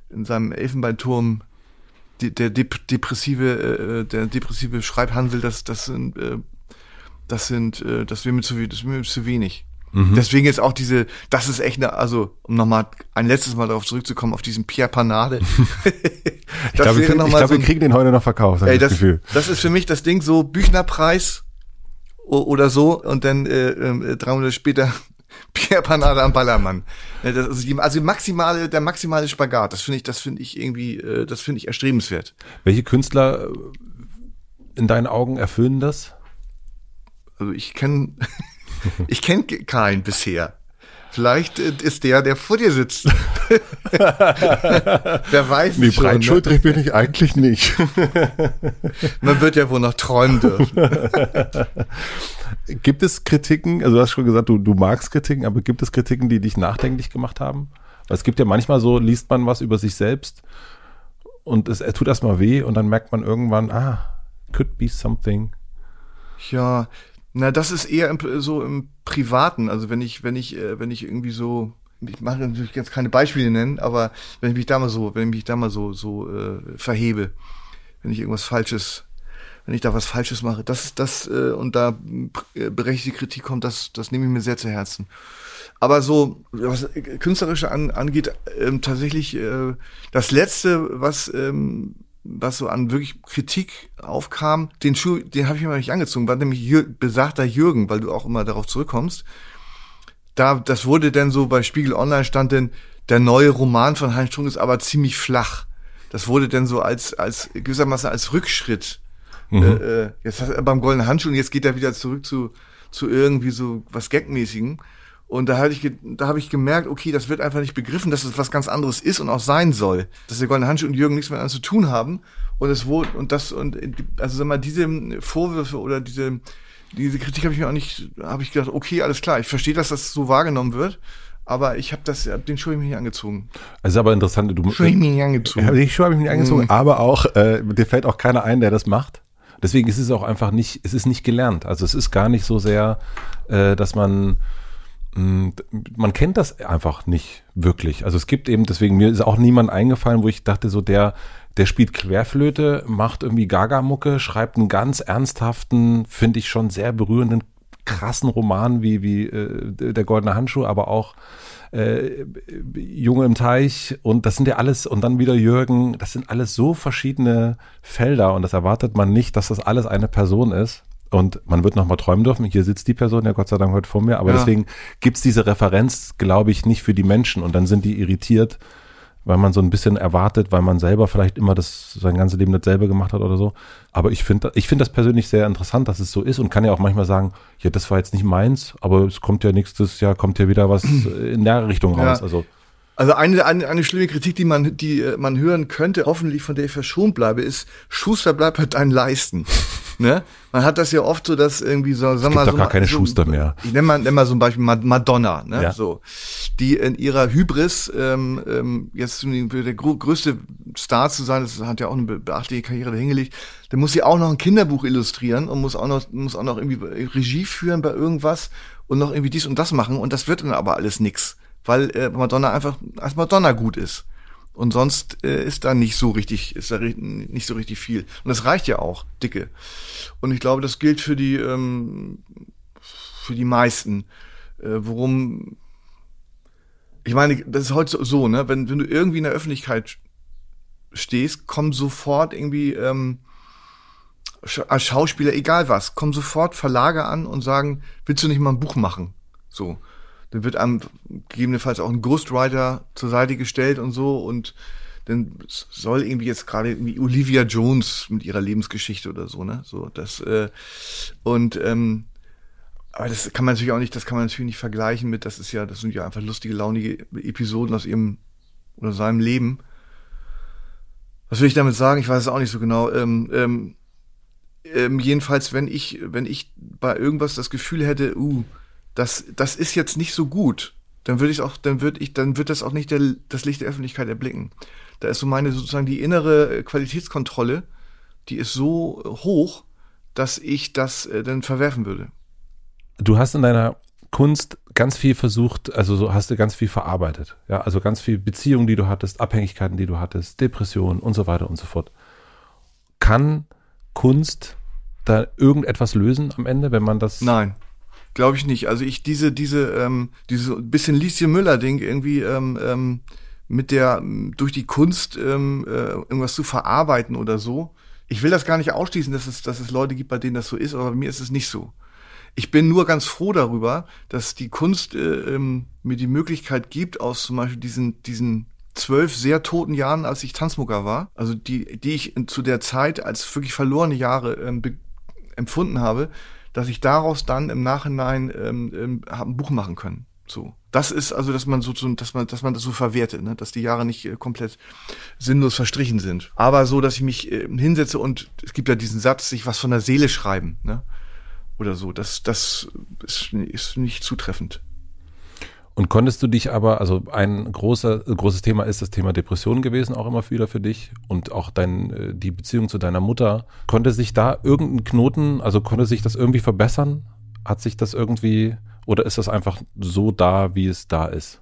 in seinem Elfenbeinturm, der dep depressive, äh, der depressive Schreibhansel, das, das sind, äh, das sind, äh, das wäre mir zu, das mir zu wenig. Deswegen ist auch diese, das ist echt eine, also um nochmal ein letztes Mal darauf zurückzukommen, auf diesen Pierre Panade. Ich glaube, wir, kriegen- ich glaub, wir kriegen den heute noch verkauft, Ey, das das, Gefühl. das ist für mich das Ding so Büchnerpreis oder so und dann äh, äh, drei Monate später Pierre Panade am Ballermann. Das, also, die, also maximale, der maximale Spagat, das finde ich, das finde ich irgendwie, äh, das finde ich erstrebenswert. Welche Künstler äh, in deinen Augen erfüllen das? Also ich kenne, ich kenne keinen bisher. Vielleicht äh, ist der, der vor dir sitzt. Wer weiß Nee, schon, ne? breitschultrig bin ich eigentlich nicht. Man wird ja wohl noch träumen dürfen. gibt es Kritiken, also du hast schon gesagt, du, du magst Kritiken, aber gibt es Kritiken, die dich nachdenklich gemacht haben? Weil es gibt ja manchmal so, liest man was über sich selbst und es tut erstmal weh und dann merkt man irgendwann, ah, could be something. Ja, na, das ist eher im, so im Privaten. Also wenn ich, wenn ich, äh, wenn ich irgendwie so, ich mache natürlich jetzt keine Beispiele nennen, aber wenn ich mich da mal so, wenn ich mich da mal so, so äh, verhebe, wenn ich irgendwas Falsches, wenn ich da was Falsches mache, das, das äh, und da äh, berechtigte Kritik kommt, das, das nehme ich mir sehr zu Herzen. Aber so, was äh, künstlerische an, angeht, ähm, tatsächlich äh, das letzte, was ähm, was so an wirklich Kritik aufkam, den Schuh, den habe ich mir mal nicht angezogen, war nämlich Jür besagter Jürgen, weil du auch immer darauf zurückkommst. Da, das wurde dann so bei Spiegel Online stand denn, der neue Roman von Heinz Strunk ist aber ziemlich flach. Das wurde dann so als, als gewissermaßen als Rückschritt. Äh, äh, jetzt hat er beim goldenen Handschuh und jetzt geht er wieder zurück zu, zu irgendwie so was Gagmäßigen. Und da habe ich, da habe ich gemerkt, okay, das wird einfach nicht begriffen, dass es was ganz anderes ist und auch sein soll. Dass der Goldene Handschuh und Jürgen nichts mehr zu tun haben. Und es wurde, und das, und, also sag mal, diese Vorwürfe oder diese, diese Kritik habe ich mir auch nicht, habe ich gedacht, okay, alles klar, ich verstehe, dass das so wahrgenommen wird. aber ich habe das, den Schuh ich mir nicht angezogen. Ist aber interessant, du Schuh ich mir nicht angezogen. Den Schuh habe ich mir nicht angezogen, Mhm. aber auch, äh, dir fällt auch keiner ein, der das macht. Deswegen ist es auch einfach nicht, es ist nicht gelernt. Also es ist gar nicht so sehr, äh, dass man, man kennt das einfach nicht wirklich. Also es gibt eben, deswegen mir ist auch niemand eingefallen, wo ich dachte, so der, der spielt Querflöte, macht irgendwie Gagamucke, schreibt einen ganz ernsthaften, finde ich schon sehr berührenden, krassen Roman wie, wie äh, der Goldene Handschuh, aber auch äh, Junge im Teich und das sind ja alles, und dann wieder Jürgen, das sind alles so verschiedene Felder und das erwartet man nicht, dass das alles eine Person ist. Und man wird nochmal träumen dürfen. Hier sitzt die Person ja Gott sei Dank heute vor mir. Aber Ja. deswegen gibt's diese Referenz, glaube ich, nicht für die Menschen. Und dann sind die irritiert, weil man so ein bisschen erwartet, weil man selber vielleicht immer das sein ganzes Leben dasselbe gemacht hat oder so. Aber ich finde ich finde das persönlich sehr interessant, dass es so ist und kann ja auch manchmal sagen, ja, das war jetzt nicht meins, aber es kommt ja nächstes Jahr, kommt ja wieder was in der Richtung Ja. raus. Also Also eine, eine, eine schlimme Kritik, die man, die äh, man hören könnte, hoffentlich von der ich verschont bleibe, ist, Schuster bleibt halt deinen Leisten. Ne? Man hat das ja oft so, dass irgendwie so, sag gibt mal, doch so, gar keine so, Schuster mehr. Ich nenne mal, nenn mal so ein Beispiel Ma- Madonna, ne? Ja. so, die in ihrer Hybris ähm, ähm, jetzt der größte Star zu sein, das hat ja auch eine be- beachtliche Karriere dahingelegt. Dann muss sie auch noch ein Kinderbuch illustrieren und muss auch noch muss auch noch irgendwie Regie führen bei irgendwas und noch irgendwie dies und das machen und das wird dann aber alles nix, weil äh, Madonna einfach als Madonna gut ist. Und sonst äh, ist da nicht so richtig, ist da nicht so richtig viel. Und das reicht ja auch, dicke. Und ich glaube, das gilt für die, ähm, für die meisten. Äh, worum, ich meine, das ist heute so- ne? Wenn, wenn du irgendwie in der Öffentlichkeit stehst, kommen sofort irgendwie ähm, als Schauspieler, egal was, kommen sofort Verlage an und sagen, willst du nicht mal ein Buch machen? So. Dann wird einem gegebenenfalls auch ein Ghostwriter zur Seite gestellt und so und dann soll irgendwie jetzt gerade irgendwie Olivia Jones mit ihrer Lebensgeschichte oder so, ne? So, das, äh, und ähm, aber das kann man natürlich auch nicht, das kann man natürlich nicht vergleichen mit, das ist ja, das sind ja einfach lustige, launige Episoden aus ihrem oder seinem Leben. Was will ich damit sagen? Ich weiß es auch nicht so genau. Ähm, ähm, ähm, jedenfalls, wenn ich, wenn ich bei irgendwas das Gefühl hätte, uh, das, das ist jetzt nicht so gut, dann würde ich auch, dann würde ich, dann wird das auch nicht der, das Licht der Öffentlichkeit erblicken. Da ist so meine sozusagen die innere äh, Qualitätskontrolle, die ist so hoch, dass ich das äh, dann verwerfen würde. du hast in deiner Kunst ganz viel versucht, also so hast du ganz viel verarbeitet. Ja, also ganz viel Beziehungen, die du hattest, Abhängigkeiten, die du hattest, Depressionen und so weiter und so fort. Kann Kunst da irgendetwas lösen am Ende, wenn man das Nein, glaube ich nicht. Also ich diese diese ähm, diese bisschen Lieschen Müller Ding irgendwie ähm, ähm, mit der durch die Kunst ähm, äh, irgendwas zu verarbeiten oder so. Ich will das gar nicht ausschließen, dass es dass es Leute gibt, bei denen das so ist, aber bei mir ist es nicht so. Ich bin nur ganz froh darüber, dass die Kunst äh, ähm, mir die Möglichkeit gibt, aus zum Beispiel diesen diesen zwölf sehr toten Jahren, als ich Tanzmucker war, also die die ich zu der Zeit als wirklich verlorene Jahre ähm, empfunden habe, dass ich daraus dann im Nachhinein ähm, ähm, hab ein Buch machen können. So, das ist also, dass man so, so dass man, dass man das so verwertet, ne? dass die Jahre nicht äh, komplett sinnlos verstrichen sind. Aber so, dass ich mich äh, hinsetze und es gibt ja diesen Satz, sich was von der Seele schreiben, ne? Oder so. Das, das ist, ist nicht zutreffend. Und konntest du dich aber, also ein großer, großes Thema ist das Thema Depression gewesen, auch immer wieder für dich und auch dein, äh, die Beziehung zu deiner Mutter. Konnte sich da irgendein Knoten, also konnte sich das irgendwie verbessern? Hat sich das irgendwie, oder ist das einfach so da, wie es da ist?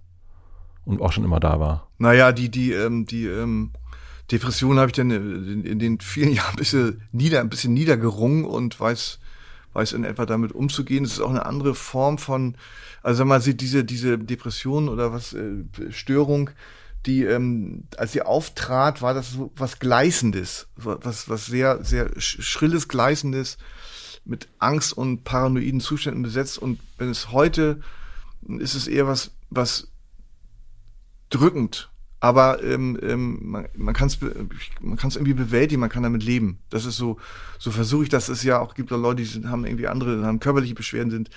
Und auch schon immer da war? Naja, die, die, ähm, die ähm, Depression habe ich dann in, in den vielen Jahren ein bisschen, nieder, ein bisschen niedergerungen und weiß, weiß in etwa damit umzugehen. Es ist auch eine andere Form von, also man sieht diese, diese Depression oder was, äh, Störung, die, ähm, als sie auftrat, war das so was Gleißendes, was, was sehr, sehr sch- schrilles, Gleißendes, mit Angst und paranoiden Zuständen besetzt. Und wenn es heute, ist es eher was, was drückend, aber ähm, ähm, man, man kann es man kann's irgendwie bewältigen, man kann damit leben. Das ist so, so versuche ich, dass es ja auch gibt da Leute, die sind, haben irgendwie andere, haben körperliche Beschwerden, sind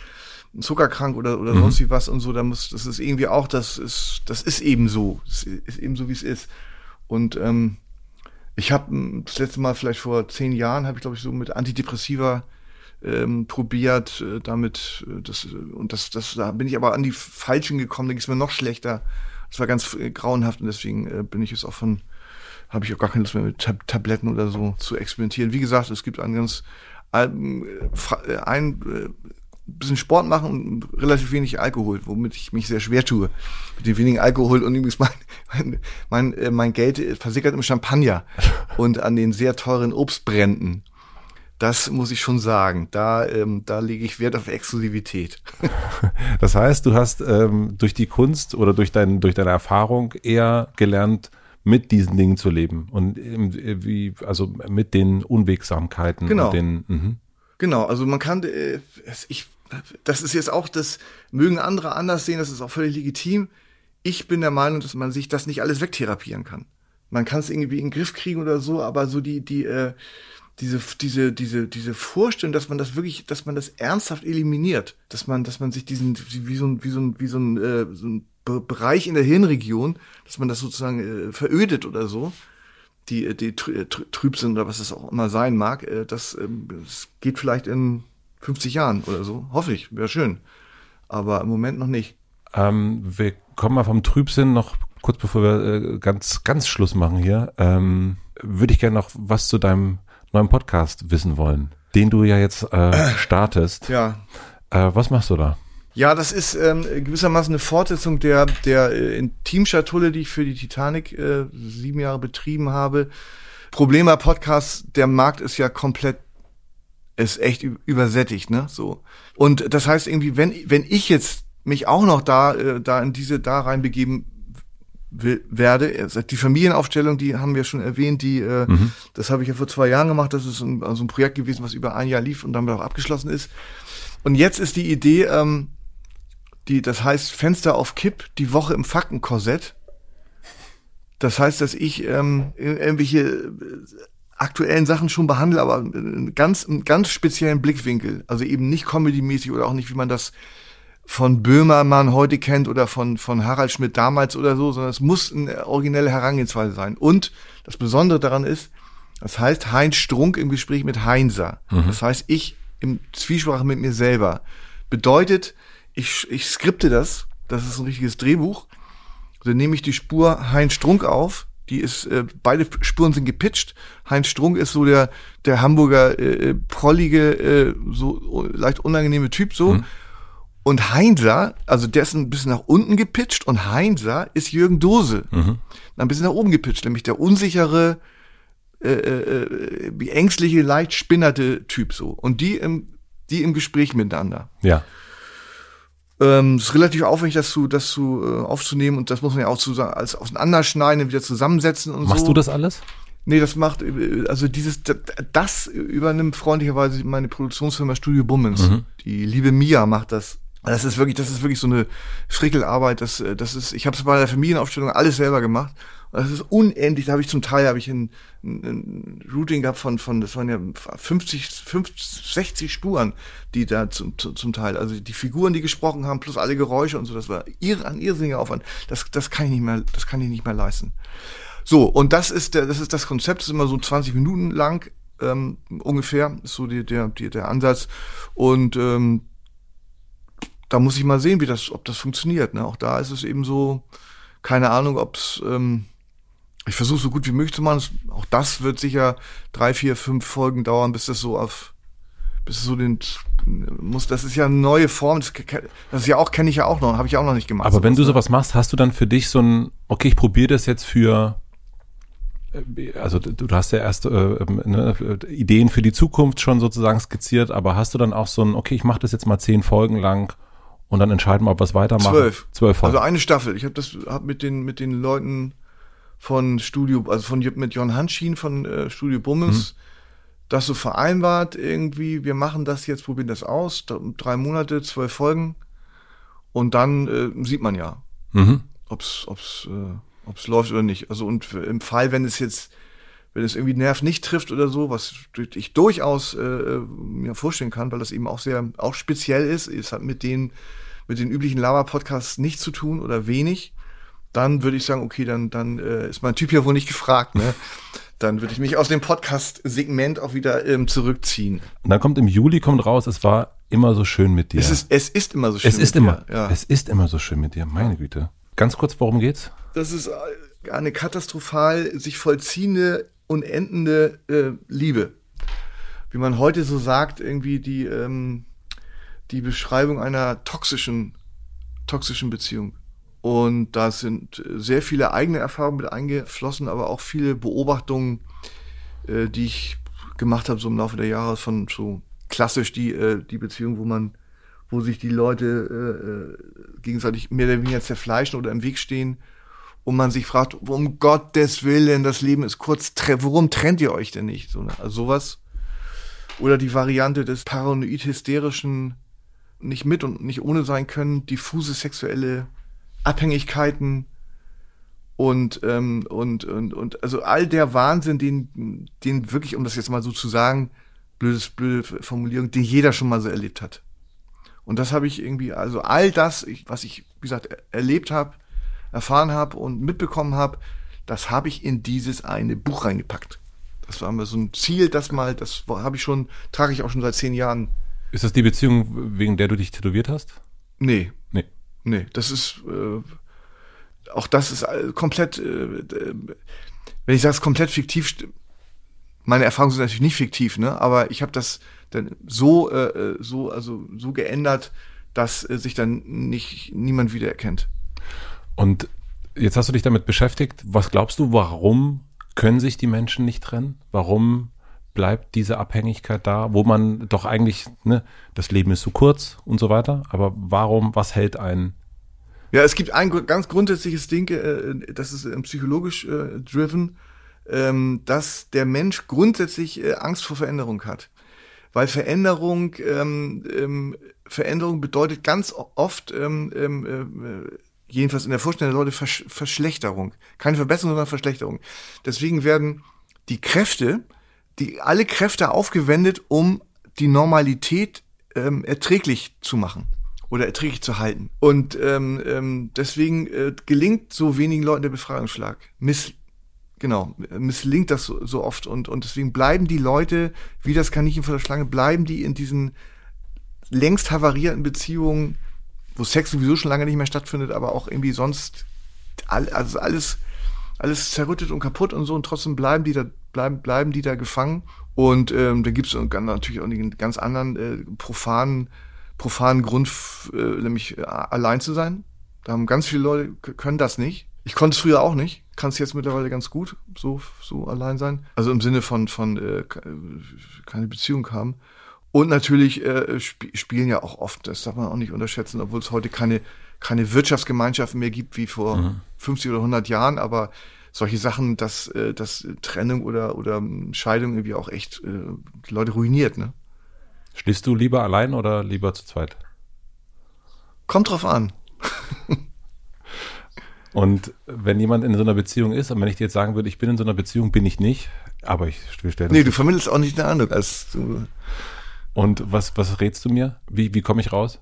zuckerkrank oder oder Mhm. sonst wie was und so. Da muss, das ist irgendwie auch, das ist, das ist eben so, das ist eben so wie es ist. Und ähm, ich habe das letzte Mal vielleicht vor zehn Jahren habe ich glaube ich so mit Antidepressiva ähm, probiert, äh, damit, äh, das, und das, das, da bin ich aber an die Falschen gekommen, da ging es mir noch schlechter. Das war ganz äh, grauenhaft und deswegen äh, bin ich jetzt auch von, habe ich auch gar keine Lust mehr mit Tab Tabletten oder so zu experimentieren. Wie gesagt, es gibt ein ganz, ein, äh, ein äh, bisschen Sport machen und relativ wenig Alkohol, womit ich mich sehr schwer tue. Mit dem wenigen Alkohol und übrigens mein, mein, mein, mein Geld versickert im Champagner und an den sehr teuren Obstbränden. Das muss ich schon sagen. Da, ähm, da lege ich Wert auf Exklusivität. Das heißt, du hast ähm, durch die Kunst oder durch, dein, durch deine Erfahrung eher gelernt, mit diesen Dingen zu leben und ähm, wie, also mit den Unwegsamkeiten. Genau. Den, mhm. Genau, also man kann, äh, ich, das ist jetzt auch, das mögen andere anders sehen, das ist auch völlig legitim. Ich bin der Meinung, dass man sich das nicht alles wegtherapieren kann. Man kann es irgendwie in den Griff kriegen oder so, aber so die, die, äh, diese, diese, diese, diese Vorstellung, dass man das wirklich, dass man das ernsthaft eliminiert, dass man, dass man sich diesen, wie so ein, wie so ein, wie so ein, äh, so ein Bereich in der Hirnregion, dass man das sozusagen äh, verödet oder so, die, die äh, trüb sind oder was es auch immer sein mag, äh, das, ähm, das geht vielleicht in 50 Jahren oder so. Hoffe ich, wäre schön. Aber im Moment noch nicht. Ähm, wir kommen mal vom Trübsinn noch kurz bevor wir äh, ganz, ganz Schluss machen hier. Ähm, Würde ich gerne noch was zu deinem neuen Podcast wissen wollen, den du ja jetzt äh, startest. Ja. Äh, was machst du da? Ja, das ist ähm, gewissermaßen eine Fortsetzung der, der äh, Intimschatulle, die ich für die Titanic äh, sieben Jahre betrieben habe. Problem bei Podcasts, der Markt ist ja komplett, ist echt übersättigt, ne? So. Und das heißt irgendwie, wenn, wenn ich jetzt mich auch noch da, äh, da in diese da reinbegeben werde. Die Familienaufstellung, die haben wir schon erwähnt, die, äh, mhm. das habe ich ja vor zwei Jahren gemacht. Das ist ein, also ein Projekt gewesen, was über ein Jahr lief und damit auch abgeschlossen ist. Und jetzt ist die Idee, ähm, die, das heißt Fenster auf Kipp, die Woche im Faktenkorsett. Das heißt, dass ich ähm, irgendwelche äh, aktuellen Sachen schon behandle, aber einen ganz, einen ganz speziellen Blickwinkel. Also eben nicht comedy-mäßig oder auch nicht, wie man das von Böhmermann heute kennt oder von, von Harald Schmidt damals oder so, sondern es muss eine originelle Herangehensweise sein. Und das Besondere daran ist, das heißt Heinz Strunk im Gespräch mit Heinzer. Mhm. Das heißt, ich im Zwiesprache mit mir selber. Bedeutet, ich, ich skripte das, das ist ein richtiges Drehbuch. Dann nehme ich die Spur Heinz Strunk auf, die ist, äh, beide Spuren sind gepitcht. Heinz Strunk ist so der, der Hamburger äh, äh prollige, äh, so leicht unangenehme Typ so. Mhm. Und Heinzer, also der ist ein bisschen nach unten gepitcht und Heinzer ist Jürgen Dose. Mhm. Ein bisschen nach oben gepitcht, nämlich der unsichere, äh, äh, wie ängstliche, leicht spinnerte Typ so. Und die im, die im Gespräch miteinander. Ja. Ähm, es ist relativ aufwendig, das zu, das zu äh, aufzunehmen und das muss man ja auch zu, als auseinanderschneiden wieder zusammensetzen und Machst so. du das alles? Nee, das macht, also dieses, das übernimmt freundlicherweise meine Produktionsfirma Studio Bummens. Mhm. Die liebe Mia macht das. Das ist wirklich, das ist wirklich so eine Frickelarbeit. Das, das ist, ich habe es bei der Familienaufstellung alles selber gemacht. Das ist unendlich. Da habe ich zum Teil habe ich ein, ein, Routing gehabt von, von, das waren ja 50, 50 60 Spuren, die da zum, zum Teil, also die Figuren, die gesprochen haben, plus alle Geräusche und so, das war ir, ein irrsinniger Aufwand. Das, das kann ich nicht mehr, das kann ich nicht mehr leisten. So, und das ist der, das ist das Konzept, das ist immer so 20 Minuten lang, ähm, ungefähr, ist so die, der, die, der Ansatz. Und ähm, da muss ich mal sehen, wie das, ob das funktioniert. Ne? Auch da ist es eben so, keine Ahnung, ob es ähm, ich versuche so gut wie möglich zu machen. Auch das wird sicher drei, vier, fünf Folgen dauern, bis das so auf, bis es so den muss. Das ist ja eine neue Form. Das, das ist ja auch kenne ich ja auch noch, habe ich auch noch nicht gemacht. Aber wenn du ne? sowas machst, hast du dann für dich so ein, okay, ich probiere das jetzt für äh, also du hast ja erst äh, ähm, ne, Ideen für die Zukunft schon sozusagen skizziert, aber hast du dann auch so ein, okay, ich mache das jetzt mal zehn Folgen lang und dann entscheiden wir, ob wir es weitermachen? Zwölf. Zwölf Folgen. Also eine Staffel. Ich habe das hab mit den mit den Leuten von Studio, also von mit Jon Hanschin von äh, Studio Bummens, mhm. das so vereinbart irgendwie, wir machen das jetzt, probieren das aus, drei Monate, zwölf Folgen und dann äh, sieht man ja, mhm. ob's, ob's, äh, ob's läuft oder nicht. Also und im Fall, wenn es jetzt, wenn es irgendwie Nerv nicht trifft oder so, was ich durchaus äh, mir vorstellen kann, weil das eben auch sehr, auch speziell ist, es hat mit den, mit den üblichen Lava-Podcasts nichts zu tun oder wenig dann würde ich sagen, okay, dann, dann äh, ist mein Typ ja wohl nicht gefragt. Ne? dann würde ich mich aus dem Podcast-Segment auch wieder ähm, zurückziehen. Und dann kommt im Juli kommt raus, es war immer so schön mit dir. Es ist, es ist immer so schön es ist mit immer, dir. Ja. es ist immer so schön mit dir. Meine Güte. Ganz kurz, worum geht's? Das ist äh, eine katastrophal sich vollziehende und endende äh, Liebe. Wie man heute so sagt, irgendwie die, ähm, die Beschreibung einer toxischen, toxischen Beziehung. Und da sind sehr viele eigene Erfahrungen mit eingeflossen, aber auch viele Beobachtungen, äh, die ich gemacht habe, so im Laufe der Jahre von so klassisch die, äh, die Beziehung, wo man, wo sich die Leute äh, äh, gegenseitig mehr oder weniger zerfleischen oder im Weg stehen und man sich fragt, um Gottes Willen, das Leben ist kurz, warum trennt ihr euch denn nicht? So, ne? Also sowas. Oder die Variante des paranoid-hysterischen nicht mit und nicht ohne sein können, diffuse sexuelle Abhängigkeiten und, ähm, und, und, und also all der Wahnsinn, den, den wirklich, um das jetzt mal so zu sagen, blödes, blöde Formulierung, den jeder schon mal so erlebt hat. Und das habe ich irgendwie, also all das, was ich, wie gesagt, er- erlebt habe, erfahren habe und mitbekommen habe, das habe ich in dieses eine Buch reingepackt. Das war mir so ein Ziel, das mal, das habe ich schon, trage ich auch schon seit zehn Jahren. Ist das die Beziehung, wegen der du dich tätowiert hast? Nee, Nee. Nee, das ist äh, auch das ist all- komplett, äh, äh, wenn ich sage, es ist komplett fiktiv, meine Erfahrungen sind natürlich nicht fiktiv, ne? Aber ich habe das dann so, äh, äh, so, also so geändert, dass äh, sich dann nicht niemand wiedererkennt. Und jetzt hast du dich damit beschäftigt. Was glaubst du, warum können sich die Menschen nicht trennen? Warum bleibt diese Abhängigkeit da, wo man doch eigentlich, ne, das Leben ist so kurz und so weiter, aber warum, was hält einen? Ja, es gibt ein ganz grundsätzliches Ding, äh, das ist äh, psychologisch äh, driven, ähm, dass der Mensch grundsätzlich äh, Angst vor Veränderung hat. Weil Veränderung, ähm, ähm, Veränderung bedeutet ganz oft, ähm, ähm, äh, jedenfalls in der Vorstellung der Leute, Versch Verschlechterung. Keine Verbesserung, sondern Verschlechterung. Deswegen werden die Kräfte, die alle Kräfte aufgewendet, um die Normalität ähm, erträglich zu machen oder erträglich zu halten. Und ähm, ähm, deswegen äh, gelingt so wenigen Leuten der Befreiungsschlag. Miss, genau, misslingt das so, so oft und, und deswegen bleiben die Leute, wie das Kaninchen vor der Schlange, bleiben die in diesen längst havarierten Beziehungen, wo Sex sowieso schon lange nicht mehr stattfindet, aber auch irgendwie sonst all, also alles alles zerrüttet und kaputt und so und trotzdem bleiben die da bleiben bleiben die da gefangen. Und ähm, da gibt es natürlich auch einen ganz anderen äh, profanen profanen Grund äh, nämlich äh, allein zu sein. Da haben ganz viele Leute können das nicht. Ich konnte es früher auch nicht. Kann es jetzt mittlerweile ganz gut so so allein sein. Also im Sinne von von äh, ke- keine Beziehung haben. Und natürlich äh, sp spielen ja auch oft, das darf man auch nicht unterschätzen, obwohl es heute keine, keine Wirtschaftsgemeinschaften mehr gibt wie vor 50 oder 100 Jahren, aber solche Sachen, dass, äh, dass Trennung oder, oder Scheidung irgendwie auch echt äh, die Leute ruiniert. Ne? Schläfst du lieber allein oder lieber zu zweit? Kommt drauf an. Und wenn jemand in so einer Beziehung ist, und wenn ich dir jetzt sagen würde, ich bin in so einer Beziehung, bin ich nicht, aber ich wir stellen Nee, du vermittelst auch nicht den Eindruck, als du, Und was, was rätst du mir? Wie, wie komme ich raus?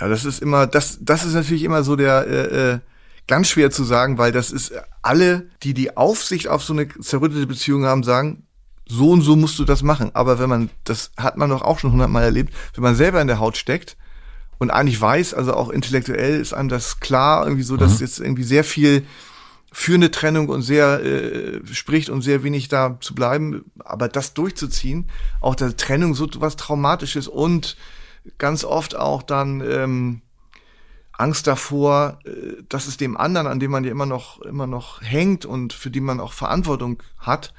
Ja, das ist immer, das, das ist natürlich immer so der, äh, äh, ganz schwer zu sagen, weil das ist alle, die die Aufsicht auf so eine zerrüttete Beziehung haben, sagen, so und so musst du das machen. Aber wenn man, das hat man doch auch schon hundertmal erlebt, wenn man selber in der Haut steckt und eigentlich weiß, also auch intellektuell ist einem das klar, irgendwie so, dass jetzt irgendwie sehr viel für eine Trennung und sehr äh, spricht und sehr wenig da zu bleiben, aber das durchzuziehen, auch der Trennung so was Traumatisches und ganz oft auch dann ähm, Angst davor, äh, dass es dem anderen, an dem man ja immer noch immer noch hängt und für die man auch Verantwortung hat,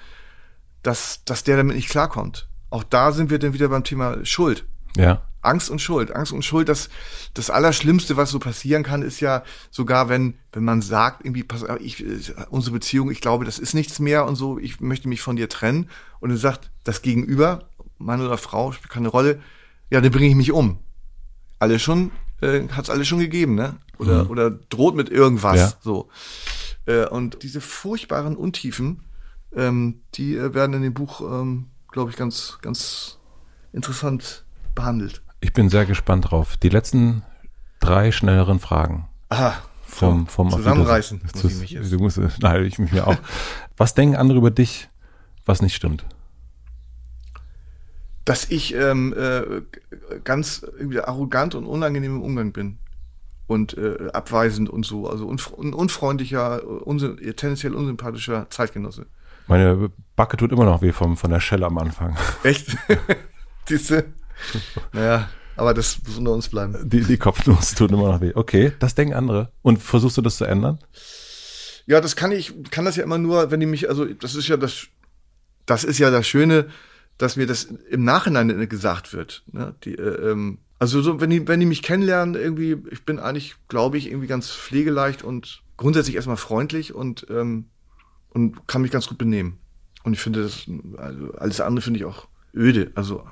dass dass der damit nicht klarkommt. Auch da sind wir dann wieder beim Thema Schuld. Ja. Angst und Schuld. Angst und Schuld, das, das Allerschlimmste, was so passieren kann, ist ja sogar, wenn, wenn man sagt, irgendwie, pass ich, unsere Beziehung, ich glaube, das ist nichts mehr und so, ich möchte mich von dir trennen. Und dann sagt das Gegenüber, Mann oder Frau, spielt keine Rolle, ja, dann bringe ich mich um. Alle schon, äh, hat's alles schon gegeben, ne? Oder, oder droht mit irgendwas, Ja. so. Äh, und diese furchtbaren Untiefen, ähm, die äh, werden in dem Buch, ähm, glaube ich, ganz, ganz interessant behandelt. Ich bin sehr gespannt drauf. Die letzten drei schnelleren Fragen. Aha. Vom, vom Zusammenreißen Auf muss ich mich jetzt. Du musst, nein, ich mich mir auch. Was denken andere über dich, was nicht stimmt? Dass ich ähm, äh, ganz irgendwie arrogant und unangenehm im Umgang bin und äh, abweisend und so, also unf un unfreundlicher, unsy tendenziell unsympathischer Zeitgenosse. Meine Backe tut immer noch weh vom, von der Schelle am Anfang. Echt? Siehste? Naja, aber das muss unter uns bleiben. Die, die Kopfnuss tut immer noch weh. Okay, das denken andere. Und versuchst du das zu ändern? Ja, das kann ich, kann das ja immer nur, wenn die mich, also das ist ja das, das ist ja das Schöne, dass mir das im Nachhinein gesagt wird. Ne? Die, äh, ähm, also so, wenn die, wenn die mich kennenlernen, irgendwie, ich bin eigentlich, glaube ich, irgendwie ganz pflegeleicht und grundsätzlich erstmal freundlich und, ähm, und kann mich ganz gut benehmen. Und ich finde das, also alles andere finde ich auch öde. Also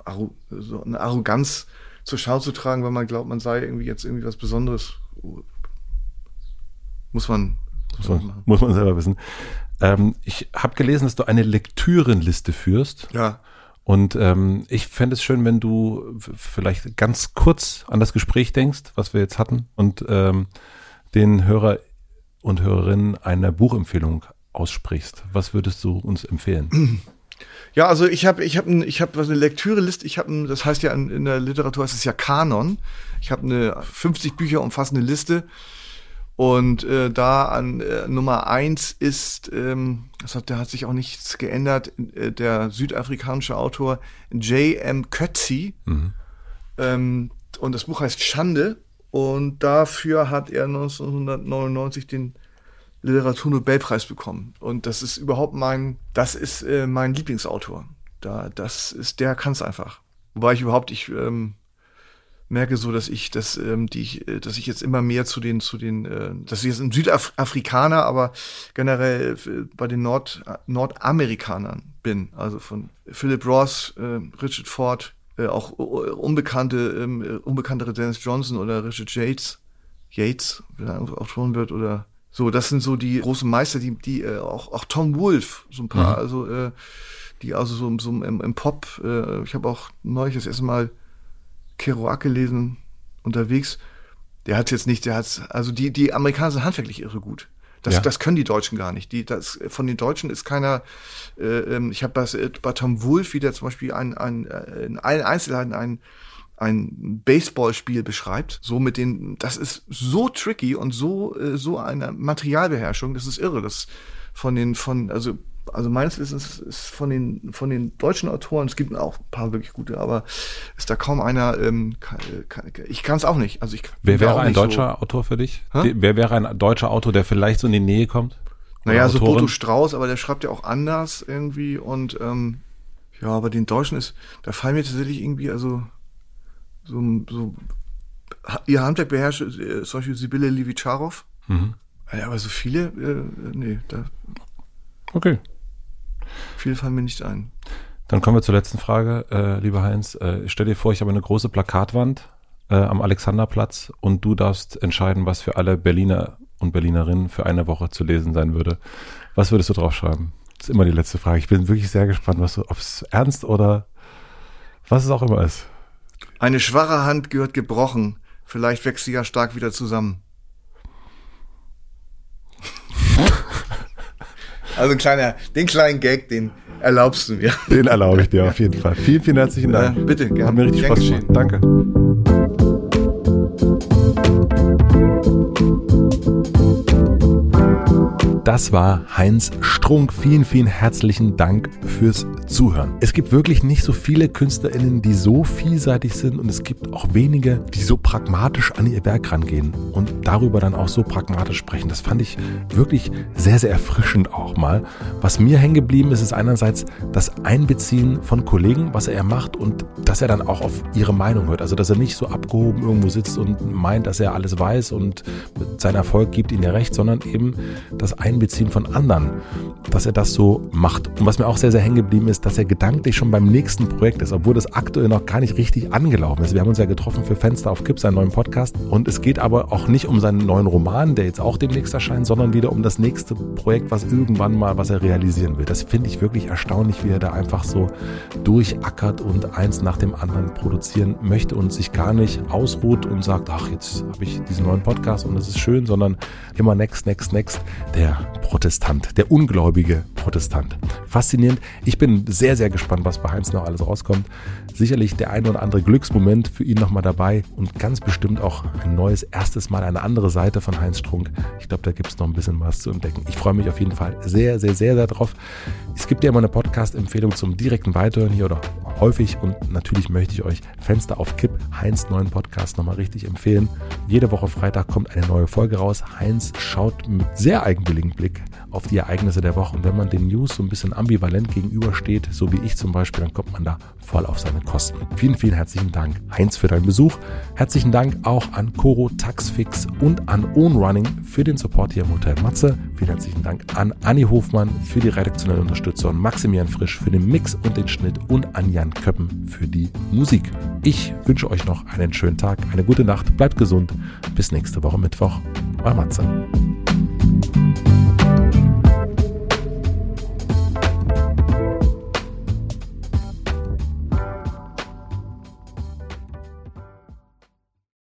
so eine Arroganz zur Schau zu tragen, weil man glaubt, man sei irgendwie jetzt irgendwie was Besonderes. Muss man, muss man, muss man selber wissen. Ähm, ich habe gelesen, dass du eine Lektürenliste führst. Ja. Und ähm, ich fände es schön, wenn du vielleicht ganz kurz an das Gespräch denkst, was wir jetzt hatten, und ähm, den Hörer und Hörerinnen eine Buchempfehlung aussprichst. Was würdest du uns empfehlen? Ja, also ich habe ich habe ich habe eine Lektüreliste, ich habe das heißt ja in, in, der Literatur heißt es ja Kanon. Ich habe eine 50 Bücher umfassende Liste und äh, da an äh, Nummer eins ist, ähm, das hat, da hat sich auch nichts geändert, äh, der südafrikanische Autor J.M. Coetzee. Mhm. Ähm, und das Buch heißt Schande. Und dafür hat er 1999 den Literaturnobelpreis bekommen. Und das ist überhaupt mein, das ist äh, mein Lieblingsautor. Da, das ist, der kann es einfach. Wobei ich überhaupt, ich ähm, merke so, dass ich, dass, ähm, die, ich, äh, dass ich jetzt immer mehr zu den, zu den, äh, dass ich jetzt ein Südafrikaner, aber generell bei den Nord, Nordamerikanern bin. Also von Philip Ross, äh, Richard Ford, äh, auch äh, unbekannte, ähm, äh, unbekanntere Dennis Johnson oder Richard Yates, Yates, wie er auch tun wird, oder so, das sind so die großen Meister, die, die äh, auch, auch Tom Wolf, so ein paar, mhm. also äh, die also so, so im, im Pop, äh, ich habe auch neulich das erste Mal Kerouac gelesen unterwegs. Der hat jetzt nicht, der hat also die die Amerikaner sind handwerklich irre gut. Das, ja. das können die Deutschen gar nicht. Die, das, von den Deutschen ist keiner. Äh, ähm, ich habe bei, bei Tom Wolf wieder zum Beispiel ein, ein, äh, in allen Einzelheiten ein ein Baseballspiel beschreibt, so mit den, das ist so tricky und so äh, so eine Materialbeherrschung, das ist irre, das von den von also also meines Wissens ist von den von den deutschen Autoren, es gibt auch ein paar wirklich gute, aber ist da kaum einer. Ähm, kann, kann, ich kann es auch nicht. Also ich. Wer wäre ein deutscher so. Autor für dich? Hä? Wer wäre ein deutscher Autor, der vielleicht so in die Nähe kommt? Naja, so Boto Strauß, aber der schreibt ja auch anders irgendwie und ähm, ja, aber den Deutschen ist, da fallen mir tatsächlich irgendwie also so, so ihr Handwerk beherrscht, äh, zum Beispiel Sibylle Livicharov. Mhm. Ja, aber so viele, äh, nee, da. Okay. Viele fallen mir nicht ein. Dann kommen wir zur letzten Frage, äh, lieber Heinz. Äh, stell dir vor, ich habe eine große Plakatwand äh, am Alexanderplatz und du darfst entscheiden, was für alle Berliner und Berlinerinnen für eine Woche zu lesen sein würde. Was würdest du draufschreiben? Das ist immer die letzte Frage. Ich bin wirklich sehr gespannt, was ob es ernst oder was es auch immer ist. Eine schwache Hand gehört gebrochen. Vielleicht wächst sie ja stark wieder zusammen. also ein kleiner, den kleinen Gag, den erlaubst du mir. Den erlaube ich dir auf jeden Fall. Vielen, vielen herzlichen Dank. Ja, bitte, gerne. Hat mir richtig Spaß gemacht. Danke. Das war Heinz Strunk. Vielen, vielen herzlichen Dank fürs Zuhören. Es gibt wirklich nicht so viele KünstlerInnen, die so vielseitig sind und es gibt auch wenige, die so pragmatisch an ihr Werk rangehen und darüber dann auch so pragmatisch sprechen. Das fand ich wirklich sehr, sehr erfrischend auch mal. Was mir hängen geblieben ist, ist einerseits das Einbeziehen von Kollegen, was er macht und dass er dann auch auf ihre Meinung hört. Also, dass er nicht so abgehoben irgendwo sitzt und meint, dass er alles weiß und sein Erfolg gibt ihm ja recht, sondern eben das Einbeziehen von anderen, dass er das so macht. Und was mir auch sehr, sehr hängen geblieben ist, dass er gedanklich schon beim nächsten Projekt ist, obwohl das aktuell noch gar nicht richtig angelaufen ist. Wir haben uns ja getroffen für Fenster auf Kipp, seinen neuen Podcast. Und es geht aber auch nicht um seinen neuen Roman, der jetzt auch demnächst erscheint, sondern wieder um das nächste Projekt, was irgendwann mal, was er realisieren will. Das finde ich wirklich erstaunlich, wie er da einfach so durchackert und eins nach dem anderen produzieren möchte und sich gar nicht ausruht und sagt, ach, jetzt habe ich diesen neuen Podcast und das ist schön, sondern immer next, next, next. Der Protestant, der ungläubige Protestant. Faszinierend. Ich bin sehr, sehr gespannt, was bei Heinz noch alles rauskommt. Sicherlich der ein oder andere Glücksmoment für ihn nochmal dabei und ganz bestimmt auch ein neues, erstes Mal eine andere Seite von Heinz Strunk. Ich glaube, da gibt es noch ein bisschen was zu entdecken. Ich freue mich auf jeden Fall sehr, sehr, sehr, sehr drauf. Es gibt ja immer eine Podcast-Empfehlung zum direkten Weiterhören hier oder häufig und natürlich möchte ich euch Fenster auf Kipp, Heinz neuen Podcast nochmal richtig empfehlen. Jede Woche Freitag kommt eine neue Folge raus. Heinz schaut mit sehr eigenwilligen Blick auf die Ereignisse der Woche und wenn man den News so ein bisschen ambivalent gegenübersteht, so wie ich zum Beispiel, dann kommt man da voll auf seine Kosten. Vielen, vielen herzlichen Dank, Heinz, für deinen Besuch. Herzlichen Dank auch an Coro Taxfix und an Own Running für den Support hier im Hotel Matze. Vielen herzlichen Dank an Anni Hofmann für die redaktionelle Unterstützung, Maximilian Frisch für den Mix und den Schnitt und an Jan Köppen für die Musik. Ich wünsche euch noch einen schönen Tag, eine gute Nacht, bleibt gesund. Bis nächste Woche Mittwoch. Euer Matze.